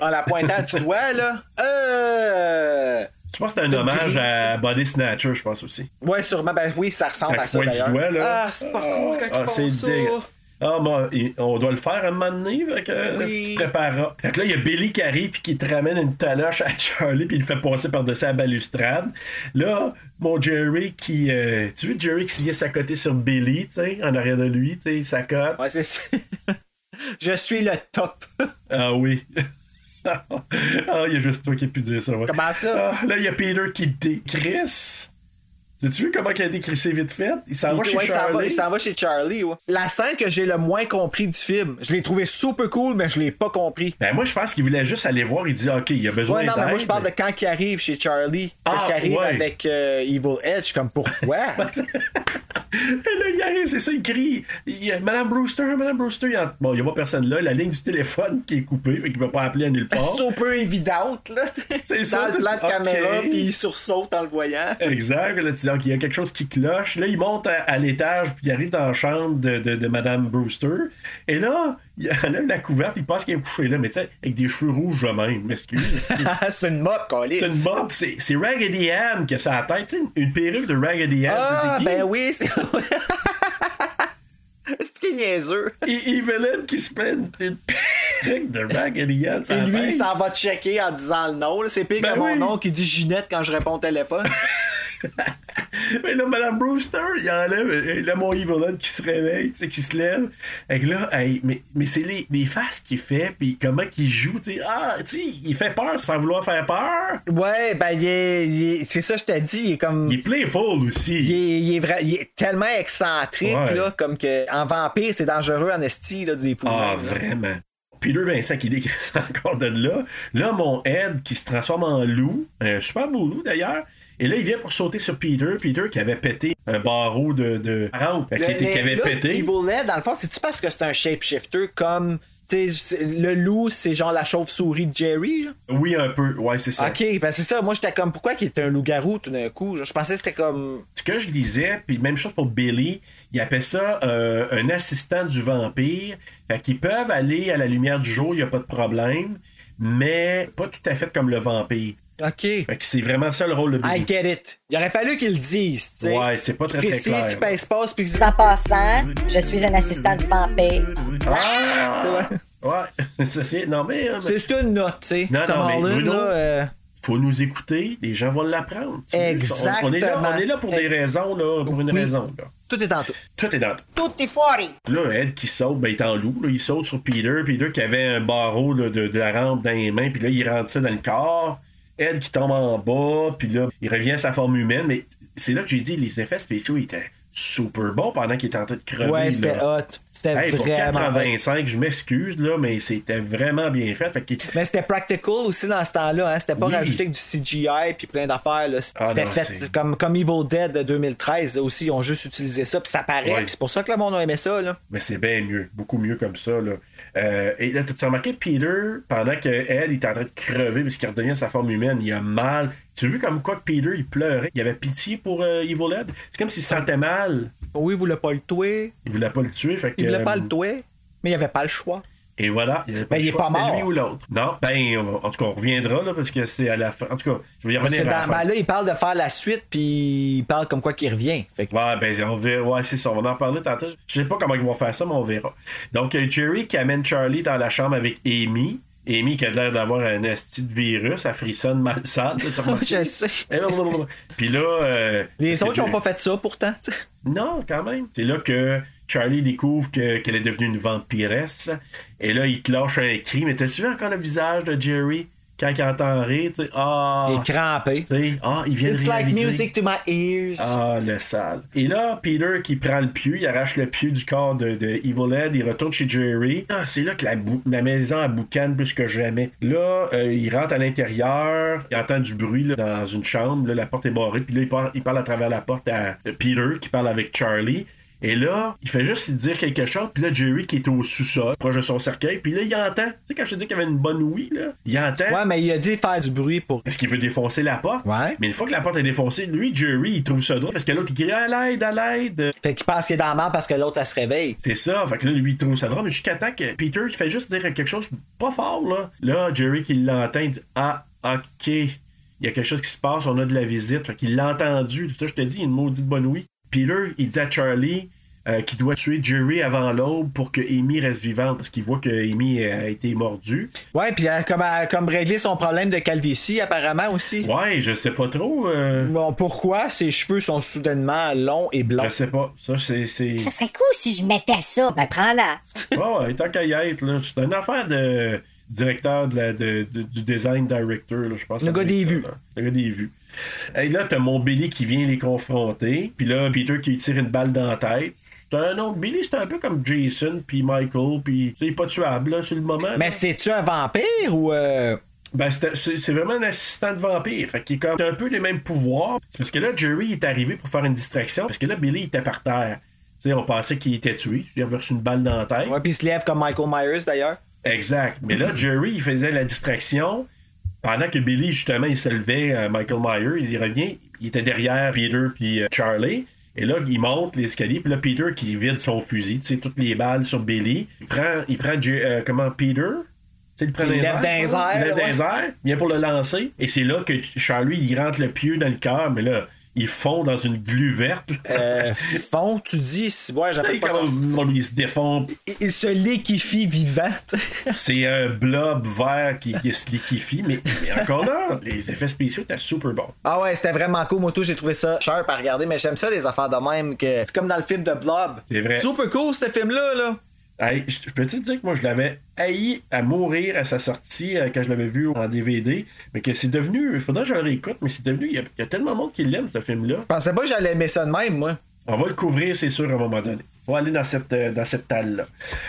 En la pointant du doigt, là. Euh. Je pense que c'est un hommage à Body Snatcher, je pense aussi. Ouais, sûrement. Ben oui, ça ressemble à il ça, du d'ailleurs. doigt, là. Ah, c'est pas cool quand Ah, ils c'est font ça. Ah, il- on doit le faire un moment donné, fait que Oui. tu te prépareras. Fait que là, il y a Billy qui arrive puis qui te ramène une taloche à Charlie puis il le fait passer par-dessus la balustrade. Là, mon Jerry qui... euh, tu vois Jerry qui vient s'accoter sur Billy, tu sais, en arrière de lui, tu sais, il s'accote. Ouais, c'est ça. Je suis le top. Ah oui. ah, il y a juste toi qui as pu dire ça, ouais. Comment ça? Ah, là, il y a Peter qui décrisse. Sais-tu vu comment il a décrissé vite fait? Il s'en va chez Ouais, il s'en va- Charlie. il s'en va chez Charlie. ouais. La scène que j'ai le moins compris du film, je l'ai trouvé super cool, mais je l'ai pas compris. Ben moi, je pense qu'il voulait juste aller voir. Il dit, OK, il a besoin Ouais, non, mais moi je parle de quand il arrive chez Charlie. Ah, Parce qu'il arrive ouais. avec euh, Evil Edge, comme pourquoi? Et là, il arrive, c'est ça, il crie. Il y a Madame Brewster, Madame Brewster. Il y a... Bon, il n'y a pas personne là. La ligne du téléphone qui est coupée, fait qu'il ne peut pas appeler à nulle part. super évidente, là. C'est Dans ça, le plan de ok. caméra, puis il sursaute en le voyant. Exact. Là, tu OK, il y a quelque chose qui cloche. Là, il monte à, à l'étage, puis il arrive dans la chambre de, de, de Madame Brewster. Et là, il enlève la couverte, il pense qu'il est couché là, mais tu sais, avec des cheveux rouges de même. M'excuse. C'est- une mop, Calis. C'est une mop, c'est c'est Raggedy Ann qui a sa tête, une perruque de Raggedy Ann. Ah, c'est ben oui, c'est. C'est qui niaiseux? Et Evelyn qui se met une une perruque de Raggedy Ann. Et la lui, il s'en va checker en disant le nom. C'est pire Ben que mon nom qui dit Ginette quand je réponds au téléphone. Mais là, Madame Brewster, il enlève. Et là, mon Evelyn qui se réveille, tu sais, qui se lève. Et que là, hey, mais, mais c'est les, les faces qu'il fait, puis comment qu'il joue, tu sais. Ah, tu sais, il fait peur sans vouloir faire peur. ouais, ben, il est, il est- c'est ça, je t'ai dit. Il est comme. Il est playful aussi. Il est, il est vrai- il est tellement excentrique, Ouais. là, comme que en vampire, c'est dangereux en esti, là, des fous. Ah, vraiment. Peter Vincent qui décrit ça encore de là. Là, mon Ed qui se transforme en loup, un super beau loup d'ailleurs. Et là, il vient pour sauter sur Peter. Peter qui avait pété un barreau de, de 40, fait, qui, Le- était- qui avait là, pété. Evil Ed, dans le fond, c'est-tu parce que c'est un shapeshifter comme. tu sais, c'est- le loup, c'est genre la chauve-souris de Jerry, là? Oui, un peu. Ouais, c'est ça. Ok, ben c'est ça. Moi, j'étais comme, pourquoi qu'il était un loup-garou tout d'un coup? Je pensais que c'était comme. Ce que je disais, puis même chose pour Billy, il appelle ça euh, un assistant du vampire. Fait qu'ils peuvent aller à la lumière du jour, il n'y a pas de problème, mais pas tout à fait comme le vampire. Ok. Fait que c'est vraiment ça le rôle de Billy. I get it. Il aurait fallu qu'ils le disent, tu sais. Ouais, c'est pas très, très Précis, clair. il pèse pas, puis qu'il En passant, je suis un assistant du vampire. Ah! Ouais, ça c'est. Non, mais. euh, c'est une note, tu sais. Non, non, mais Bruno, là, euh, faut nous écouter, les gens vont l'apprendre. tu sais. Exactement. On, on est là, on est là pour des raisons, là, pour une raison. Là. Tout est en tout. Tout est dans tout. Tout est foiré. Là, Ed qui saute, ben, il est en loup. Là, il saute sur Peter. Peter qui avait un barreau là, de, de la rampe dans les mains. Puis là, il rentre ça dans le corps. Ed qui tombe en bas. Puis là, il revient à sa forme humaine. Mais c'est là que j'ai dit les effets spéciaux étaient super bon pendant qu'il était en train de crever. Ouais, c'était hot. C'était Hey, pour vraiment. hot. 85, je m'excuse, là, mais c'était vraiment bien fait. Fait que- Mais c'était practical aussi dans ce temps-là, hein. C'était pas Oui. rajouté avec du CGI puis plein d'affaires. Ah C'était fait comme, comme Evil Dead de 2013 là, aussi. Ils ont juste utilisé ça puis ça paraît. Ouais. c'est pour ça que le monde a aimé ça. Là. Mais c'est bien mieux, beaucoup mieux comme ça. Là. Euh, et là, tu as remarqué Peter, pendant qu'elle est en train de crever parce qu'il redevient sa forme humaine, il a mal. Tu as vu comme quoi que Peter, il pleurait. Il avait pitié pour euh, Evil Dead? C'est comme s'il se sentait mal. Oui, il voulait pas le tuer. Il voulait pas le tuer. Fait que, Il voulait pas le tuer. Mais il avait pas le choix. Et voilà. Il, avait Ben, il est pas mort. lui ou l'autre. Non, ben, en tout cas, on reviendra là, parce que c'est à la fin. En tout cas, je vais y Parce que revenir à la dans, fin. ben là, il parle de faire la suite puis il parle comme quoi qu'il revient. Fait que- Ouais, ben, on verra. Ouais, c'est ça. On va en parler tantôt. Je sais pas comment ils vont faire ça, mais on verra. Donc, euh, Jerry qui amène Charlie dans la chambre avec Amy. Amy qui a l'air d'avoir un esti de virus, elle frissonne mal sale. là, tu remarques? Je sais. Puis là. euh, Les parce autres, que ils ont pas fait ça pourtant. Non, quand même. C'est là que Charlie découvre que- qu'elle est devenue une vampiresse. Et là, il te lâche un cri. Mais t'as-tu vu encore le visage de Jerry quand il entend rire? Tu sais, ah. Il est crampé. Tu sais, ah, il vient de It's like réaliser. music to my ears. Ah, le sale. Et là, Peter qui prend le pieu, il arrache le pieu du corps de, de Evil Ed, il retourne chez Jerry. Ah, c'est là que la, maison a boucane plus que jamais. Là, euh, il rentre à l'intérieur, il entend du bruit là, dans une chambre, là, la porte est barrée, puis là, il parle, il parle à travers la porte à euh, Peter qui parle avec Charlie. Et là, il fait juste dire quelque chose, puis là, Jerry qui est au sous-sol, proche de son cercueil, puis là, il entend. Tu sais, quand je te dis qu'il y avait une bonne ouïe, là, il entend. Ouais, mais il a dit faire du bruit pour. Parce qu'il veut défoncer la porte. Ouais. Mais une fois que la porte est défoncée, lui, Jerry, il trouve ça drôle parce que l'autre, il crie à l'aide, à l'aide. Fait qu'il pense qu'il est dans la merde parce que l'autre, elle se réveille. C'est ça. Fait que là, lui, il trouve ça drôle. Mais jusqu'à temps que Peter, il fait juste dire quelque chose pas fort, là. Là, Jerry, qui l'entend, il dit Ah, ok. Il y a quelque chose qui se passe, on a de la visite. Fait qu'il l'a entendu. C'est ça, je te dis, il y a une maudite bonne ouïe. Peter, il dit à Charlie. euh, qu'il doit tuer Jerry avant l'aube pour que Amy reste vivante parce qu'il voit que Amy a été mordue. Ouais, puis elle a comme, comme régler son problème de calvitie, apparemment aussi. Ouais, je sais pas trop. euh, Bon, pourquoi ses cheveux sont soudainement longs et blancs? je sais pas. Ça, c'est. c'est... Ça serait cool si je mettais ça. Ben, prends-la. Ah ouais, tant qu'à y être, là. C'est une affaire de directeur de la- de- de- du design director, là, je pense. Le ça gars des vues. Le gars des vues. Et là, t'as mon Billy qui vient les confronter. Puis là, Peter qui tire une balle dans la tête. C'est un autre Billy, c'est un peu comme Jason, puis Michael, puis c'est pas tuable, là, sur le moment. Mais c'est-tu un vampire ou. euh, Ben, c'est vraiment un assistant de vampire. Fait qu'il comme un peu les mêmes pouvoirs. C'est parce que là, Jerry est arrivé pour faire une distraction. Parce que là, Billy était par terre. Tu sais, on pensait qu'il était tué. Il avait reçu une balle dans la tête. Ouais, puis il se lève comme Michael Myers d'ailleurs. Exact. Mais là, Jerry, il faisait la distraction. Pendant que Billy, justement, il se levait, euh, Michael Myers, il revient, il était derrière Peter puis euh, Charlie. Et là, il monte les escaliers, puis là, Peter qui vide son fusil, tu sais, toutes les balles sur Billy. Il prend, il prend euh, comment, Peter, il prend Il des lève airs, dans les airs, Il vient pour le lancer. Et c'est là que Charlie, il rentre le pieu dans le cœur, mais là, il fond dans une glu verte. Euh, fond, tu dis, si- ouais, j'appelle pas ça. comme il se défend Il- Il se liquéfie vivant. tu sais. C'est un blob vert qui, qui se liquéfie, mais, mais encore là, les effets spéciaux étaient super bons. Ah ouais, c'était vraiment cool. Moi, tout, j'ai trouvé ça sharp à regarder, mais j'aime ça, des affaires de même. que C'est comme dans le film de Blob. C'est vrai. Super cool, ce film-là. Là. Hey, je peux te dire que moi, je l'avais haï à mourir à sa sortie euh, quand je l'avais vu en DVD, mais que c'est devenu, il faudrait que je le réécoute, mais c'est devenu, il y, y a tellement de monde qui l'aime, ce film-là. Je pensais pas que j'allais aimer ça de même, moi. On va le couvrir, c'est sûr, à un moment donné. Faut aller dans cette, euh, dans cette talle-là.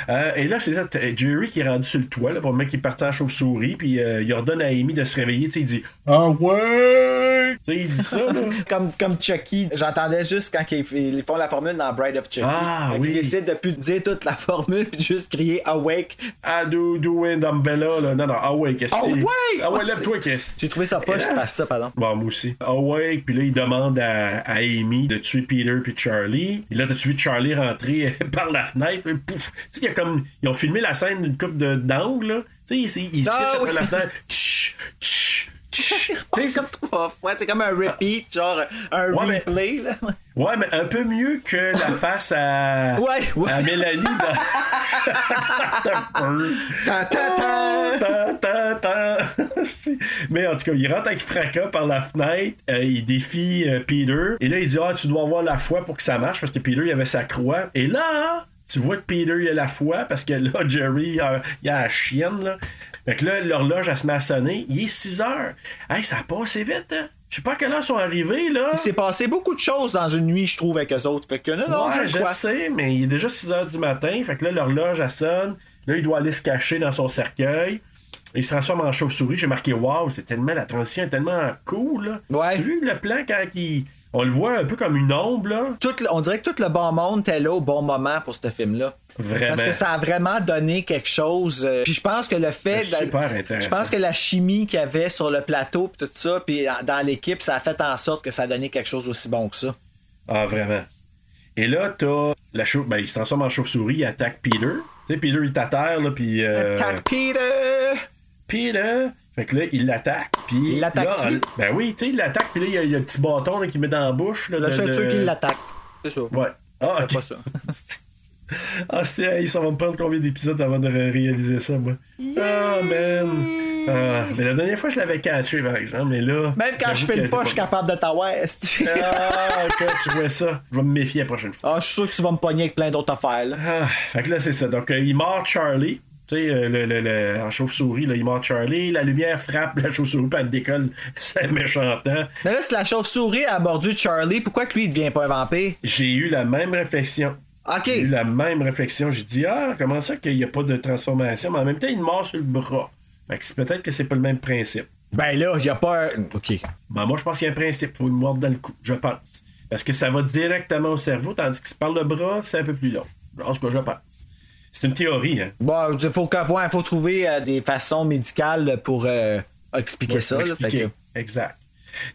Euh, et là, c'est ça, t'as Jerry qui est rendu sur le toit, là, pour le mec qui parti en chauve-souris, puis euh, il ordonne à Amy de se réveiller, tu sais, il dit Ah ouais! Tu sais, il dit ça, là. comme, comme Chucky. J'entendais juste quand ils, ils font la formule dans Bride of Chucky. Ah, oui. décident de plus dire toute la formule puis juste crier Awake. Ah, do, doing Dumbella, là. Non, non, ah Awake! Ah ouais, Ah, lève-toi, qu'est-ce J'ai trouvé ça pas, je fasse ça, pardon. Bon, moi aussi. Ah ouais, puis là, il demande à, à Amy de tuer Peter puis Charlie. Et là, t'as-tu vu Charlie rentrer? par la fenêtre? Pouf! Tu sais, il y a comme. Ils ont filmé la scène d'une coupe d'angle, là. Tu sais, il, il se Ah, oui. la fenêtre. Tch, tch. C'est comme trois fois, c'est comme un repeat, genre un Ouais, mais- replay. Là. Ouais, mais un peu mieux que la face à, Ouais, ouais. à Mélanie. dans-. Mais en tout cas, il rentre avec fracas par la fenêtre, euh, il défie euh, Peter, et là il dit Ah, tu dois avoir la foi pour que ça marche, parce que Peter il avait sa croix. Et là, tu vois que Peter il a la foi, parce que là, Jerry il a, il a la chienne. Là. Fait que là, l'horloge elle se met à sonner, il est 6 heures. Hey, ça a passé vite, hein? Je sais pas à quelle heure ils sont arrivés, là. Il s'est passé beaucoup de choses dans une nuit, je trouve, avec eux autres. Fait que non, non, ouais, je sais, mais il est déjà 6 heures du matin. Fait que là, l'horloge, elle sonne. Là, il doit aller se cacher dans son cercueil. Il se transforme en chauve-souris. J'ai marqué, waouh, c'est tellement, la transition est tellement cool, là. Ouais. Tu as vu le plan quand il. On le voit un peu comme une ombre, là. Tout le- on dirait que tout le bon monde était là au bon moment pour ce film-là. Vraiment. Parce que ça a vraiment donné quelque chose. euh, Puis je pense que le fait. Super intéressant. Je pense que la chimie qu'il y avait sur le plateau, puis tout ça, puis dans- l'équipe, ça a fait en sorte que ça a donné quelque chose d'aussi bon que ça. Ah, vraiment. Et là, t'as la chauve... ben, il se transforme en chauve-souris, il attaque Peter. Tu sais, Peter, il est à terre, là, puis... euh, Attaque Peter! Peter! Fait que là, il l'attaque, puis... Il l'attaque-tu? là, Ben oui, tu sais, il l'attaque, puis là, il y, a, il y a un petit bâton qu'il met dans la bouche. Là, Là, de- qu'il l'attaque. C'est ça. Ouais. Ah, C'est ok. pas ça. Ah, c'est, hey, ça va me prendre combien d'épisodes avant de ré- réaliser ça, moi? Ah, man! Ah, mais la dernière fois, je l'avais catché, par exemple, mais là... Même quand je j'avoue fais le que pas, je suis capable de t'avoir. Ah, quand tu vois ça, je vais me méfier la prochaine fois. Ah, je suis sûr que tu vas me pogner avec plein d'autres affaires. Là. Ah, fait que là, c'est ça. Donc, euh, il mord Charlie. Tu sais, euh, le, le, le- en chauve-souris, là, il mord Charlie. La lumière frappe la chauve-souris, puis elle décolle. C'est méchant temps. Mais là, si la chauve-souris a mordu Charlie, pourquoi que lui, il devient pas un vampire? J'ai eu la même réflexion. Ok. J'ai eu la même réflexion. J'ai dit, ah, comment ça qu'il n'y a pas de transformation? Mais en même temps, il mord sur le bras. Fait que peut-être que c'est pas le même principe. Ben là, il y a pas un... OK. Ben, moi, je pense qu'il y a un principe. faut le mordre dans le cou, je pense. Parce que ça va directement au cerveau, tandis que si par le bras, c'est un peu plus long. En ce que je pense. C'est une théorie, hein. Bon, il faut, trouver euh, des façons médicales pour euh, expliquer Ouais, ça. pour là, expliquer. fait que- Exact.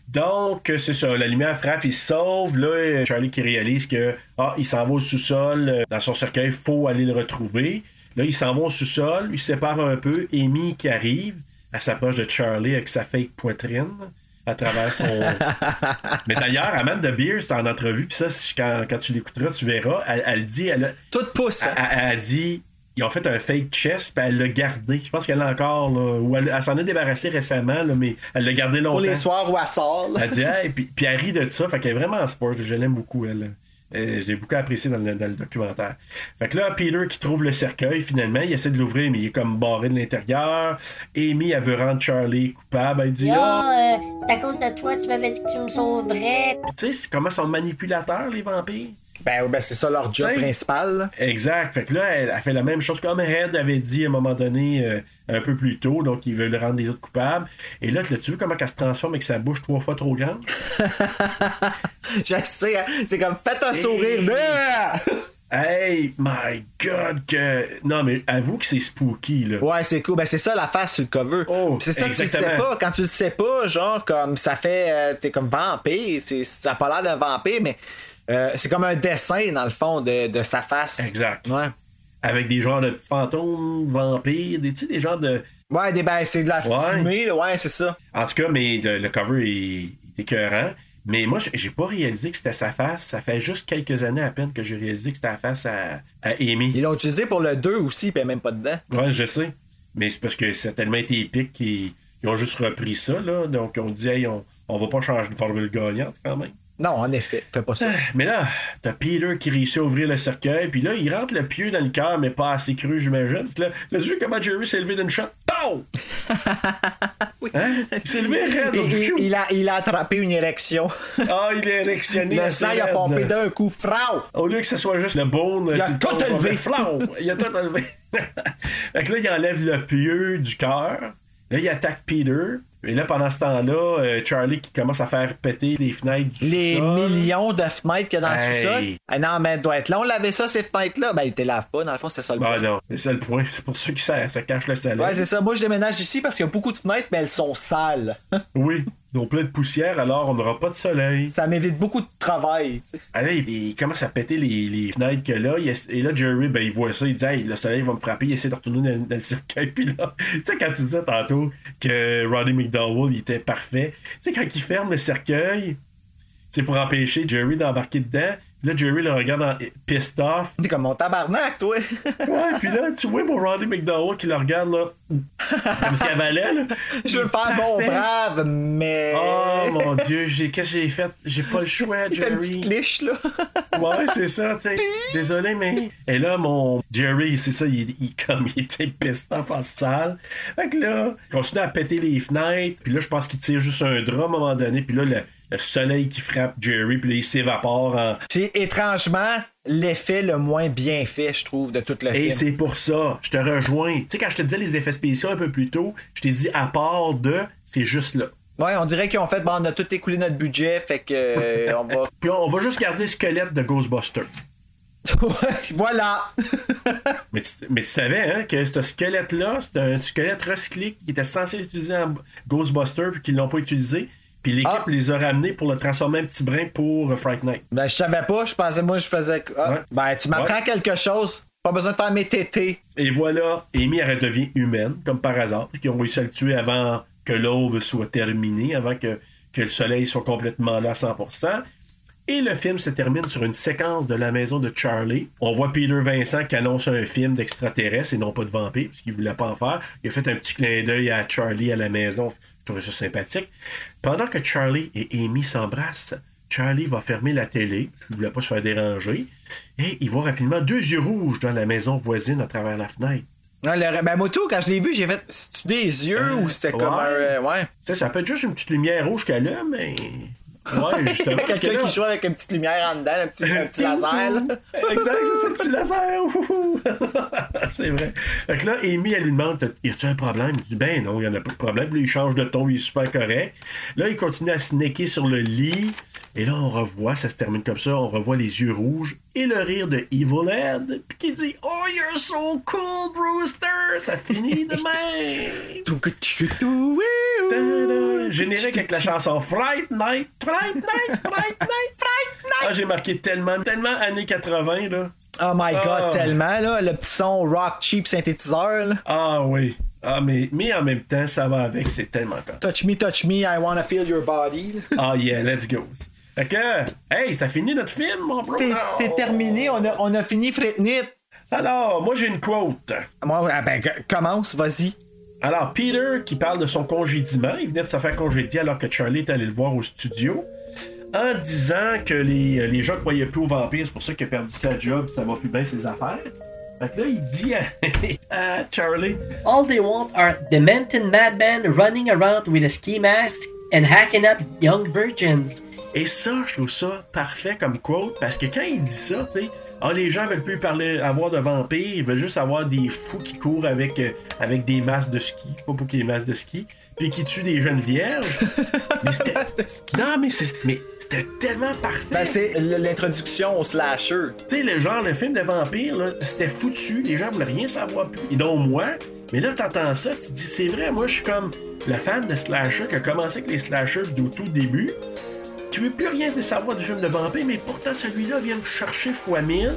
Donc, euh, c'est ça. La lumière frappe, il se sauve. Là, Charlie qui réalise que ah, il s'en va au sous-sol. Dans son cercueil, faut aller le retrouver. Là, il s'en va au sous-sol. Il se sépare un peu. Amy qui arrive. Elle s'approche de Charlie avec sa fake poitrine à travers son. Mais d'ailleurs, Amanda Beers, en entrevue, puis ça, c'est- quand, quand tu l'écouteras, tu verras, elle, elle dit. Elle a, Tout pousse. elle, elle- elle a dit. Ils ont fait un fake chest, puis elle l'a gardé. Je pense qu'elle l'a encore, là, ou elle, elle s'en est débarrassée récemment, là, mais elle l'a gardé longtemps. Pour les soirs où elle sort. là. Elle dit, hey, puis, puis elle rit de ça, fait qu'elle est vraiment en sport. Je l'aime beaucoup, elle. Euh, je l'ai beaucoup apprécié dans le, dans le documentaire. Fait que là, Peter qui trouve le cercueil, finalement, il essaie de l'ouvrir, mais il est comme barré de l'intérieur. Amy, elle veut rendre Charlie coupable. Elle dit, ah, euh, c'est à cause de toi, tu m'avais dit que tu me sauverais. Tu sais, comment sont manipulateurs, les vampires? Ben, ben c'est ça leur job T'sais. principal. là. Exact. Fait que là, elle, elle fait la même chose comme Red avait dit à un moment donné, euh, un peu plus tôt. Donc, ils veulent rendre les autres coupables. Et là, tu vu comment elle se transforme avec sa bouche trois fois trop grande? Je sais, hein, c'est comme faites un Et- sourire. Hey, my God, que. Non, mais avoue que c'est spooky, là. Ouais, c'est cool. Ben, c'est ça la face sur le cover. Oh, c'est ça que tu le sais pas. Quand tu le sais pas, genre, comme ça fait. euh, T'es comme vampire. c'est- Ça a pas l'air d'un vampire, mais euh, c'est comme un dessin, dans le fond, de, de sa face. Exact. Ouais. Avec des genres de fantômes, vampires, des, des genres de. Ouais, des, ben, c'est de la Ouais. fumée, là. ouais, c'est ça. En tout cas, mais le, le cover est, est écœurant. Mais moi, j'ai- pas réalisé que c'était sa face. Ça fait juste quelques années à peine que j'ai réalisé que c'était la face à, à Amy. Ils l'ont utilisé pour le 2 aussi, puis même pas dedans. Ouais, je sais. Mais c'est parce que ça a tellement été épique qu'ils ils ont juste repris ça, là. Donc, on dit, hey, on, on va pas changer de formule gagnante quand même. Non, en effet, fais pas ça. Mais là, t'as Peter qui réussit à ouvrir le cercueil, puis là, il rentre le pieu dans le cœur, mais pas assez cru, j'imagine. Là, t'as vu comment Jerry s'est levé d'une shot? Pow! Hein? Il s'est levé raide. Il, il- il a, il a attrapé une érection. Ah, il est érectionné. Le sang, il a pompé d'un coup. Frau! Au lieu que ce soit juste le bone, Il a tout ton, enlevé. flau. Il a tout enlevé. fait que là, il enlève le pieu du cœur. Là, il attaque Peter. Et là, pendant ce temps-là, euh, Charlie qui commence à faire péter les fenêtres du Les millions de fenêtres qu'il y a dans le Hey. sous-sol. Ah non, mais doit être là. On lavait ça, ces fenêtres-là. Ben, ils te lavent pas. Dans le fond, c'est ça le Ah point. non, c'est ça le point. C'est pour ça que ça, ça cache le soleil. Ouais, c'est ça. Moi, je déménage ici parce qu'il y a beaucoup de fenêtres, mais elles sont sales. Oui, ils ont plein de poussière, alors on n'aura pas de soleil. ça m'évite beaucoup de travail. sais. Ah il, commence à péter les, les fenêtres que là. et là, Jerry, ben, il voit ça. Il dit, hey, le soleil va me frapper. Il essaie de retourner dans, dans le cercueil. Puis là, tu sais, quand tu disais tantôt que Roddy McDowell, il était parfait. Tu sais, quand il ferme le cercueil, c'est pour empêcher Jerry d'embarquer dedans. Là, Jerry le regarde en pissed off. T'es comme mon tabarnak, toi. ouais, puis là, tu vois mon Roddy McDowell qui le regarde, là, comme s'il avalait, là. Je veux faire bon brave, mais. Oh mon dieu, j'ai, qu'est-ce que j'ai fait? J'ai pas le choix, Jerry. Il fait une petite là. ouais, c'est ça, tu sais. Désolé, mais. Et là, mon Jerry, c'est ça, il, il, comme, il était pissed off en salle. Fait que là, il continue à péter les fenêtres. Puis là, je pense qu'il tire juste un drap à un moment donné. Puis là, le, le soleil qui frappe Jerry, puis là, il s'évapore en. Puis étrangement, l'effet le moins bien fait, je trouve, de tout le Et film. c'est pour ça, je te rejoins. Tu sais, quand je te disais les effets spéciaux un peu plus tôt, je t'ai dit à part de, c'est juste là. Ouais, on dirait qu'ils ont fait, bon, on a tout écoulé notre budget, fait que euh, on va. Puis on va juste garder le squelette de Ghostbusters. voilà! mais, tu, mais tu savais hein, que ce squelette-là, c'est un squelette recyclé qui était censé l'utiliser en Ghostbusters puis qu'ils l'ont pas utilisé. Puis l'équipe Ah. les a ramenés pour le transformer en petit brin pour euh, Fright Night. Ben, je savais pas, je pensais, moi, je faisais. Ah, Ouais. Ben, tu m'apprends Ouais. quelque chose. Pas besoin de faire mes tétés. Et voilà, Amy elle redevient humaine, comme par hasard, parce qu'ils ont réussi à le tuer avant que l'aube soit terminée, avant que, que le soleil soit complètement là à 100%. Et le film se termine sur une séquence de la maison de Charlie. On voit Peter Vincent qui annonce un film d'extraterrestres et non pas de vampires, parce qu'il voulait pas en faire. Il a fait un petit clin d'œil à Charlie à la maison. Je trouvais ça sympathique. Pendant que Charlie et Amy s'embrassent, Charlie va fermer la télé, parce qu'il voulait pas se faire déranger, et il voit rapidement deux yeux rouges dans la maison voisine à travers la fenêtre. Non, le- ben, moi, tout, quand je l'ai vu, j'ai fait. C'est-tu des yeux ou c'était comme un. euh, ouais. Sais, ça peut être juste une petite lumière rouge qu'elle a, mais. Ouais, justement. Quelqu'un là- qui joue avec une petite lumière en dedans, un petit, un petit laser, là. Exact, c'est le petit laser. C'est vrai. Fait que là, Amy, elle lui demande Y a-tu un problème Il dit Ben non, il n'y en a pas de problème. Là, il change de ton, il est super correct. Là, il continue à snaker sur le lit. Et là, on revoit, ça se termine comme ça, on revoit les yeux rouges et le rire de Evil Ed, puis qui dit Oh, you're so cool, Brewster! Ça finit demain! Ta-da! Générique avec la chanson Fright Night, Fright Night, Fright Night, Fright Night! Ah, j'ai marqué tellement, tellement années 80, là. Oh my god, Ah. tellement, là. Le petit son rock cheap synthétiseur, là. Ah oui. Ah, mais, mais en même temps, ça va avec, c'est tellement con. Touch me, touch me, I wanna feel your body. Ah yeah, let's go. Fait que, hey, ça finit notre film, mon bro. T'es terminé, on a, on a fini Fritnit. Alors, moi j'ai une quote. Moi, ah ben, commence, vas-y. Alors, Peter qui parle de son congédiement, il venait de se faire congédier alors que Charlie est allé le voir au studio, en disant que les, les gens croyaient plus aux vampires, c'est pour ça qu'il a perdu sa job, ça va plus bien ses affaires. Fait que là, il dit à, à Charlie All they want are demented madmen running around with a ski mask and hacking up young virgins. Et ça, je trouve ça parfait comme quote, parce que quand il dit ça, tu sais, ah, les gens veulent plus parler, avoir de vampires, ils veulent juste avoir des fous qui courent avec, euh, avec des masques de ski, pas pour qu'il y ait des masques de ski, puis qui tuent des jeunes vierges. mais c'était. Non, mais c'était tellement parfait. Ben, c'est l'introduction au slasher. Tu sais, le genre, le film de vampire, là, c'était foutu, les gens voulaient rien savoir plus. Et donc, moi, mais là, t'entends ça, tu te dis, c'est vrai, moi, je suis comme le fan de slasher qui a commencé avec les slashers du tout début, qui veut plus rien de savoir du film de vampire, mais pourtant, celui-là vient me chercher fois mille.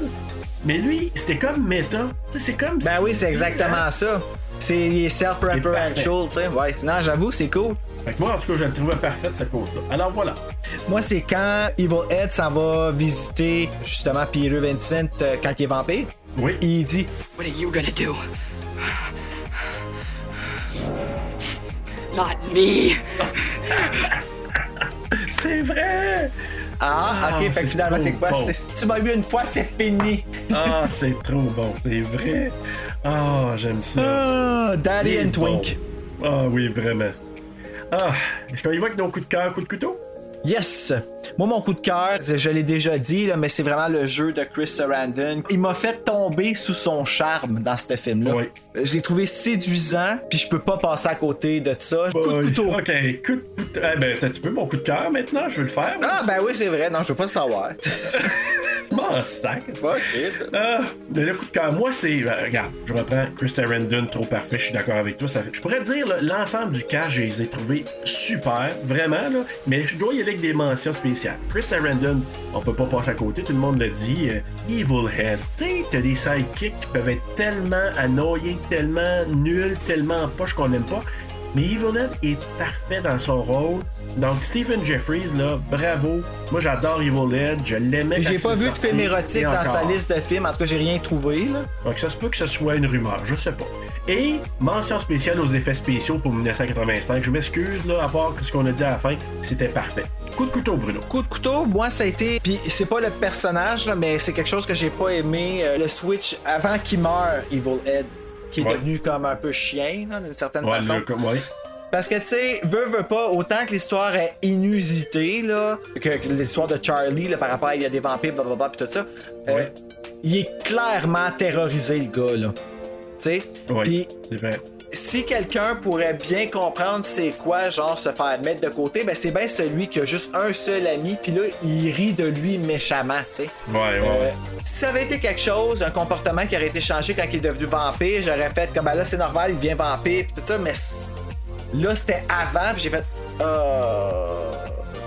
Mais lui, c'était comme méta. Tu c'est comme. Ben oui, c'est exactement hein? ça. C'est self-referential, tu sais. Ouais. Non, j'avoue, c'est cool. Fait que moi, en tout cas, je le trouvais parfaite, cette cause-là. Alors voilà. Moi, c'est quand Evil Ed s'en va visiter justement Peter Vincent euh, quand il est vampire. Oui. Il dit What are you gonna do? Not me. C'est vrai! Ah, ok, fait que finalement, c'est quoi? bon. C'est- Tu m'as eu une fois, c'est fini. Ah, c'est trop bon, c'est vrai. Ah, j'aime ça. Ah, Daddy and Twink. bon. Ah oui, vraiment. Ah, est-ce qu'on y va avec nos coups de cœur, coups de couteau? Yes! Moi, mon coup de cœur, je l'ai déjà dit, là, mais c'est vraiment le jeu de Chris Sarandon. Il m'a fait tomber sous son charme dans ce film-là. Oui. Je l'ai trouvé séduisant, puis je peux pas passer à côté de ça. Coup de couteau. Ok, coup de couteau. Eh ben, t'as un petit peu mon coup de cœur maintenant, je veux le faire. Ah, ben oui, c'est vrai. Non, je veux pas le savoir. M'en sac. Fuck it. Ah, mais le coup de cœur, moi, c'est. euh, regarde, je reprends Chris Sarandon, trop parfait, je suis d'accord avec toi. Ça fait- je pourrais dire, l'ensemble du cast, je les ai trouvés super, vraiment, là, mais je dois y aller avec des mentions spéciales. Chris Sarandon, on peut pas passer à côté, tout le monde l'a dit. euh, Evil Head. Tu sais, t'as des sidekicks qui peuvent être tellement annoyés, tellement nuls, tellement en poche qu'on n'aime pas. Mais Evil Ed est parfait dans son rôle. Donc, Stephen Jeffries, là, bravo. Moi, j'adore Evil Ed. Je l'aimais J'ai pas vu de film érotique dans sa liste de films. En tout cas, j'ai rien trouvé. Là. Donc, ça se peut que ce soit une rumeur, je sais pas. Et mention spéciale aux effets spéciaux pour 1985. Je m'excuse, là, à part ce qu'on a dit à la fin, c'était parfait. Coup de couteau, Bruno. Coup de couteau, moi, ça a été. Puis c'est pas le personnage, là, mais c'est quelque chose que j'ai pas aimé. euh, le switch avant qu'il meure, Evil Ed, qui est Ouais. devenu comme un peu chien, d'une certaine Ouais, façon. le- ouais. Parce que, tu sais, veut, veut pas, autant que l'histoire est inusitée, là, que, que l'histoire de Charlie, là, par rapport à il y a des vampires, blablabla, pis tout ça, euh, il est clairement terrorisé, le gars, là. Tu sais? Ouais, Puis c'est vrai. Si quelqu'un pourrait bien comprendre c'est quoi, genre se faire mettre de côté, ben c'est bien celui qui a juste un seul ami, puis là, il rit de lui méchamment, tu sais. Ouais, ouais, Euh, si ça avait été quelque chose, un comportement qui aurait été changé quand il est devenu vampire, j'aurais fait comme ben là c'est normal, il devient vampire pis tout ça, mais là c'était avant, puis j'ai fait euh,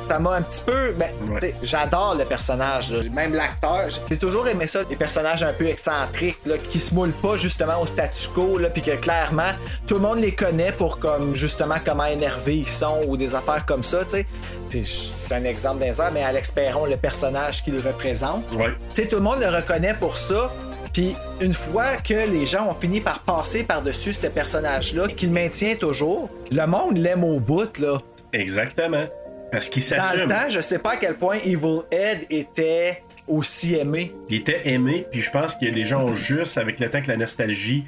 ça m'a un petit peu, ben, tu sais, j'adore le personnage, là. même l'acteur. J'ai toujours aimé ça, des personnages un peu excentriques, là, qui se moulent pas justement au statu quo, là, puis que clairement tout le monde les connaît pour comme justement comment énervés ils sont ou des affaires comme ça, tu sais. C'est un exemple d'un mais Alex Perron, le personnage qu'il représente. Ouais. Tu sais, tout le monde le reconnaît pour ça. Puis une fois que les gens ont fini par passer par-dessus ce personnage-là, qu'il maintient toujours, le monde l'aime au bout, là. Exactement. Parce qu'il Dans le s'assume. temps, je sais pas à quel point Evil Ed était aussi aimé. Il était aimé, puis je pense que les gens ont juste, avec le temps que la nostalgie,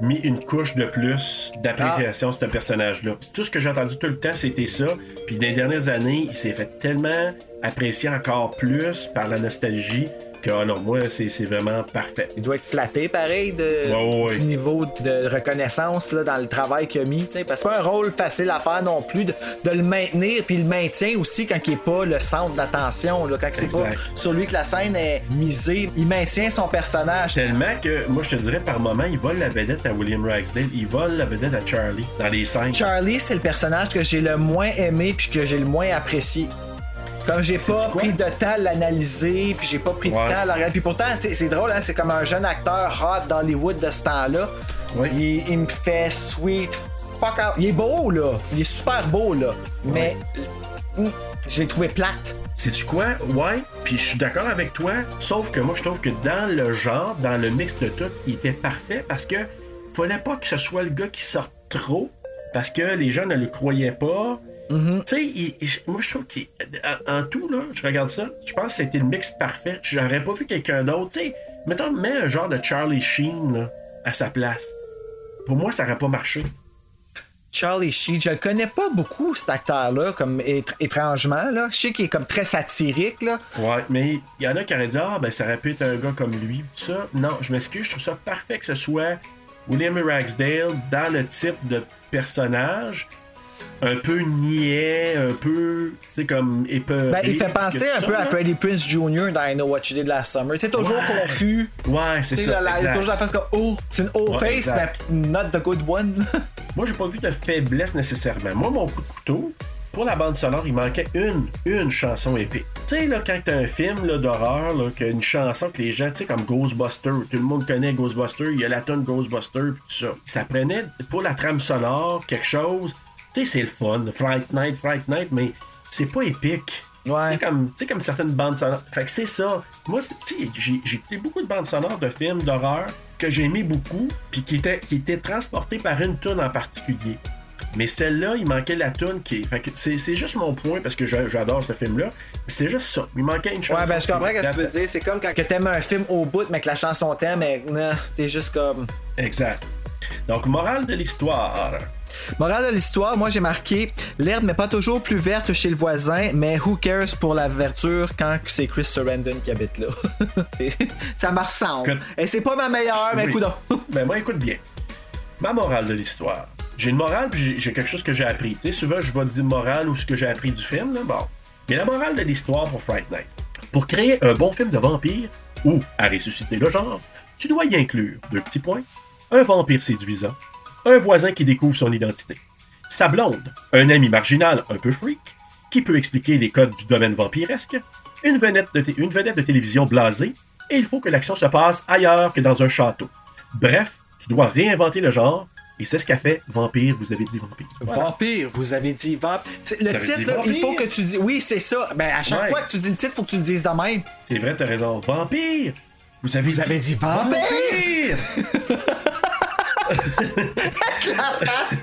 mis une couche de plus d'appréciation de ce personnage-là. Tout ce que j'ai entendu tout le temps, c'était ça. Puis dans les dernières années, il s'est fait tellement apprécier encore plus par la nostalgie que, ah non, moi, c'est vraiment parfait. Il doit être flatté, pareil, de, Ouais, ouais. du niveau de reconnaissance là, dans le travail qu'il a mis. Parce que c'est pas un rôle facile à faire non plus de, de le maintenir, puis le maintien aussi quand il est pas le centre d'attention. Quand c'est pas sur lui que la scène est misée, il maintient son personnage. Tellement que, moi, je te dirais, par moment, il vole la vedette à William Ragsdale, il vole la vedette à Charlie dans les scènes. Charlie, c'est le personnage que j'ai le moins aimé puis que j'ai le moins apprécié. Comme j'ai pas pris de temps à l'analyser, puis j'ai pas pris de temps à le regarder. Puis pourtant, c'est drôle, hein, c'est comme un jeune acteur hot d'Hollywood de ce temps-là. Il, il me fait sweet. Fuck out. Il est beau, là. Il est super beau, là. Mais hum, je l'ai trouvé plate. Sais-tu quoi? Ouais, puis je suis d'accord avec toi, sauf que moi je trouve que dans le genre, dans le mix de tout, il était parfait parce que fallait pas que ce soit le gars qui sorte trop, parce que les gens ne le croyaient pas. Tu sais, moi je trouve qu'en en tout, là, je regarde ça, je pense que c'était le mix parfait. J'aurais pas vu quelqu'un d'autre. Tu sais, mettons, mets un genre de Charlie Sheen là, à sa place. Pour moi, ça aurait pas marché. Charlie Sheen, je le connais pas beaucoup, cet acteur-là, comme étr- étrangement, là. Je sais qu'il est comme très satirique, là. Ouais, mais il y en a qui auraient dit Ah, ben ça aurait pu être un gars comme lui, tout ça. Non, je m'excuse, je trouve ça parfait que ce soit William Ragsdale dans le type de personnage, un peu niais, un peu, tu sais, comme épeuré. Ben, il fait penser un peu à. Freddie Prince Jr. dans I Know What You Did Last Summer. Tu sais, toujours Ouais. confus. Ouais, c'est ça. la- exact. toujours la face comme Oh, c'est une old Ouais, face, mais not the good one. Moi, j'ai pas vu de faiblesse nécessairement. Moi, mon coup de couteau, pour la bande sonore, il manquait une, une chanson épique. Tu sais, là, quand t'as un film d'horreur, là, qu'il y a une chanson que les gens, tu sais, comme Ghostbuster, tout le monde connaît Ghostbuster, il y a la tonne Ghostbuster, pis tout ça. Ça prenait, pour la trame sonore, quelque chose, tu sais, c'est le fun, Fright Night, Fright Night, mais c'est pas épique. Tu sais, comme, tu sais, comme certaines bandes sonores. Fait que c'est ça. Moi, j'ai écouté beaucoup de bandes sonores de films d'horreur que j'ai aimé beaucoup, puis qui étaient, qui étaient transportées par une tune en particulier. Mais celle-là, il manquait la tune qui est. Fait que c'est c'est juste mon point parce que j'a- j'adore ce film-là. C'est juste ça. Il manquait une chanson. ouais, ben je comprends ce que tu veux dire. C'est comme quand que t'aimes un film au bout, mais que la chanson t'aime, mais non, t'es juste comme. Exact. Donc, morale de l'histoire. Morale de l'histoire, moi j'ai marqué l'herbe n'est pas toujours plus verte chez le voisin, mais who cares pour la verdure quand c'est Chris Sarandon qui habite là? Ça me ressemble. Et c'est pas ma meilleure, mais Oui. écoute Ben moi, écoute bien. Ma morale de l'histoire. J'ai une morale, puis j'ai- quelque chose que j'ai appris. Tu sais, souvent, je vais dire morale ou ce que j'ai appris du film, là. Bon. Mais la morale de l'histoire pour Fright Night. Pour créer un bon film de vampire, ou à ressusciter le genre, tu dois y inclure deux petits points. Un vampire séduisant, un voisin qui découvre son identité. Sa blonde, un ami marginal un peu freak, qui peut expliquer les codes du domaine vampiresque, une vedette de, té- une vedette de télévision blasée, et il faut que l'action se passe ailleurs que dans un château. Bref, tu dois réinventer le genre Et c'est ce qu'a fait Vampire, vous avez dit Vampire. Vampire, vous avez dit vampire. Le Ça titre, là, il faut que tu dis. Oui, c'est ça. Ben, à chaque Ouais. fois que tu dis le titre, faut que tu le dises de même. C'est vrai, t'as raison. Vampire! Vous avez, Vous avez dit vampire! Vampire! Face!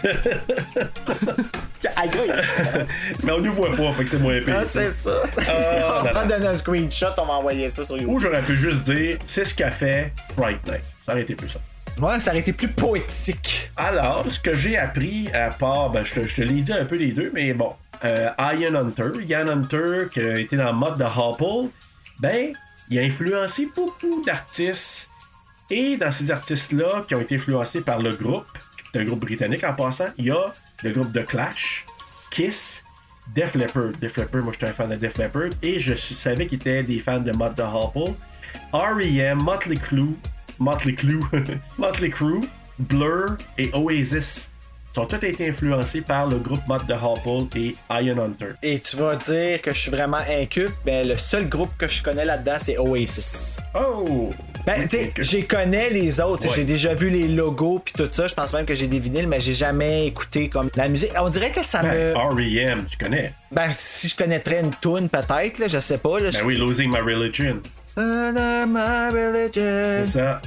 Mais on nous voit pas, fait que c'est moins pire. Ah, c'est ça. Ah, on va donner un screenshot, on va envoyer ça sur Ou YouTube. j'aurais pu juste dire, c'est ce qu'a fait Fright Night. Ça aurait été plus ça. Ouais, ça aurait été plus poétique. Alors, ce que j'ai appris, à part, ben, je te, je te l'ai dit un peu les deux, mais bon, euh, Ian Hunter, Ian Hunter, qui a été dans le mode de Hopple, ben, il a influencé beaucoup d'artistes. Et dans ces artistes-là, qui ont été influencés par le groupe, c'est un groupe britannique en passant, il y a le groupe de Clash, Kiss, Def Leppard. Def Leppard, moi j'étais un fan de Def Leppard, et je savais qu'ils étaient des fans de Mod de Hopple. R.E.M., Motley Crue, Motley Crue, Motley Crue, Blur et Oasis sont tous été influencés par le groupe Mod de Hopple et Iron Hunter. Et tu vas dire que je suis vraiment inculte, ben le seul groupe que je connais là-dedans, c'est Oasis. Oh! Ben, tu sais, j'ai connais les autres. Ouais. J'ai déjà vu les logos puis tout ça. Je pense même que j'ai des vinyles, mais j'ai jamais écouté comme la musique. On dirait que ça me. Ben, R.E.M., tu connais. Ben, si je connaîtrais une tune peut-être, là, je sais pas. Là, Ben oui, Losing My Religion. Under my religion. C'est ça.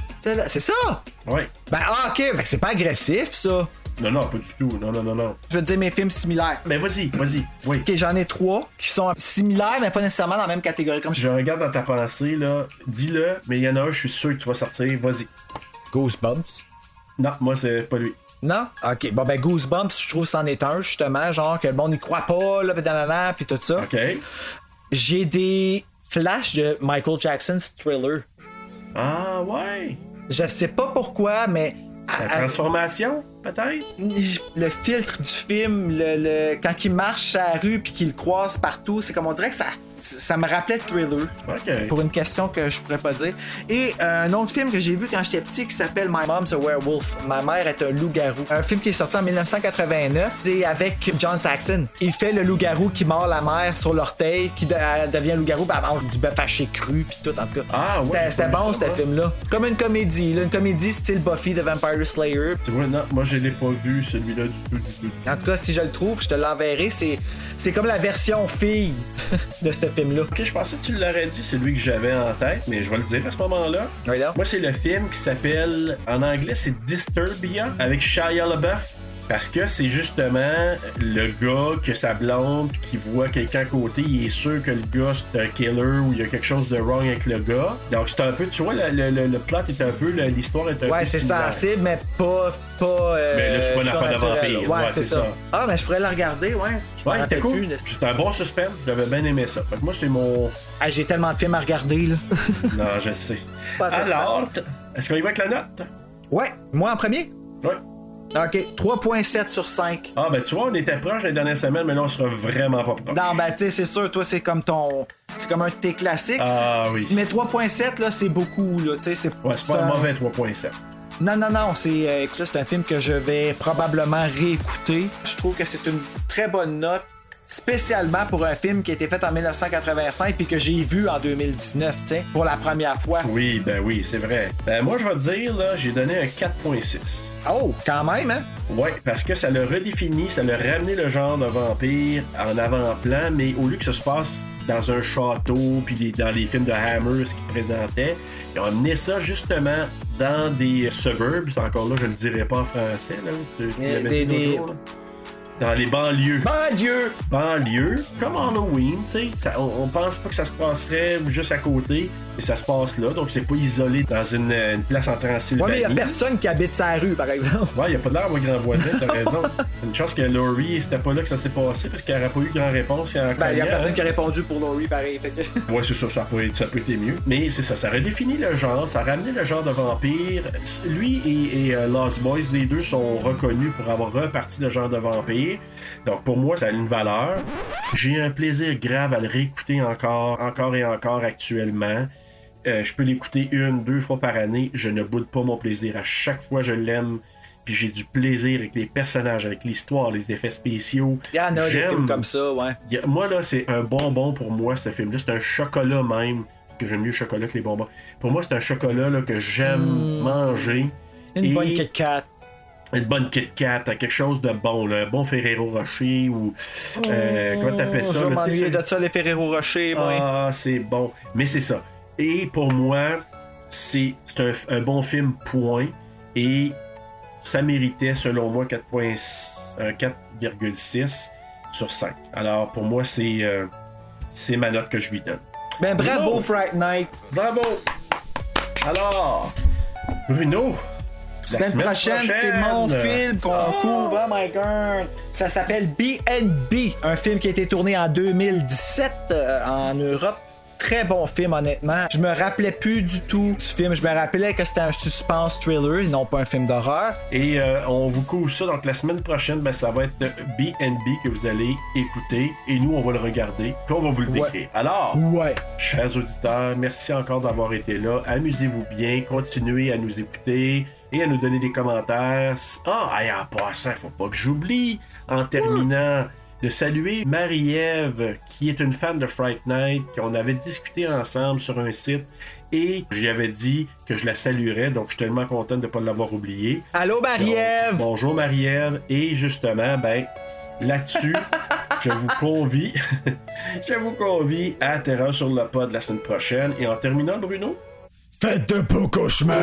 C'est ça? Oui. Ben, ah, ok, c'est pas agressif, ça. Non, non, pas du tout. Non, non, non, non. Je veux te dire mes films similaires. Ben vas-y, vas-y. Oui. Ok, j'en ai trois qui sont similaires, mais pas nécessairement dans la même catégorie. Comme Je regarde dans ta pensée, là. Dis-le, mais il y en a un, je suis sûr que tu vas sortir. Vas-y. Goosebumps? Non, moi, c'est pas lui. Non? Ok, bon, ben, Goosebumps, je trouve que c'en est un, justement. Genre, que le monde n'y croit pas, là, pis nanana, puis tout ça. OK. J'ai des flashs de Michael Jackson's Thriller. Ah, ouais. Je sais pas pourquoi, mais. La à- à- transformation, peut-être? le filtre du film, le, le- quand il marche à la rue puis qu'il croise partout, c'est comme on dirait que ça, ça me rappelait Thriller. Pour une question que je pourrais pas dire. Et euh, un autre film que j'ai vu quand j'étais petit qui s'appelle My Mom's a Werewolf. Ma mère est un loup-garou. Un film qui est sorti en 1989. C'est avec John Saxon. Il fait le loup-garou qui mord la mère sur l'orteil, qui de- elle devient loup-garou, puis elle mange du bœuf haché cru puis tout en tout cas. Ah, ouais, C'était- bon ce film-là. Comme une comédie, là, une comédie style Buffy the Vampire Slayer. Tu vois, non, moi, je l'ai pas vu, celui-là, du tout, du tout. En tout cas, si je le trouve, je te l'enverrai. C'est, c'est comme la version fille de ce film-là. Ok, je pensais que tu l'aurais dit, celui que j'avais en tête, mais je vais le dire à ce moment-là. Oui. Moi, c'est le film qui s'appelle, en anglais, c'est Disturbia, avec Shia LaBeouf. Parce que c'est justement le gars que sa blonde qui voit quelqu'un à côté, il est sûr que le gars c'est un killer ou il y a quelque chose de wrong avec le gars. Donc c'est un peu, tu vois, le, le- le- le plot est un peu, l'histoire est un Ouais, peu c'est similaire. sensible, mais pas. pas euh, Mais là, c'est pas une affaire de vampire. Ouais, Ouais, c'est c'est ça. ça. Ah, mais je pourrais la regarder, ouais. Je Ouais, c'était cool. C'était un bon suspense, j'avais bien aimé ça. Fait que moi, c'est mon. Ah, j'ai tellement de films à regarder, là. Non, je sais. Pas. Alors, est-ce qu'on y va avec la note? Ouais, moi en premier? Ouais. Ok, 3.7 sur 5. Ah, ben tu vois, on était proche les dernières semaines, mais là, on sera vraiment pas proche. Non, ben, tu sais, c'est sûr, toi, c'est comme ton. C'est comme un de tes classiques. Ah oui. Mais 3.7, là, c'est beaucoup, là. Tu sais, c'est Ouais, c'est pas un mauvais 3.7. Non, non, non, c'est euh, c'est un film que je vais probablement réécouter. Je trouve que c'est une très bonne note, spécialement pour un film qui a été fait en 1985 puis que j'ai vu en 2019, tu sais, pour la première fois. Oui, ben oui, c'est vrai. Ben moi, je vais te dire, là, j'ai donné un 4.6. Oh, quand même, hein? Ouais, parce que ça l'a redéfini, ça l'a ramené le genre de vampire en avant-plan, mais au lieu que ça se passe dans un château, puis dans les films de Hammer, ce qu'ils présentaient, ils ont amené ça justement dans des suburbs, encore là, je le dirais pas en français, là, tu, tu Euh, l'avais des- des- là. Dans les banlieues. Banlieue! banlieue, comme Halloween, tu sais, on, on pense pas que ça se passerait juste à côté, mais ça se passe là, donc c'est pas isolé dans une, une place en Ouais, Transylvanie. mais il y a personne qui habite sa rue, par exemple. Ouais, y a pas de l'air, moi, grand voisin, t'as raison. Une chance que Laurie, c'était pas là que ça s'est passé, parce qu'il n'y aurait pas eu grand réponse. Il y a Ben, il y a personne qui a répondu pour Laurie, pareil. Que... Ouais, c'est ça, ça peut, être, ça peut être mieux. Mais c'est ça, ça redéfinit le genre, ça a ramené le genre de vampire. Lui et, et, euh, Lost Boys, les deux sont reconnus pour avoir reparti le genre de vampire. Donc pour moi, ça a une valeur. J'ai un plaisir grave à le réécouter encore, encore et encore actuellement. Euh, je peux l'écouter une, deux fois par année. Je ne boude pas mon plaisir. À chaque fois, je l'aime. Puis j'ai du plaisir avec les personnages, avec l'histoire, les effets spéciaux. Il y en a des J'aime- films comme ça, ouais. a- moi, là, c'est un bonbon pour moi, ce film-là. C'est un chocolat même, que j'aime mieux le chocolat que les bonbons. Pour moi, c'est un chocolat là, que j'aime manger. Une Et bonne Kit Kat. Une bonne Kit Kat, quelque chose de bon, là, un bon Ferrero Rocher ou. Euh, comment t'appelles ça? Je là, de ça, les Ferrero Rocher, moi. Ah, c'est bon. Mais c'est ça. Et pour moi, c'est un, un bon film, point. Et ça méritait, selon moi, 4.6 un 4,6 sur 5. Alors, pour moi, c'est euh, c'est ma note que je lui donne. Ben bravo. Fright Night. Bravo! Alors, Bruno, la Semaine prochaine, c'est mon film qu'on couvre. Oh my god! Ça s'appelle BNB, un film qui a été tourné en 2017 euh, en Europe. Très bon film, honnêtement. Je me rappelais plus du tout du film. Je me rappelais que c'était un suspense thriller et non pas un film d'horreur. Et euh, on vous couvre ça. Donc la semaine prochaine, ben, ça va être BNB que vous allez écouter. Et nous, on va le regarder. Puis on va vous le décrire. Alors, Ouais. chers auditeurs, merci encore d'avoir été là. Amusez-vous bien. Continuez à nous écouter et à nous donner des commentaires. Ah, et en passant, faut pas que j'oublie, en terminant, de saluer Marie-Ève, qui est une fan de Fright Night, qu'on avait discuté ensemble sur un site. Et j'y avais dit que je la saluerais, donc je suis tellement content de ne pas l'avoir oublié. Allô, Marie-Ève! Bonjour Marie-Ève. Et justement, ben, là-dessus, je vous convie, je vous convie à Terreur sur le pod la semaine prochaine. Et en terminant, Bruno, Faites de beaux cauchemars